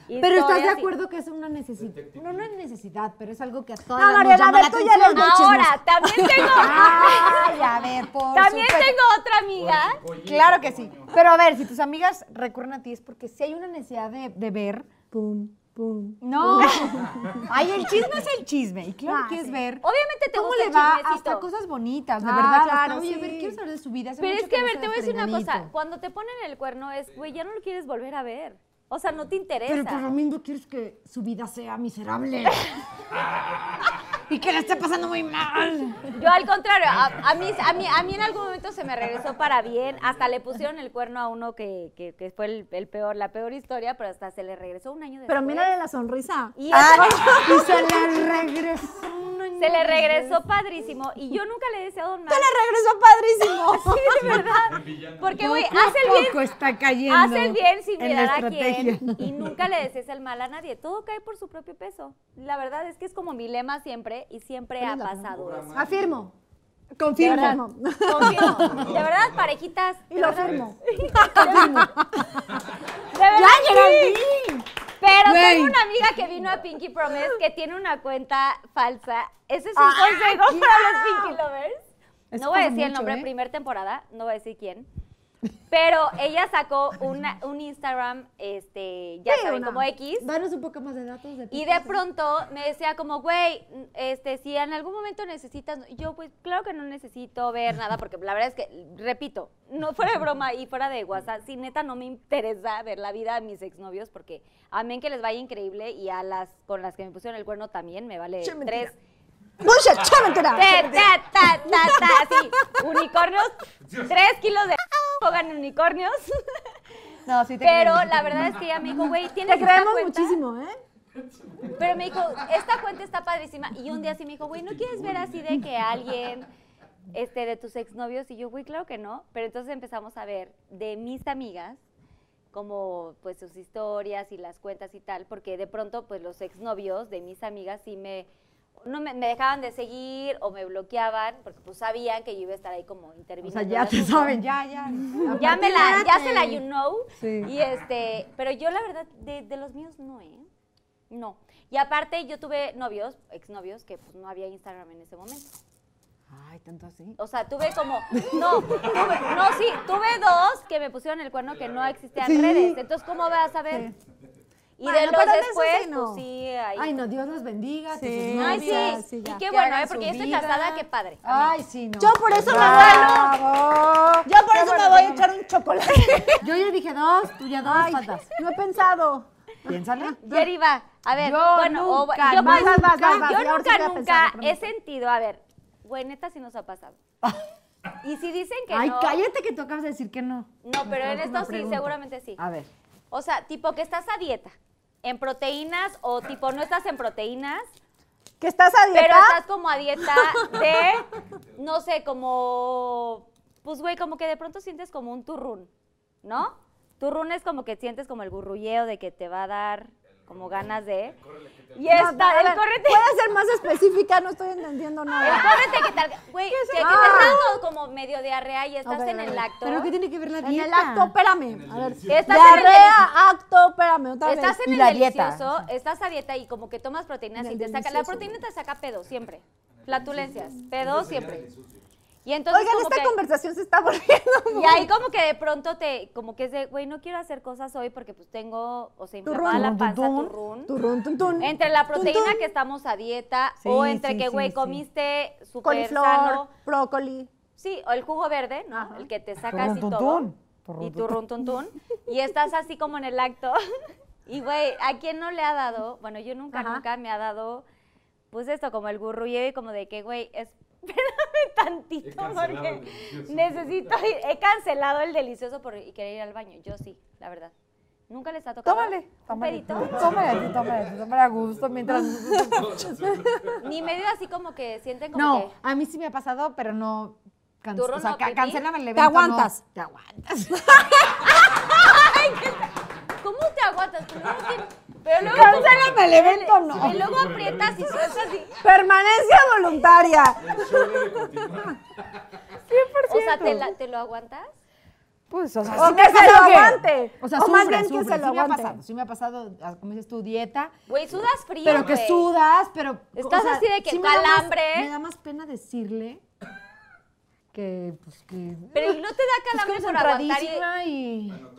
Y, Pero estás de y- acuerdo que es una necesidad. No, no es necesidad, pero es algo que a todas No, nos llama a la ver, tú ya muy Ahora, también tengo, Ay, a ver, por también tengo otra amiga. Claro que sí. Pero a ver, si tus amigas recurren a ti es porque si hay una necesidad de, de ver. Pum, pum. No. Ay, el chisme es el chisme. Y claro Ah, que es sí. ver. Obviamente te ¿Cómo gusta le el va chismecito. hasta cosas bonitas, de Ah, verdad? claro, Oye, a sí. ver, quiero saber de su vida. hace Pero mucho es que, a ver, te voy a decir una cosa. Cuando te ponen el cuerno es, güey, ya no lo quieres volver a ver. O sea, no te interesa. Pero por lo mismo quieres que su vida sea miserable. y que la esté pasando muy mal. Yo al contrario, a, a mí, a, mí, a mí en algún momento se me regresó para bien, hasta le pusieron el cuerno a uno que, que, que fue el, el peor, la peor historia, pero hasta se le regresó un año después. Pero mírale la sonrisa. Y Ah, y se le regresó. un año se le regresó padrísimo y yo nunca le he deseado mal. ¡Te le regresó padrísimo! Sí, de verdad. Porque, güey, haz el bien. poco está cayendo Haz el bien sin mirar a quién y nunca le desees el mal a nadie. Todo cae por su propio peso. La verdad es que es como mi lema siempre y siempre ha pasado eso. Afirmo. De Confirmo. verdad, confirmo. De verdad, parejitas. Y de lo verdad. firmo. De verdad, ¡Ya, sí. Pero tengo una amiga que vino a Pinky Promise que tiene una cuenta falsa. Ese es un Ah, consejo para los Pinky Lovers. Eso no voy a decir el nombre, ¿eh? primer temporada, no voy a decir quién. Pero ella sacó una- un Instagram, este, ya Sí, saben, una. como X. Danos un poco más de datos. De Y de pronto me decía como, güey, este, si en algún momento necesitas, yo pues claro que no necesito ver nada, porque la verdad es que, repito, no fuera de broma y fuera de WhatsApp, sí, neta no me interesa ver la vida de mis exnovios, porque amén que les vaya increíble y a las con las que me pusieron el cuerno también me vale Che, tres. ¡Bullshit! ¡Che, mentira! Ta, ta, ta, ta, así, unicornios, tres kilos de juegan unicornios. No, sí te Pero la verdad es que ella me dijo, güey, tienes Te creemos cuenta? muchísimo, ¿eh? Pero me dijo, esta cuenta está padrísima. Y un día sí me dijo, güey, ¿no quieres ver así de que alguien, este, de tus exnovios? Y yo, güey, claro que no. Pero entonces empezamos a ver de mis amigas, como pues sus historias y las cuentas y tal, porque de pronto pues los exnovios de mis amigas sí me, no me, me dejaban de seguir o me bloqueaban, porque pues sabían que yo iba a estar ahí como O interviniendo. sea, en ya te asunto. saben, ya, ya. Ya me la, ya se la you know. Sí. Y este, pero yo la verdad, de, de los míos no, ¿eh? No. Y aparte yo tuve novios, exnovios, que pues no había Instagram en ese momento. Ay, tanto así. O sea, tuve como, no, tuve, no, sí, tuve dos que me pusieron el cuerno que no existían Sí. redes. Entonces, ¿cómo vas a ver? Y Bueno, de los después, sí no. pues sí, ahí. Ay, no, Dios los bendiga. Sí. Ay, sí, ya. y qué bueno, ¿eh? Porque yo estoy casada, qué padre. Ay, sí, no. Yo por eso me Bravo. Yo por eso me voy a echar un chocolate. Yo ya dije dos, tú ya dos, Ay, faltas. no he pensado. Piénsale. Yeri va. A ver, Yo bueno, o- nunca, yo, vas, pues, yo nunca, voy nunca he sentido, a ver, güey, neta sí nos ha pasado. Y si dicen que Ay, no, cállate que tú acabas de decir que no. no, pero en esto sí, seguramente sí. A ver. O sea, tipo que estás a dieta, en proteínas o tipo no estás en proteínas, ¿Que estás a dieta? Pero estás como a dieta de, no sé, como, pues güey, como que de pronto sientes como un turrún, ¿no? Turrún es como que sientes como el gurrulleo de que te va a dar como ganas de... Y No, está, a el córrete... ¿Puedes ser más específica? No estoy entendiendo El nada. córrete que tal, güey, que, que te Ah. está dando como medio diarrea y estás en el acto. ¿Pero qué tiene que ver la En dieta? el acto, espérame. A ver. Estás en el Diarrea, acto, espérame, otra vez. Estás en Y el la dieta. delicioso, estás a dieta y como que tomas proteínas En y el te saca, la delicioso. proteína te saca pedo siempre, flatulencias, pedo siempre. Y entonces Oigan, como esta que- conversación se está volviendo muy... y ahí como que de pronto te, como que es de, güey, no quiero hacer cosas hoy porque pues tengo, o sea, inflamada la panza, turrún. turrún. Turrún, tun, tun. Entre la proteína tun. que estamos a dieta Sí, o entre sí, que, güey, sí. comiste súper Coliflor, sano. brócoli. Sí, o el jugo verde, ¿no? Ajá. El que te saca así todo. Y turrún, tuntún. Y estás así como en el acto. Y, güey, ¿a quién no le ha dado? Bueno, yo nunca, Ajá. nunca me ha dado, pues esto, como el gurrulleo y como de que, güey, espérame tantito porque necesito ir. He cancelado el delicioso por y querer ir al baño. Yo sí, la verdad. Nunca les ha tocado Tómale, tómale. Tómale, tómale, tómale a gusto mientras... Ni medio así como que sienten como No, que... a mí sí me ha pasado, pero no... can- ¿Turrón o sea, o ca- pipí? cancélame el Te evento. no. aguantas. Te aguantas. ¿Cómo te aguantas? Luego, que- pero luego Cancélame el evento, no. Y luego aprietas y sueltas y... Permanencia voluntaria. O sea, ¿te, la- te lo aguantas? Pues, o sea, O sí que me ha se pasado lo aguante. O sea, O sufre, más bien que se lo sí me ha aguante. pasado, sí me ha pasado, ah, como dices tu dieta, Güey, sudas frío, pero que güey. sudas, pero... Estás así de que me da más- calambre. me da más pena decirle que, pues, que... Pero ¿y no te da calambre es por aguantar y... centradísima y...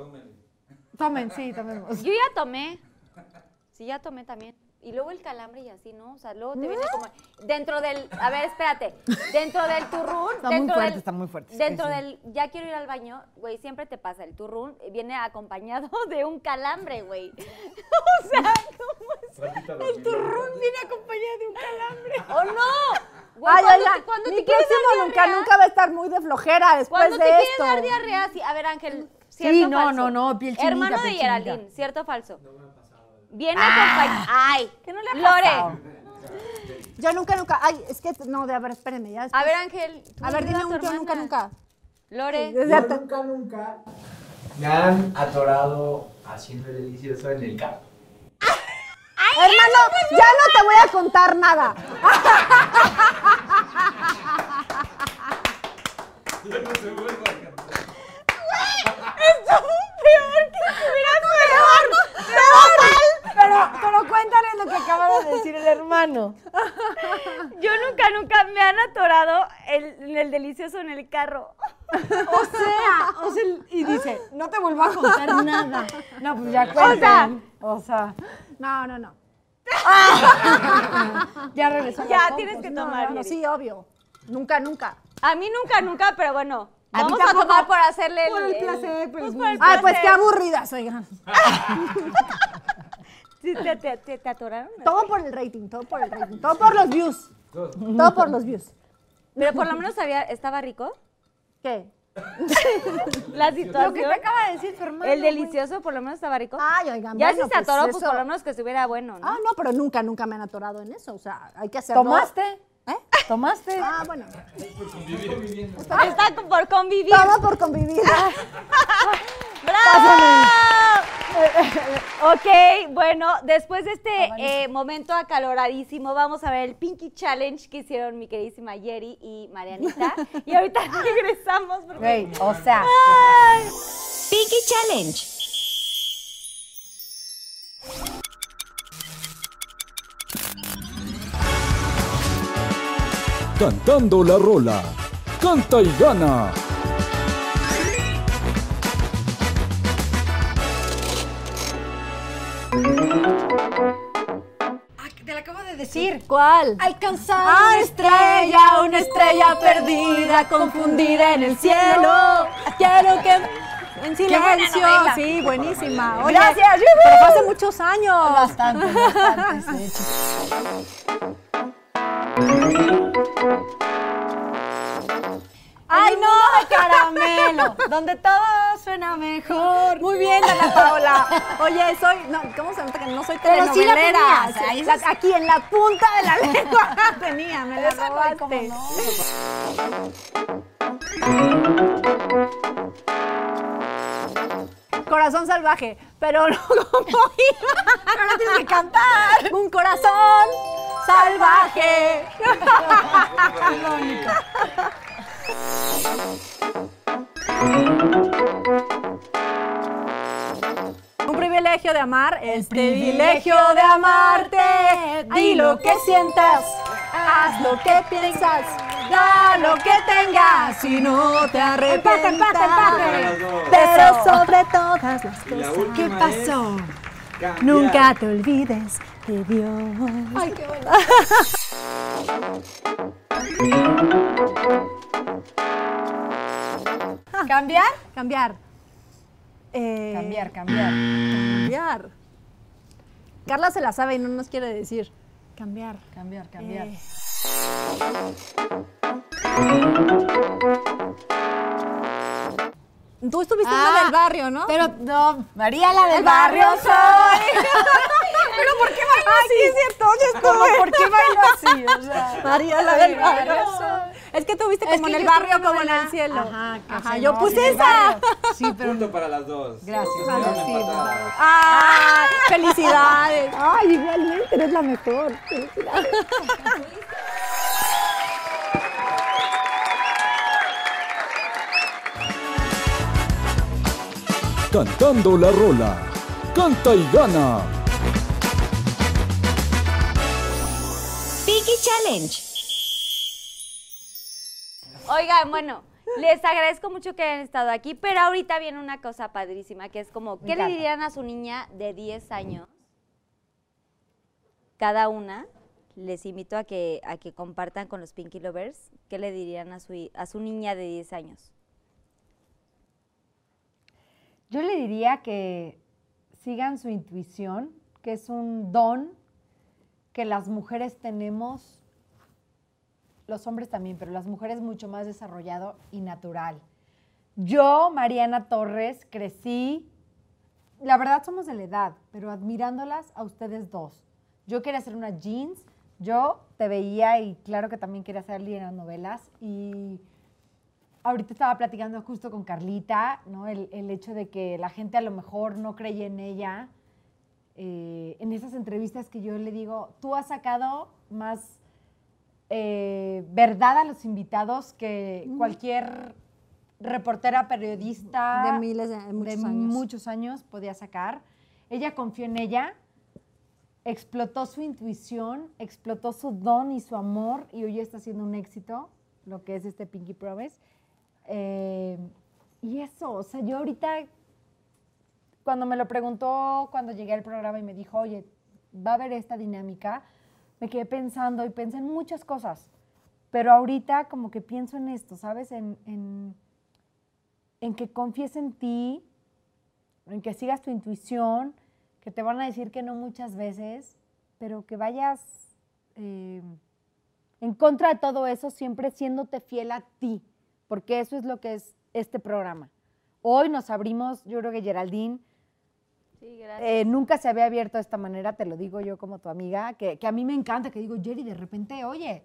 Tomen, sí, tomemos. Yo ya tomé. Sí, ya tomé también. Y luego el calambre y así, ¿no? O sea, luego te viene como... Dentro del... A ver, espérate. Dentro del turrún... Está muy dentro fuerte, del, está muy fuerte, Dentro sí. del... Ya quiero ir al baño, güey, siempre te pasa. El turrún viene acompañado de un calambre, güey. O sea, ¿cómo es? El turrón viene acompañado de un calambre. ¡Oh, no! Güey, Ay, cuando te, cuando mi te quieres próximo dar nunca, diarrea- nunca va a estar muy de flojera después Cuando de te esto. quieres dar diarrea, sí. A ver, Ángel, ¿cierto Sí, no, falso? no, no, piel chinita, Hermano de Geraldine. ¿cierto o falso? Viene acompañado. ¡Ay! ¿Qué no le ha Lore. Yo nunca, nunca. Ay, es que no, de a ver, espérenme ya. A ver, Ángel. a ver, dime un yo nunca, nunca. Lore. Desde Yo nunca, nunca me han atorado haciendo el delicioso en el carro. Hermano, ya no te voy a contar nada. Pero, pero cuéntale lo que acaba de decir el hermano. Yo nunca, nunca me han atorado el, en el delicioso en el carro. O sea, o sea, y dice, no te vuelvo a contar nada. No, pues ya cuenten. O sea, No, no, no. ya regresó. Ya, tienes que tomar. no, sí, obvio. Nunca, nunca. A mí nunca, nunca, pero bueno. A mí Vamos a tampoco. tomar por hacerle el... Por el placer, el pues por el Ay, pues qué aburridas, oigan. ¿Te, te, te, te atoraron? Todo por el rating, todo por el rating, todo por los views. Todo por los views. Pero por lo menos sabía, ¿estaba rico? ¿Qué? La Lo que situación. te acaba de decir tu hermano. El güey. delicioso por lo menos estaba rico. Ay, oigan, ya bueno, si se pues atoró, pues, eso- por lo menos que estuviera bueno, ¿no? Ah, no, pero nunca, nunca me han atorado en eso. O sea, hay que hacerlo. ¿Tomaste? ¿Eh? ¿Tomaste? Ah, bueno. Está por convivir. Todo por convivir. ¡Bravo! ok, bueno, después de este eh, momento acaloradísimo, vamos a ver el Pinky Challenge que hicieron mi queridísima Yeri y Marianita. y ahorita regresamos porque... Güey, o sea. Ay. Pinky Challenge. Cantando la rola. Canta y gana. Te lo acabo de decir. ¿Cuál? Alcanzar Ah, estrella, una estrella perdida, confundida en el cielo. Quiero que en silencio. novela. Sí, buenísima. Oye, Gracias, Pero hace muchos años. Bastante, bastante. Ay, no. caramelo, donde todo suena mejor. Muy bien, Ana Paola. Oye, soy. No, ¿Cómo se nota que no soy Pero sí la telenovelera? tenías, ahí La- sí. aquí en la punta de la lengua tenía, me la Esa no, robaste. ¿cómo no? Corazón salvaje, pero no como iba. Ahora tienes que cantar. Un corazón salvaje. Un privilegio de amar, el privilegio de amarte. Di lo que sientas, haz lo que piensas, da lo que tengas y no te arrepientas. empate, empate. Pero sobre todas las cosas, ¿Qué pasó? cambiar. nunca te olvides de Dios. Ay, qué bueno. ¿Cambiar? Cambiar. Eh, Cambiar, cambiar. Cambiar. Carla se la sabe y no nos quiere decir. Cambiar. Cambiar, cambiar. Eh, Tú estuviste en la Ah, del barrio, ¿no? Pero no, María la del El barrio barrio soy. Pero ¿por qué bailo Ay, sí, es cierto, yo ¿Cómo estuve. por qué bailo así? O sea, María la del barrio. Es que tuviste Es como que en el yo barrio como en el cielo. Ajá, Ajá, yo no, puse sí, del esa. barrio. Sí, pero Punto para las dos. Gracias. Vale, sí. ¡Ah! ¡Felicidades! Ay, igualmente eres la mejor. Cantando la rola. Canta y gana. Piggy Challenge. Oigan, bueno, les agradezco mucho que hayan estado aquí, pero ahorita viene una cosa padrísima, que es como, ¿qué le dirían a su niña de 10 años? Cada una, les invito a que, a que compartan con los Pinky Lovers, ¿qué le dirían a su, a su niña de 10 años? Yo le diría que sigan su intuición, que es un don que las mujeres tenemos, los hombres también, pero las mujeres mucho más desarrollado y natural. Yo, Mariana Torres, crecí, la verdad somos de la edad, pero admirándolas a ustedes dos. Yo quería hacer una jeans, yo te veía y claro que también quería en las novelas y ahorita estaba platicando justo con Carlita, ¿no? El, el hecho de que la gente a lo mejor no creía en ella. eh, en esas entrevistas que yo le digo, tú has sacado más eh, verdad a los invitados que cualquier reportera, periodista De miles de- muchos de años. muchos años podía sacar. Ella confió en ella, explotó su intuición, explotó su don y su amor y hoy está haciendo un éxito, lo que es este Pinky Promise. Eh, y eso, o sea, yo ahorita, cuando me lo preguntó, cuando llegué al programa y me dijo, oye, va a haber esta dinámica, me quedé pensando y pensé en muchas cosas, pero ahorita como que pienso en esto, ¿sabes? En, en, que confíes en ti, en que sigas tu intuición, que te van a decir que no muchas veces, pero que vayas eh, en contra de todo eso, siempre siéndote fiel a ti, porque eso es lo que es este programa. Hoy nos abrimos, yo creo que Geraldine, Sí, eh, nunca se había abierto de esta manera, te lo digo yo como tu amiga, que, que a mí me encanta, que digo, Jerry, de repente, oye,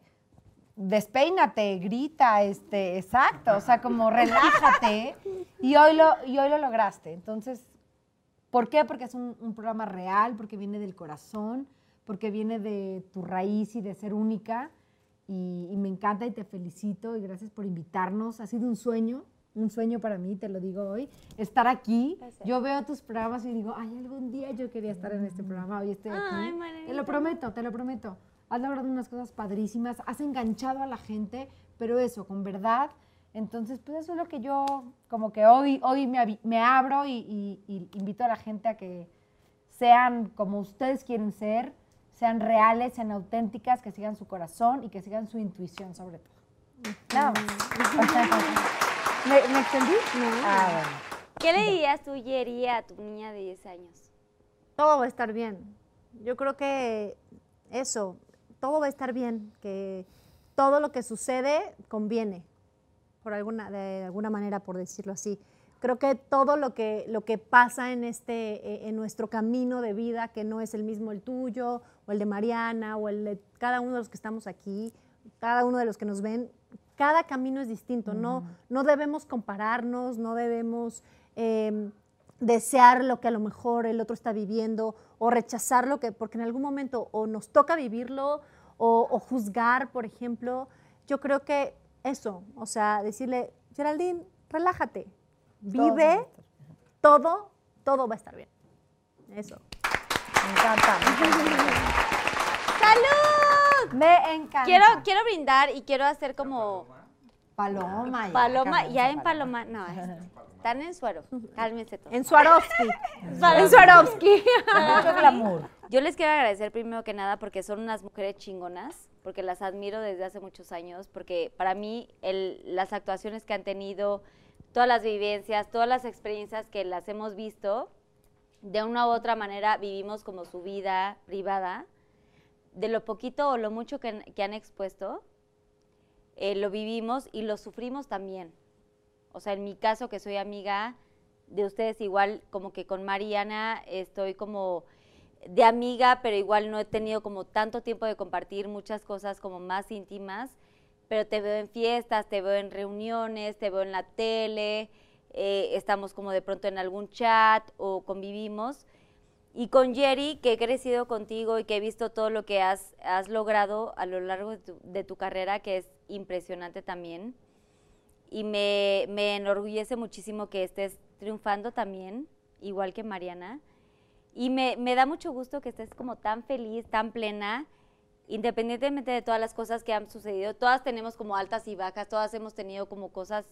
despeínate, grita, este, exacto, o sea, como relájate, y hoy lo, y hoy lo lograste. Entonces, ¿por qué? Porque es un, un programa real, porque viene del corazón, porque viene de tu raíz y de ser única, y, y me encanta y te felicito, y gracias por invitarnos, ha sido un sueño, un sueño para mí, te lo digo hoy, estar aquí. Gracias. Yo veo tus programas y digo, ay, algún día yo quería estar en este programa, hoy estoy aquí. Ay, te lo prometo, te lo prometo. Has logrado unas cosas padrísimas, has enganchado a la gente, pero eso, con verdad. Entonces, pues eso es lo que yo, como que hoy, hoy me, me abro y, y- y invito a la gente a que sean como ustedes quieren ser, sean reales, sean auténticas, que sigan su corazón y que sigan su intuición sobre todo. ¿Me, me extendí? Ah, bueno. ¿Qué le dirías tú, Jerry, a tu niña de 10 años? todo va a estar bien. Yo creo que eso, todo va a estar bien, que todo lo que sucede conviene, por alguna, de alguna manera, por decirlo así. Creo que todo lo que, lo que pasa en, este, eh, en nuestro camino de vida, que no es el mismo el tuyo, o el de Mariana, o el de cada uno de los que estamos aquí, cada uno de los que nos ven, cada camino es distinto. No, no debemos compararnos, no debemos eh, desear lo que a lo mejor el otro está viviendo o rechazar lo que, porque en algún momento o nos toca vivirlo o, o juzgar, por ejemplo. Yo creo que eso, o sea, decirle, Geraldine, relájate, vive, todo, todo va a estar bien. Eso. Me encanta. me encanta. ¡Salud! Me encanta. Quiero, quiero brindar y quiero hacer como Paloma. ya, paloma, ya en paloma, no, es- están en suero, cálmense todos. En. Swarovski. en Swarovski. Mucho glamour. Yo les quiero agradecer primero que nada porque son unas mujeres chingonas, porque las admiro desde hace muchos años, porque para mí el- las actuaciones que han tenido, todas las vivencias, todas las experiencias que las hemos visto, de una u otra manera vivimos como su vida privada, de lo poquito o lo mucho que, han- expuesto, eh, lo vivimos y lo sufrimos también. O sea, en mi caso, que soy amiga de ustedes, igual como que con Mariana estoy como de amiga, pero igual no he tenido como tanto tiempo de compartir muchas cosas como más íntimas, pero te veo en fiestas, te veo en reuniones, te veo en la tele, eh, estamos como de pronto en algún chat o convivimos. Y con Jerry, que he crecido contigo y que he visto todo lo que has, has logrado a lo largo de tu, de tu carrera, que es impresionante también. Y me, me enorgullece muchísimo que estés triunfando también, igual que Mariana. Y me, me da mucho gusto que estés como tan feliz, tan plena, independientemente de todas las cosas que han sucedido. Todas tenemos como altas y bajas, todas hemos tenido como cosas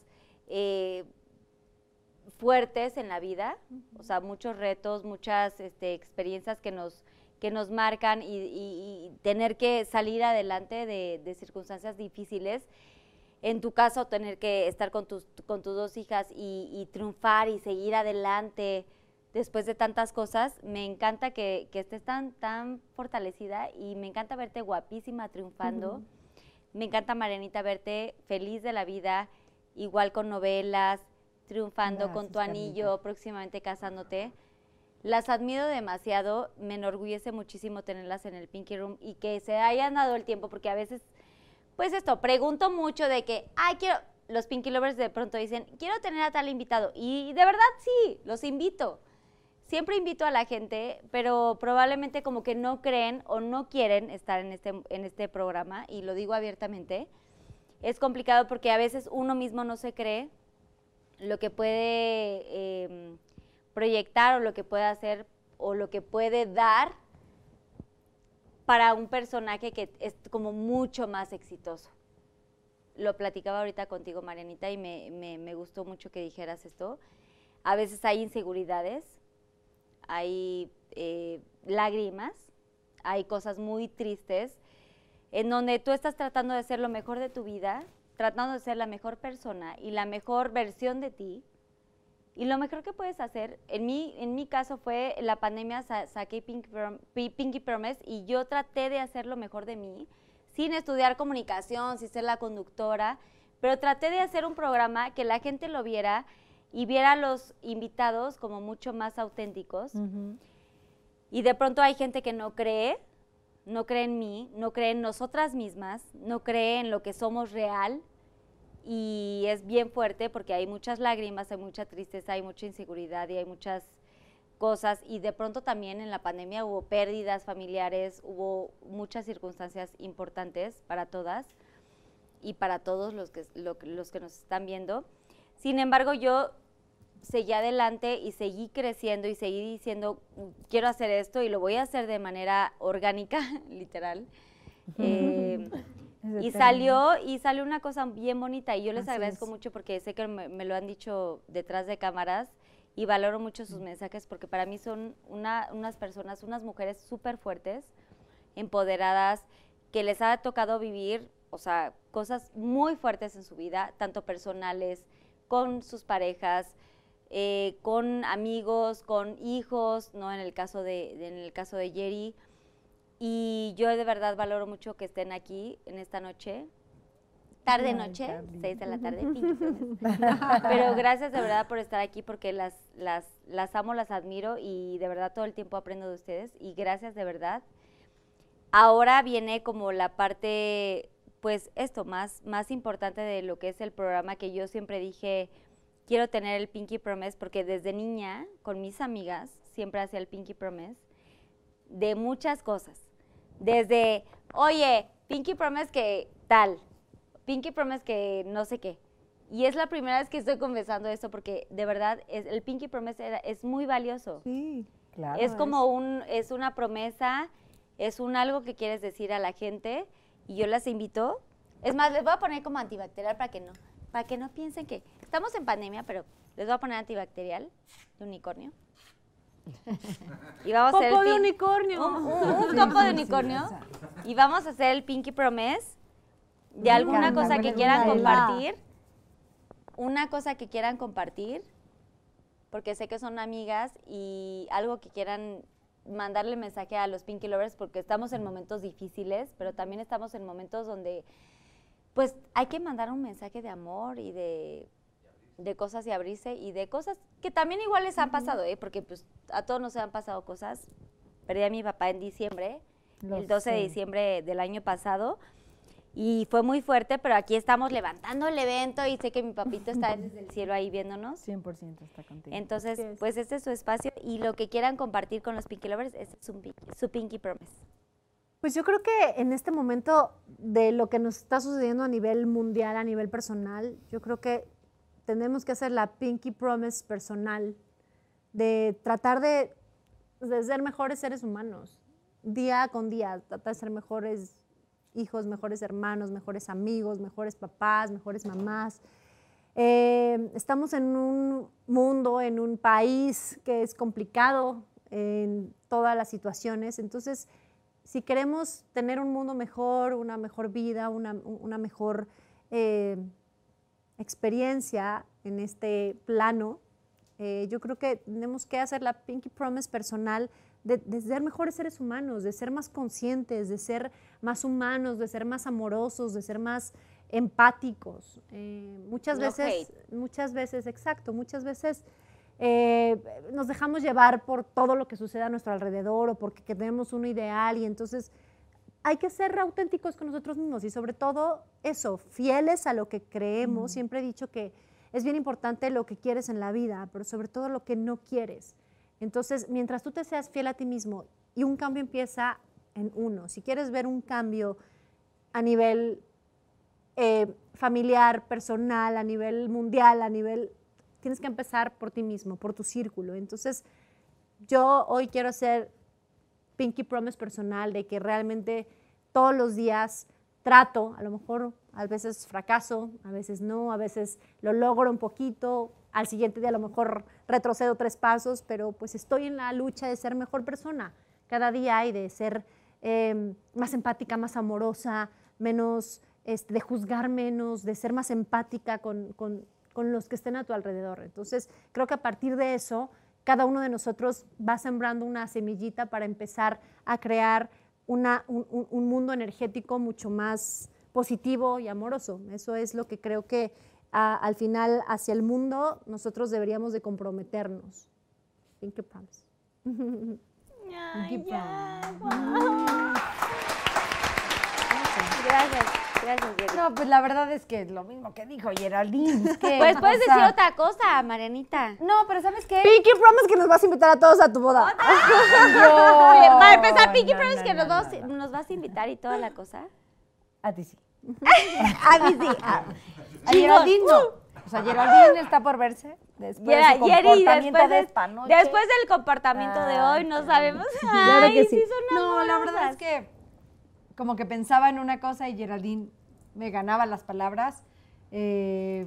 eh, fuertes en la vida, o sea, muchos retos, muchas este, experiencias que nos, que nos marcan y, tener que salir adelante de, circunstancias difíciles. En tu caso, tener que estar con tus, con tus dos hijas y triunfar y seguir adelante después de tantas cosas, me encanta que, que estés tan, tan fortalecida y me encanta verte guapísima, triunfando. Me encanta, Marianita, verte feliz de la vida, igual con novelas, triunfando con tu anillo, próximamente casándote. Las admiro demasiado, me enorgullece muchísimo tenerlas en el Pinky Room y que se hayan dado el tiempo, porque a veces, pues esto, pregunto mucho de que, ay, quiero, los Pinky Lovers de pronto dicen, quiero tener a tal invitado. Y de verdad sí, los invito. Siempre invito a la gente, pero probablemente como que no creen o no quieren estar en este, en este programa, y lo digo abiertamente. Es complicado porque a veces uno mismo no se cree lo que puede eh, proyectar o lo que puede hacer o lo que puede dar para un personaje que es como mucho más exitoso. Lo platicaba ahorita contigo, Marianita, y me- me gustó mucho que dijeras esto. A veces hay inseguridades, hay eh, lágrimas, hay cosas muy tristes, en donde tú estás tratando de ser lo mejor de tu vida, tratando de ser la mejor persona y la mejor versión de ti. Y lo mejor que puedes hacer, en mi, en mi caso fue la pandemia, sa- saqué Pinky, Pinky Promise y yo traté de hacer lo mejor de mí, sin estudiar comunicación, sin ser la conductora, pero traté de hacer un programa que la gente lo viera y viera a los invitados como mucho más auténticos. Y de pronto hay gente que no cree, no cree en mí, no cree en nosotras mismas, no cree en lo que somos real. Y es bien fuerte porque hay muchas lágrimas, hay mucha tristeza, hay mucha inseguridad y hay muchas cosas. Y de pronto también en la pandemia hubo pérdidas familiares, hubo muchas circunstancias importantes para todas y para todos los que, lo- los que nos están viendo. Sin embargo, yo seguí adelante y seguí creciendo y seguí diciendo, quiero hacer esto y lo voy a hacer de manera orgánica, literal. Eh, y salió, y salió una cosa bien bonita y yo les Así agradezco es. mucho porque sé que me, me lo han dicho detrás de cámaras y valoro mucho sus mensajes porque para mí son una- unas personas, unas mujeres súper fuertes, empoderadas, que les ha tocado vivir, o sea, cosas muy fuertes en su vida, tanto personales, con sus parejas, eh, con amigos, con hijos, ¿no? En el caso de, de- en el caso de Jerry. Y yo de verdad valoro mucho que estén aquí en esta noche tarde noche, 6 de la tarde. Pero gracias de verdad por estar aquí porque las, las, las amo, las admiro y de verdad todo el tiempo aprendo de ustedes y gracias de verdad. Ahora viene como la parte, pues esto, más, más importante de lo que es el programa que yo siempre dije, quiero tener el Pinky Promise porque desde niña con mis amigas siempre hacía el Pinky Promise de muchas cosas. Desde, oye, Pinky Promise que tal, Pinky Promise que no sé qué. Y es la primera vez que estoy confesando esto porque de verdad es, el Pinky Promise era- es muy valioso. Sí. Claro. es como un, es una promesa, es un algo que quieres decir a la gente y yo las invito. Es más, les voy a poner como antibacterial para que no, para que no piensen que estamos en pandemia, pero les voy a poner antibacterial de unicornio. Y vamos a hacer de unicornio. Un, un- un copo de unicornio. Y vamos a hacer el Pinky Promise de alguna cosa que quieran compartir. Una cosa que quieran compartir, porque sé que son amigas y algo que quieran mandarle mensaje a los Pinky Lovers, porque estamos en momentos difíciles, pero también estamos en momentos donde, pues, hay que mandar un mensaje de amor y de, de cosas y abrirse y de cosas que también igual les han pasado, ¿eh? porque pues a todos nos han pasado cosas. Perdí a mi papá en diciembre, Lo el 12 de diciembre del año pasado. Y fue muy fuerte, pero aquí estamos levantando el evento y sé que mi papito está desde el cielo ahí viéndonos. 100% está contigo. Entonces, es. pues este es su espacio y lo que quieran compartir con los Pinky Lovers es su, su Pinky Promise. Pues yo creo que en este momento de lo que nos está sucediendo a nivel mundial, a nivel personal, yo creo que tenemos que hacer la Pinky Promise personal, de tratar de, de ser mejores seres humanos, día con día, tratar de ser mejores hijos, mejores hermanos, mejores amigos, mejores papás, mejores mamás. Eh, estamos en un mundo, en un país que es complicado en todas las situaciones, entonces si queremos tener un mundo mejor, una mejor vida, una, una mejor eh, experiencia en este plano, eh, yo creo que tenemos que hacer la Pinky Promise personal de, de ser mejores seres humanos, de ser más conscientes, de ser más humanos, de ser más amorosos, de ser más empáticos. Eh, muchas No veces, muchas veces, exacto, muchas veces eh, nos dejamos llevar por todo lo que sucede a nuestro alrededor o porque tenemos un ideal y entonces hay que ser auténticos con nosotros mismos y sobre todo eso, fieles a lo que creemos. Siempre he dicho que es bien importante lo que quieres en la vida, pero sobre todo lo que no quieres. Entonces, mientras tú te seas fiel a ti mismo y un cambio empieza en uno, si quieres ver un cambio a nivel eh, familiar, personal, a nivel mundial, a nivel... Tienes que empezar por ti mismo, por tu círculo. Entonces, yo hoy quiero hacer Pinky Promise personal de que realmente todos los días trato, a lo mejor a veces fracaso, a veces no, a veces lo logro un poquito, al siguiente día a lo mejor retrocedo tres pasos, pero pues estoy en la lucha de ser mejor persona cada día y de ser eh, más empática, más amorosa, menos, este, de juzgar menos, de ser más empática con, con- con los que estén a tu alrededor. Entonces, creo que a partir de eso, cada uno de nosotros va sembrando una semillita para empezar a crear una- un, un- un mundo energético mucho más positivo y amoroso. Eso es lo que creo que a- al final hacia el mundo nosotros deberíamos de comprometernos. Pinky Promise. Ay, ya, guau. Gracias, gracias, Jerry. No, pues la verdad es que lo mismo que dijo Geraldine. es que, Pues puedes decir otra cosa, Marianita. No, pero ¿sabes qué? Pinky Promise que nos vas a invitar a todos a tu boda. No, Para empezar, Pinky no, Promise no, que no, nos, no. nos vas a invitar y toda la cosa. A ti sí. A mí sí. a-. Geraldine no. O sea, Geraldine está por verse después de Yera- su Jerry, comportamiento después, de de- esta noche. después del comportamiento de hoy, no claro. sabemos. Claro Ay, que sí. son No, la verdad es que como que pensaba en una cosa y Geraldine me ganaba las palabras. Eh,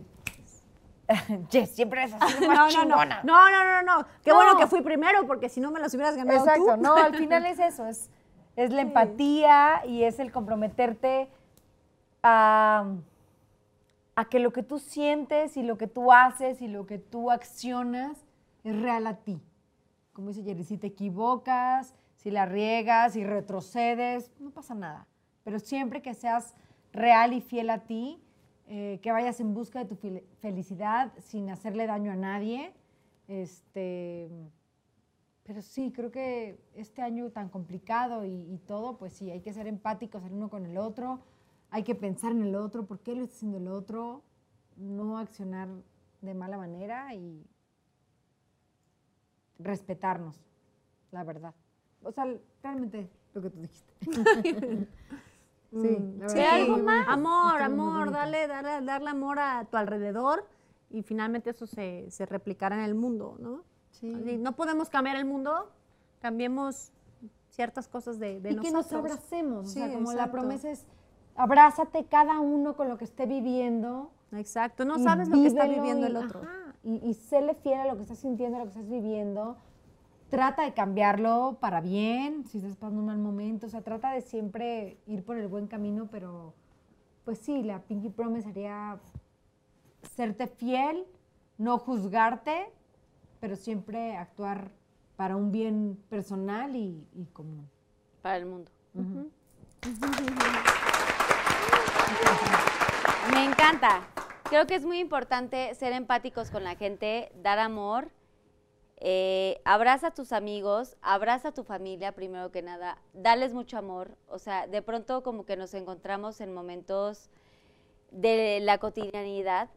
Jess, siempre es así No, no, no. No, no, no, no. Qué No. bueno que fui primero, porque si no me los hubieras ganado Exacto, tú. no, al final es eso, es, es la empatía y es el comprometerte a, a que lo que tú sientes y lo que tú haces y lo que tú accionas es real a ti. Como dice Jerry, si te equivocas, si la riegas, si retrocedes, no pasa nada. Pero siempre que seas real y fiel a ti, eh, que vayas en busca de tu fel- felicidad sin hacerle daño a nadie. Este, pero sí, creo que este año tan complicado y, y todo, pues sí, hay que ser empáticos el uno con el otro, hay que pensar en el otro, por qué lo está haciendo el otro, no accionar de mala manera y respetarnos, la verdad. O sea, realmente lo que tú dijiste. sí, la Sí, verdad, muy bonito. Amor, amor, dale, dale, darle amor a tu alrededor y finalmente eso se, se replicará en el mundo, ¿no? Sí. Así, No podemos cambiar el mundo, cambiemos ciertas cosas de, de y que nos nosotros. abracemos. o sea, Sí, como la promesa es, abrázate cada uno con lo que esté viviendo. Exacto, no sabes lo que está viviendo y- el otro. ajá, y, y séle fiel a lo que estás sintiendo, a lo que estás viviendo. Trata de cambiarlo para bien, si estás pasando un mal momento. O sea, trata de siempre ir por el buen camino, pero pues sí, la Pinky Promise sería serte fiel, no juzgarte, pero siempre actuar para un bien personal y, y común. Para el mundo. Me encanta. Creo que es muy importante ser empáticos con la gente, dar amor. Eh, abraza a tus amigos, abraza a tu familia primero que nada, dales mucho amor. O sea, de pronto como que nos encontramos en momentos de la cotidianidad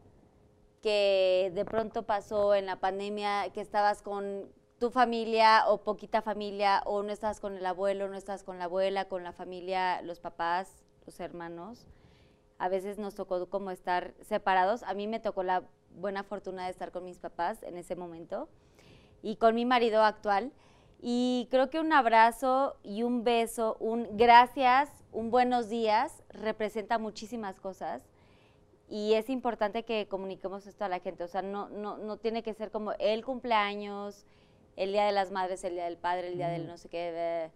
que de pronto pasó en la pandemia, que estabas con tu familia o poquita familia, o no estabas con el abuelo, no estabas con la abuela, con la familia, los papás, los hermanos. A veces nos tocó como estar separados. A mí me tocó la buena fortuna de estar con mis papás en ese momento y con mi marido actual. Y creo que un abrazo y un beso, un gracias, un buenos días, representa muchísimas cosas. Y es importante que comuniquemos esto a la gente. O sea, no, no, no tiene que ser como el cumpleaños, el Día de las Madres, el Día del Padre, el Día del no sé qué. de-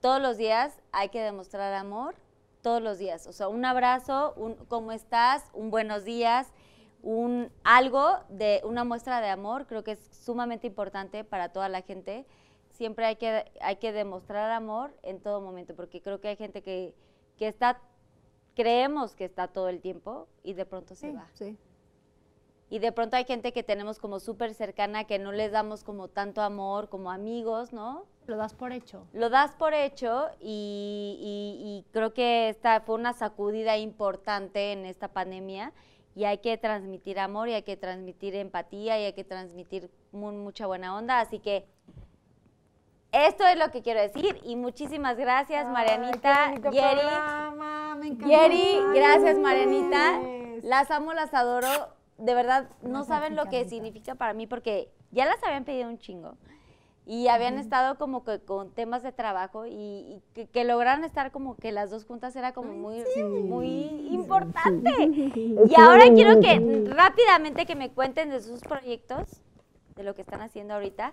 Todos los días hay que demostrar amor, todos los días. O sea, un abrazo, un cómo estás, un buenos días, un algo de una muestra de amor, creo que es sumamente importante para toda la gente. Siempre hay que, hay que demostrar amor en todo momento, porque creo que hay gente que, que está, creemos que está todo el tiempo y de pronto se Sí, va. sí. Y de pronto hay gente que tenemos como súper cercana, que no les damos como tanto amor, como amigos, ¿no? Lo das por hecho. Lo das por hecho y, y- y creo que esta fue una sacudida importante en esta pandemia y hay que transmitir amor y hay que transmitir empatía y hay que transmitir mu- mucha buena onda. Así que esto es lo que quiero decir y muchísimas gracias Marianita, Ay, Yeri. programa, me encantó. Yeri, gracias Marianita. Las amo, las adoro. De verdad, no saben lo que significa para mí porque ya las habían pedido un chingo. Y habían estado como que con temas de trabajo y, y que, que lograran estar como que las dos juntas era como muy, muy importante. Y ahora quiero que rápidamente que me cuenten de sus proyectos, de lo que están haciendo ahorita,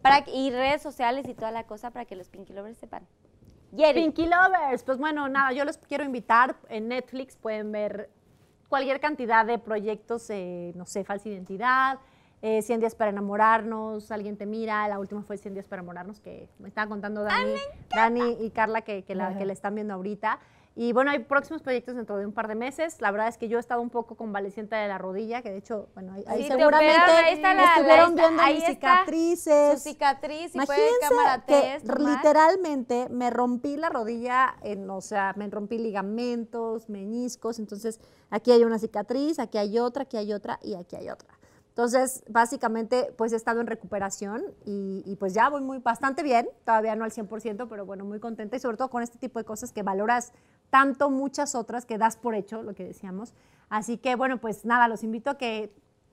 para y redes sociales y toda la cosa para que los Pinky Lovers sepan. Pinky Lovers, pues bueno, nada, yo les quiero invitar. En Netflix pueden ver cualquier cantidad de proyectos, eh, no sé, falsa identidad, eh, 100 días para enamorarnos, alguien te mira, la última fue 100 días para enamorarnos, que me estaba contando Dani, Dani y Carla que, que la, que la están viendo ahorita. Y bueno, hay próximos proyectos dentro de un par de meses. La verdad es que yo he estado un poco convaleciente de la rodilla, que de hecho, bueno, ahí, ahí Sí, seguramente operaron, ahí está la- la- estuvieron ahí está- viendo ahí mis está cicatrices. Su cicatriz, y Imagínense cámara que literalmente me rompí la rodilla, en, o sea, me rompí ligamentos, meniscos, entonces aquí hay una cicatriz, aquí hay otra, aquí hay otra y aquí hay otra. Entonces, básicamente, pues he estado en recuperación y, y, pues ya voy muy bastante bien, todavía no al 100%, pero bueno, muy contenta y sobre todo con este tipo de cosas que valoras tanto muchas otras que das por hecho, lo que decíamos. Así que bueno, pues nada, los invito a que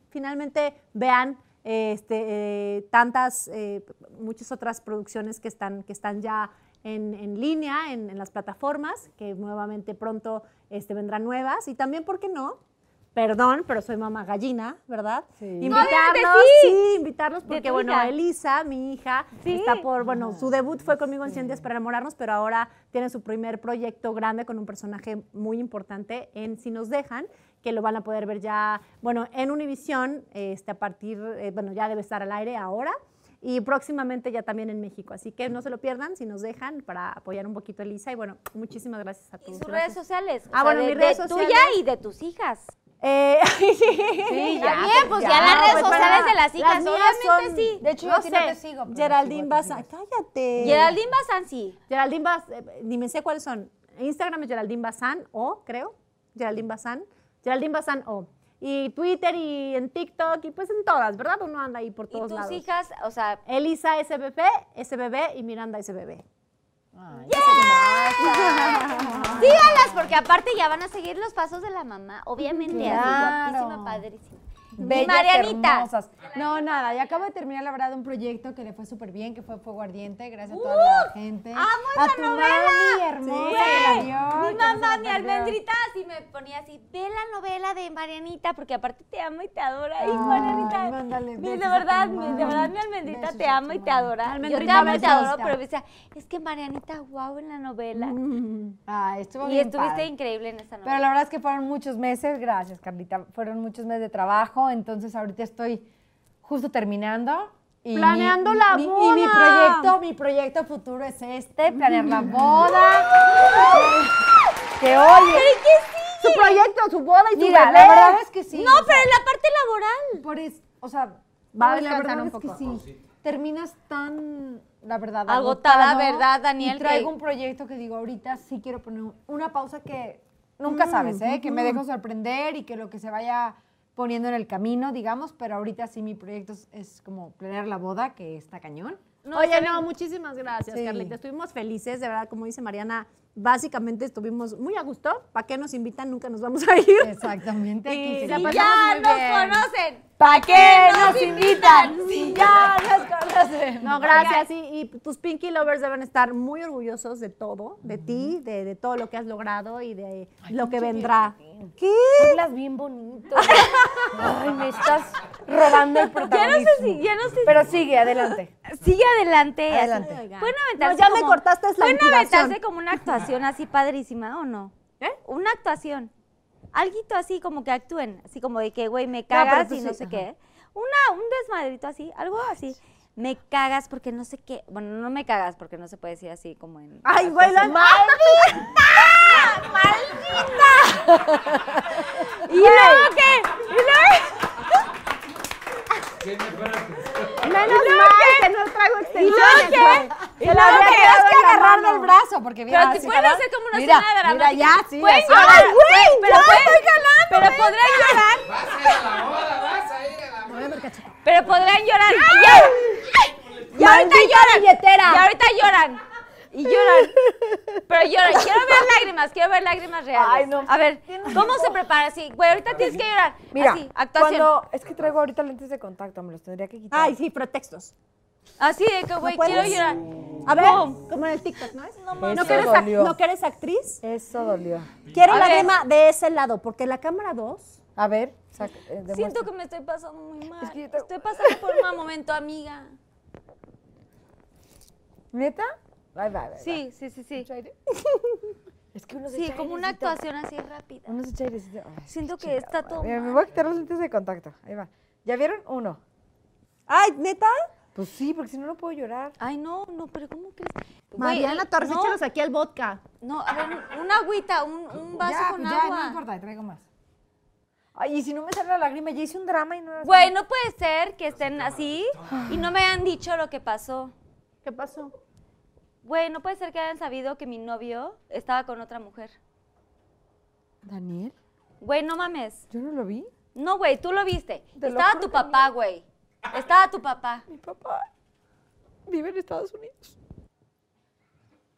finalmente vean este, eh, tantas, eh, muchas otras producciones que están, que están ya en, en línea, en, en las plataformas, que nuevamente pronto este, vendrán nuevas. Y también, ¿por qué no? Perdón, pero soy mamá gallina, ¿verdad? Sí. Invitarlos, sí. invitarlos porque, bueno, hija. Elisa, mi hija, Sí. está por, bueno, su debut fue conmigo en 100 días para enamorarnos, pero ahora tiene su primer proyecto grande con un personaje muy importante en Si nos dejan, que lo van a poder ver ya, bueno, en Univisión, este, a partir, eh, bueno, ya debe estar al aire ahora. y próximamente ya también en México. Así que no se lo pierdan si nos dejan para apoyar un poquito a Elisa. Y bueno, muchísimas gracias a Y todos. sus Gracias. redes sociales. o Ah, sea, bueno, de, mis de redes tuya sociales. y de tus hijas. Eh, Sí, Está bien, pues ya, las redes pues, sociales de las hijas, mías obviamente son- sí. De hecho, yo no no sé, te sigo, Geraldine tus Bazán. Cállate. Geraldine Bazán sí. Geraldine Bazán, eh, ni me sé cuáles son. Instagram es Geraldine Bazán O, creo. Geraldine Bazán. Geraldine Bazán O. Y Twitter y en TikTok y pues en todas, ¿verdad? Uno anda ahí por Y todos tus lados. hijas, o sea, Elisa SBB, SBB y Miranda SBB. Síganlas porque aparte ya van a seguir los pasos de la mamá. Obviamente, Claro. así guapísima, padrísima. Bellas, Marianita. hermosas. No, nada, ya acabo de terminar, la verdad, un proyecto que le fue súper bien, que fue Fuego Ardiente, gracias a toda la gente. A tu novela. mami hermosa que la vio, Mi mamá, mi almendrita, así me ponía así, ve la novela de Marianita, porque aparte te ama y te adora. Ay, Marianita. mándale Mi- de verdad, mi- de verdad, mi almendrita Besos te ama y te adora. Yo te Almendrita, amo y te adoro, pero me decía, es que Marianita, wow, en la novela. Ah, estuvo Y bien estuviste padre. increíble en esa novela. Pero la verdad es que fueron muchos meses, gracias Carlita, fueron muchos meses de trabajo, entonces ahorita estoy justo terminando. Y Planeando mi- la mi- Y mi boda. proyecto, mi proyecto futuro es este, planear la boda. que oye, Su proyecto, su boda y su mira, bebé. la verdad es que sí. no, sea, pero en la parte laboral. por es, o sea, Va a la verdad un es que poco. sí. Terminas tan, la verdad, Agotada, agotado, ¿verdad, Daniel? Y traigo Que- un proyecto que digo, ahorita sí quiero poner una pausa que nunca sabes, ¿eh? Que me dejo sorprender y que lo que se vaya poniendo en el camino, digamos, pero ahorita sí mi proyecto es, es como planear la boda, que está cañón. Oye, no, muchísimas gracias, Sí. Carlita. Estuvimos felices, de verdad, como dice Mariana, básicamente estuvimos muy a gusto. ¿Para qué nos invitan? Nunca nos vamos a ir. Exactamente. Y la pasamos ya muy nos bien. conocen. ¿Para qué nos invitan? Si ya nos conocen. No, gracias. Y, y tus Pinky Lovers deben estar muy orgullosos de todo, de ti, de, de todo lo que has logrado y de lo que vendrá. ¿Qué? Hablas bien bonito. Ay, me estás robando el Ya protagonismo. no sé si, ya no sé Pero sigue, adelante. Sigue adelante. Adelante. Pueden No, aventarse ya me como- cortaste la Pueden aventarse como una actuación así padrísima, ¿o no? ¿Eh? Una actuación. Alguito así como que actúen, así como de que, güey, me pero cagas y no sí, sé ajá. qué. Una, un desmadrito así, algo así. Me cagas porque no sé qué. Bueno, no me cagas porque no se puede decir así como en. Ay, güey, la ¿Y luego qué? ¿Y luego? Menos mal que no traigo extensiones. ¿Y Se la luego qué? Tienes que agarrar del brazo, porque mira. Pero te así, pueden hacer como una mira, escena dramática. Mira, ya, sí. Pueden llorar. ¡Ay, güey! Pero ¡Ya pueden- estoy jalando, Pero podrán llorar. Vas a ir a la boda, vas a ir a la boda. Pero podrán llorar. ¡Ay, ya! Y ahorita lloran. Y ahorita lloran. Y lloran. Pero lloran. Quiero ver lágrimas, quiero ver lágrimas reales. Ay, no. A ver, ¿cómo se prepara así? Güey, ahorita tienes que llorar. Mira, Así, actuación. cuando es que traigo ahorita lentes de contacto, me los tendría que quitar. Ay, sí, pretextos. Así de que, güey, quiero llorar. A ver, Pum. como en el TikTok, ¿no es? No, Eso que eres, ac- dolió. ¿No que eres actriz? Eso dolió. Quiero A la ver. lágrima de ese lado, porque la cámara 2... A ver, saca, eh, Siento que me estoy pasando muy mal. Es que yo te- Estoy pasando por un mal momento, amiga. ¿Neta? Va, va, va. Sí, sí, sí, sí. ¿Mucho aire? Es que uno se Sí, echa como una actuación así rápida. Uno se echa airecito. Ay, Siento que está chingada todo. Mira, me voy a quitar los lentes de contacto. Ahí va. ¿Ya vieron? Uno. Ay, ¿neta? Pues sí, porque si no, no puedo llorar. Ay, no, no, pero ¿cómo crees? Güey, Mariana el- Torres, no, échalos aquí al vodka. No, a ver, una agüita, un, un vaso ya, con pues ya, agua. no importa, traigo más. Ay, y si no me sale la lágrima, ya hice un drama y no era Güey, no puede ser que estén así y no me hayan dicho lo que pasó. ¿Qué pasó? Güey, no puede ser que hayan sabido que mi novio estaba con otra mujer. ¿Daniel? Güey, no mames. ¿Yo no lo vi? No, güey, tú lo viste. Lo Estaba tu papá, güey. Estaba tu papá. Mi papá vive en Estados Unidos.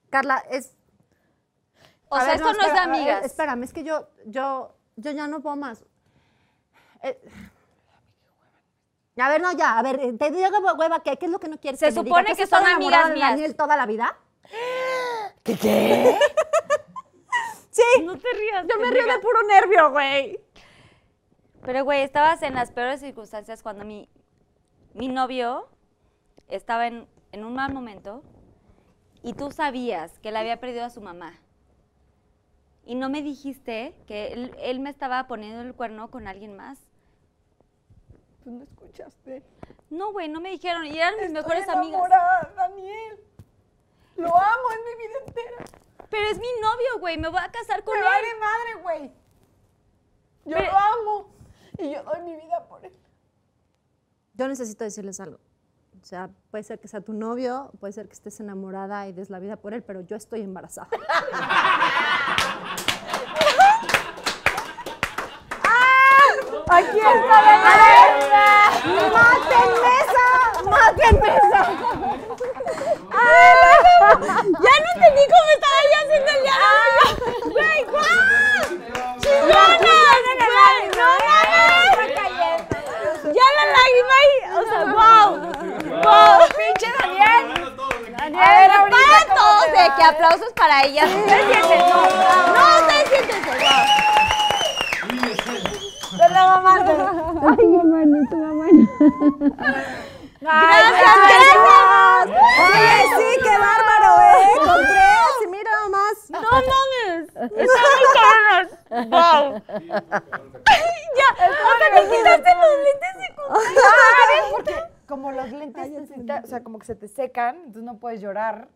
Carla, es... O a sea, ver, esto no, es de ver, amigas. espérame, es que yo, yo, yo ya no puedo más. Eh, a ver, no, ya, a ver, te digo hueva, ¿qué, ¿qué es lo que no quieres Se que me diga? supone ¿Que son amigas mías. Daniel toda la vida? ¿Qué qué? Sí, No te rías. yo me río de puro nervio, güey. Pero, güey, estabas en las peores circunstancias cuando mi, mi novio estaba en, en un mal momento y tú sabías que le había perdido a su mamá. Y no me dijiste que él, él me estaba poniendo el cuerno con alguien más. Pues no escuchaste. No, güey, no me dijeron. Y eran mis Estoy mejores amigas. enamorada, Daniel. Lo amo, es mi vida entera. Pero es mi novio, güey. Me voy a casar con Me él. vale madre, güey. Yo Pero- lo amo. Y yo doy mi vida por él. Yo necesito decirles algo. O sea, puede ser que sea tu novio, puede ser que estés enamorada y des la vida por él, pero yo estoy embarazada. Aquí está la ¡Mátenme esa! ¡Mátenme esa! Ya no entendí cómo estaba yo haciendo el diálogo. ¡Güey, guau! Güey! ¡No! Ya la lágrima ahí. O sea, wow. Wow. pinche Daniel. Daniel, para todos de que aplausos para ellas. Ustedes siéntense. No, no, ustedes siéntense. Wow. De la mamá. Gracias, gracias. Oye, sí, qué bárbaro, ¿eh? Con tres, y mira nomás. No mames. Están muy cabronas. Wow. ya, hasta te quitaste los lentes secundarios. Porque como los lentes, o sea, como que se te secan, entonces no puedes llorar.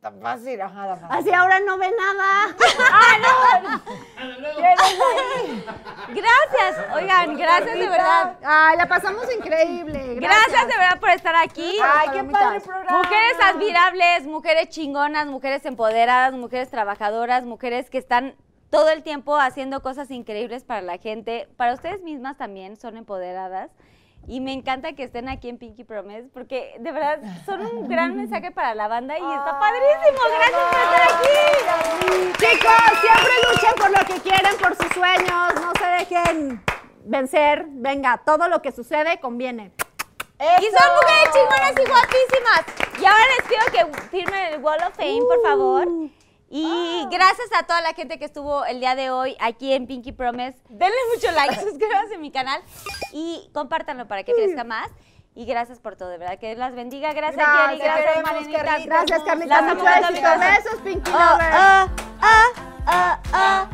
Tan fácil, ajá, tan fácil. Así ahora no ve nada. Gracias, oigan, gracias de verdad. Ay, la pasamos increíble. Gracias de verdad por estar aquí. Ay, qué padre programa. Mujeres admirables, mujeres chingonas, mujeres empoderadas, mujeres trabajadoras, mujeres que están todo el tiempo haciendo cosas increíbles para la gente. Para ustedes mismas también son empoderadas. Y me encanta que estén aquí en Pinky Promise porque de verdad son un gran mensaje para la banda y está padrísimo. Gracias por estar aquí. Chicos, siempre luchen por lo que quieren, por sus sueños. No se dejen vencer. Venga, todo lo que sucede conviene. Y son mujeres chingonas y guapísimas. Y ahora les pido que firmen el Wall of Fame, por favor. Y gracias a toda la gente que estuvo el día de hoy aquí en Pinky Promise. Denle mucho like, suscríbanse a mi canal y compártanlo para que crezca más. Y gracias por todo, de verdad. Que Dios las bendiga. Gracias, Gracias. Gracias, Marinita. Carlita. Gracias, Carlita. Besos, Pinky Ah, Lovers. ah, ah, ah,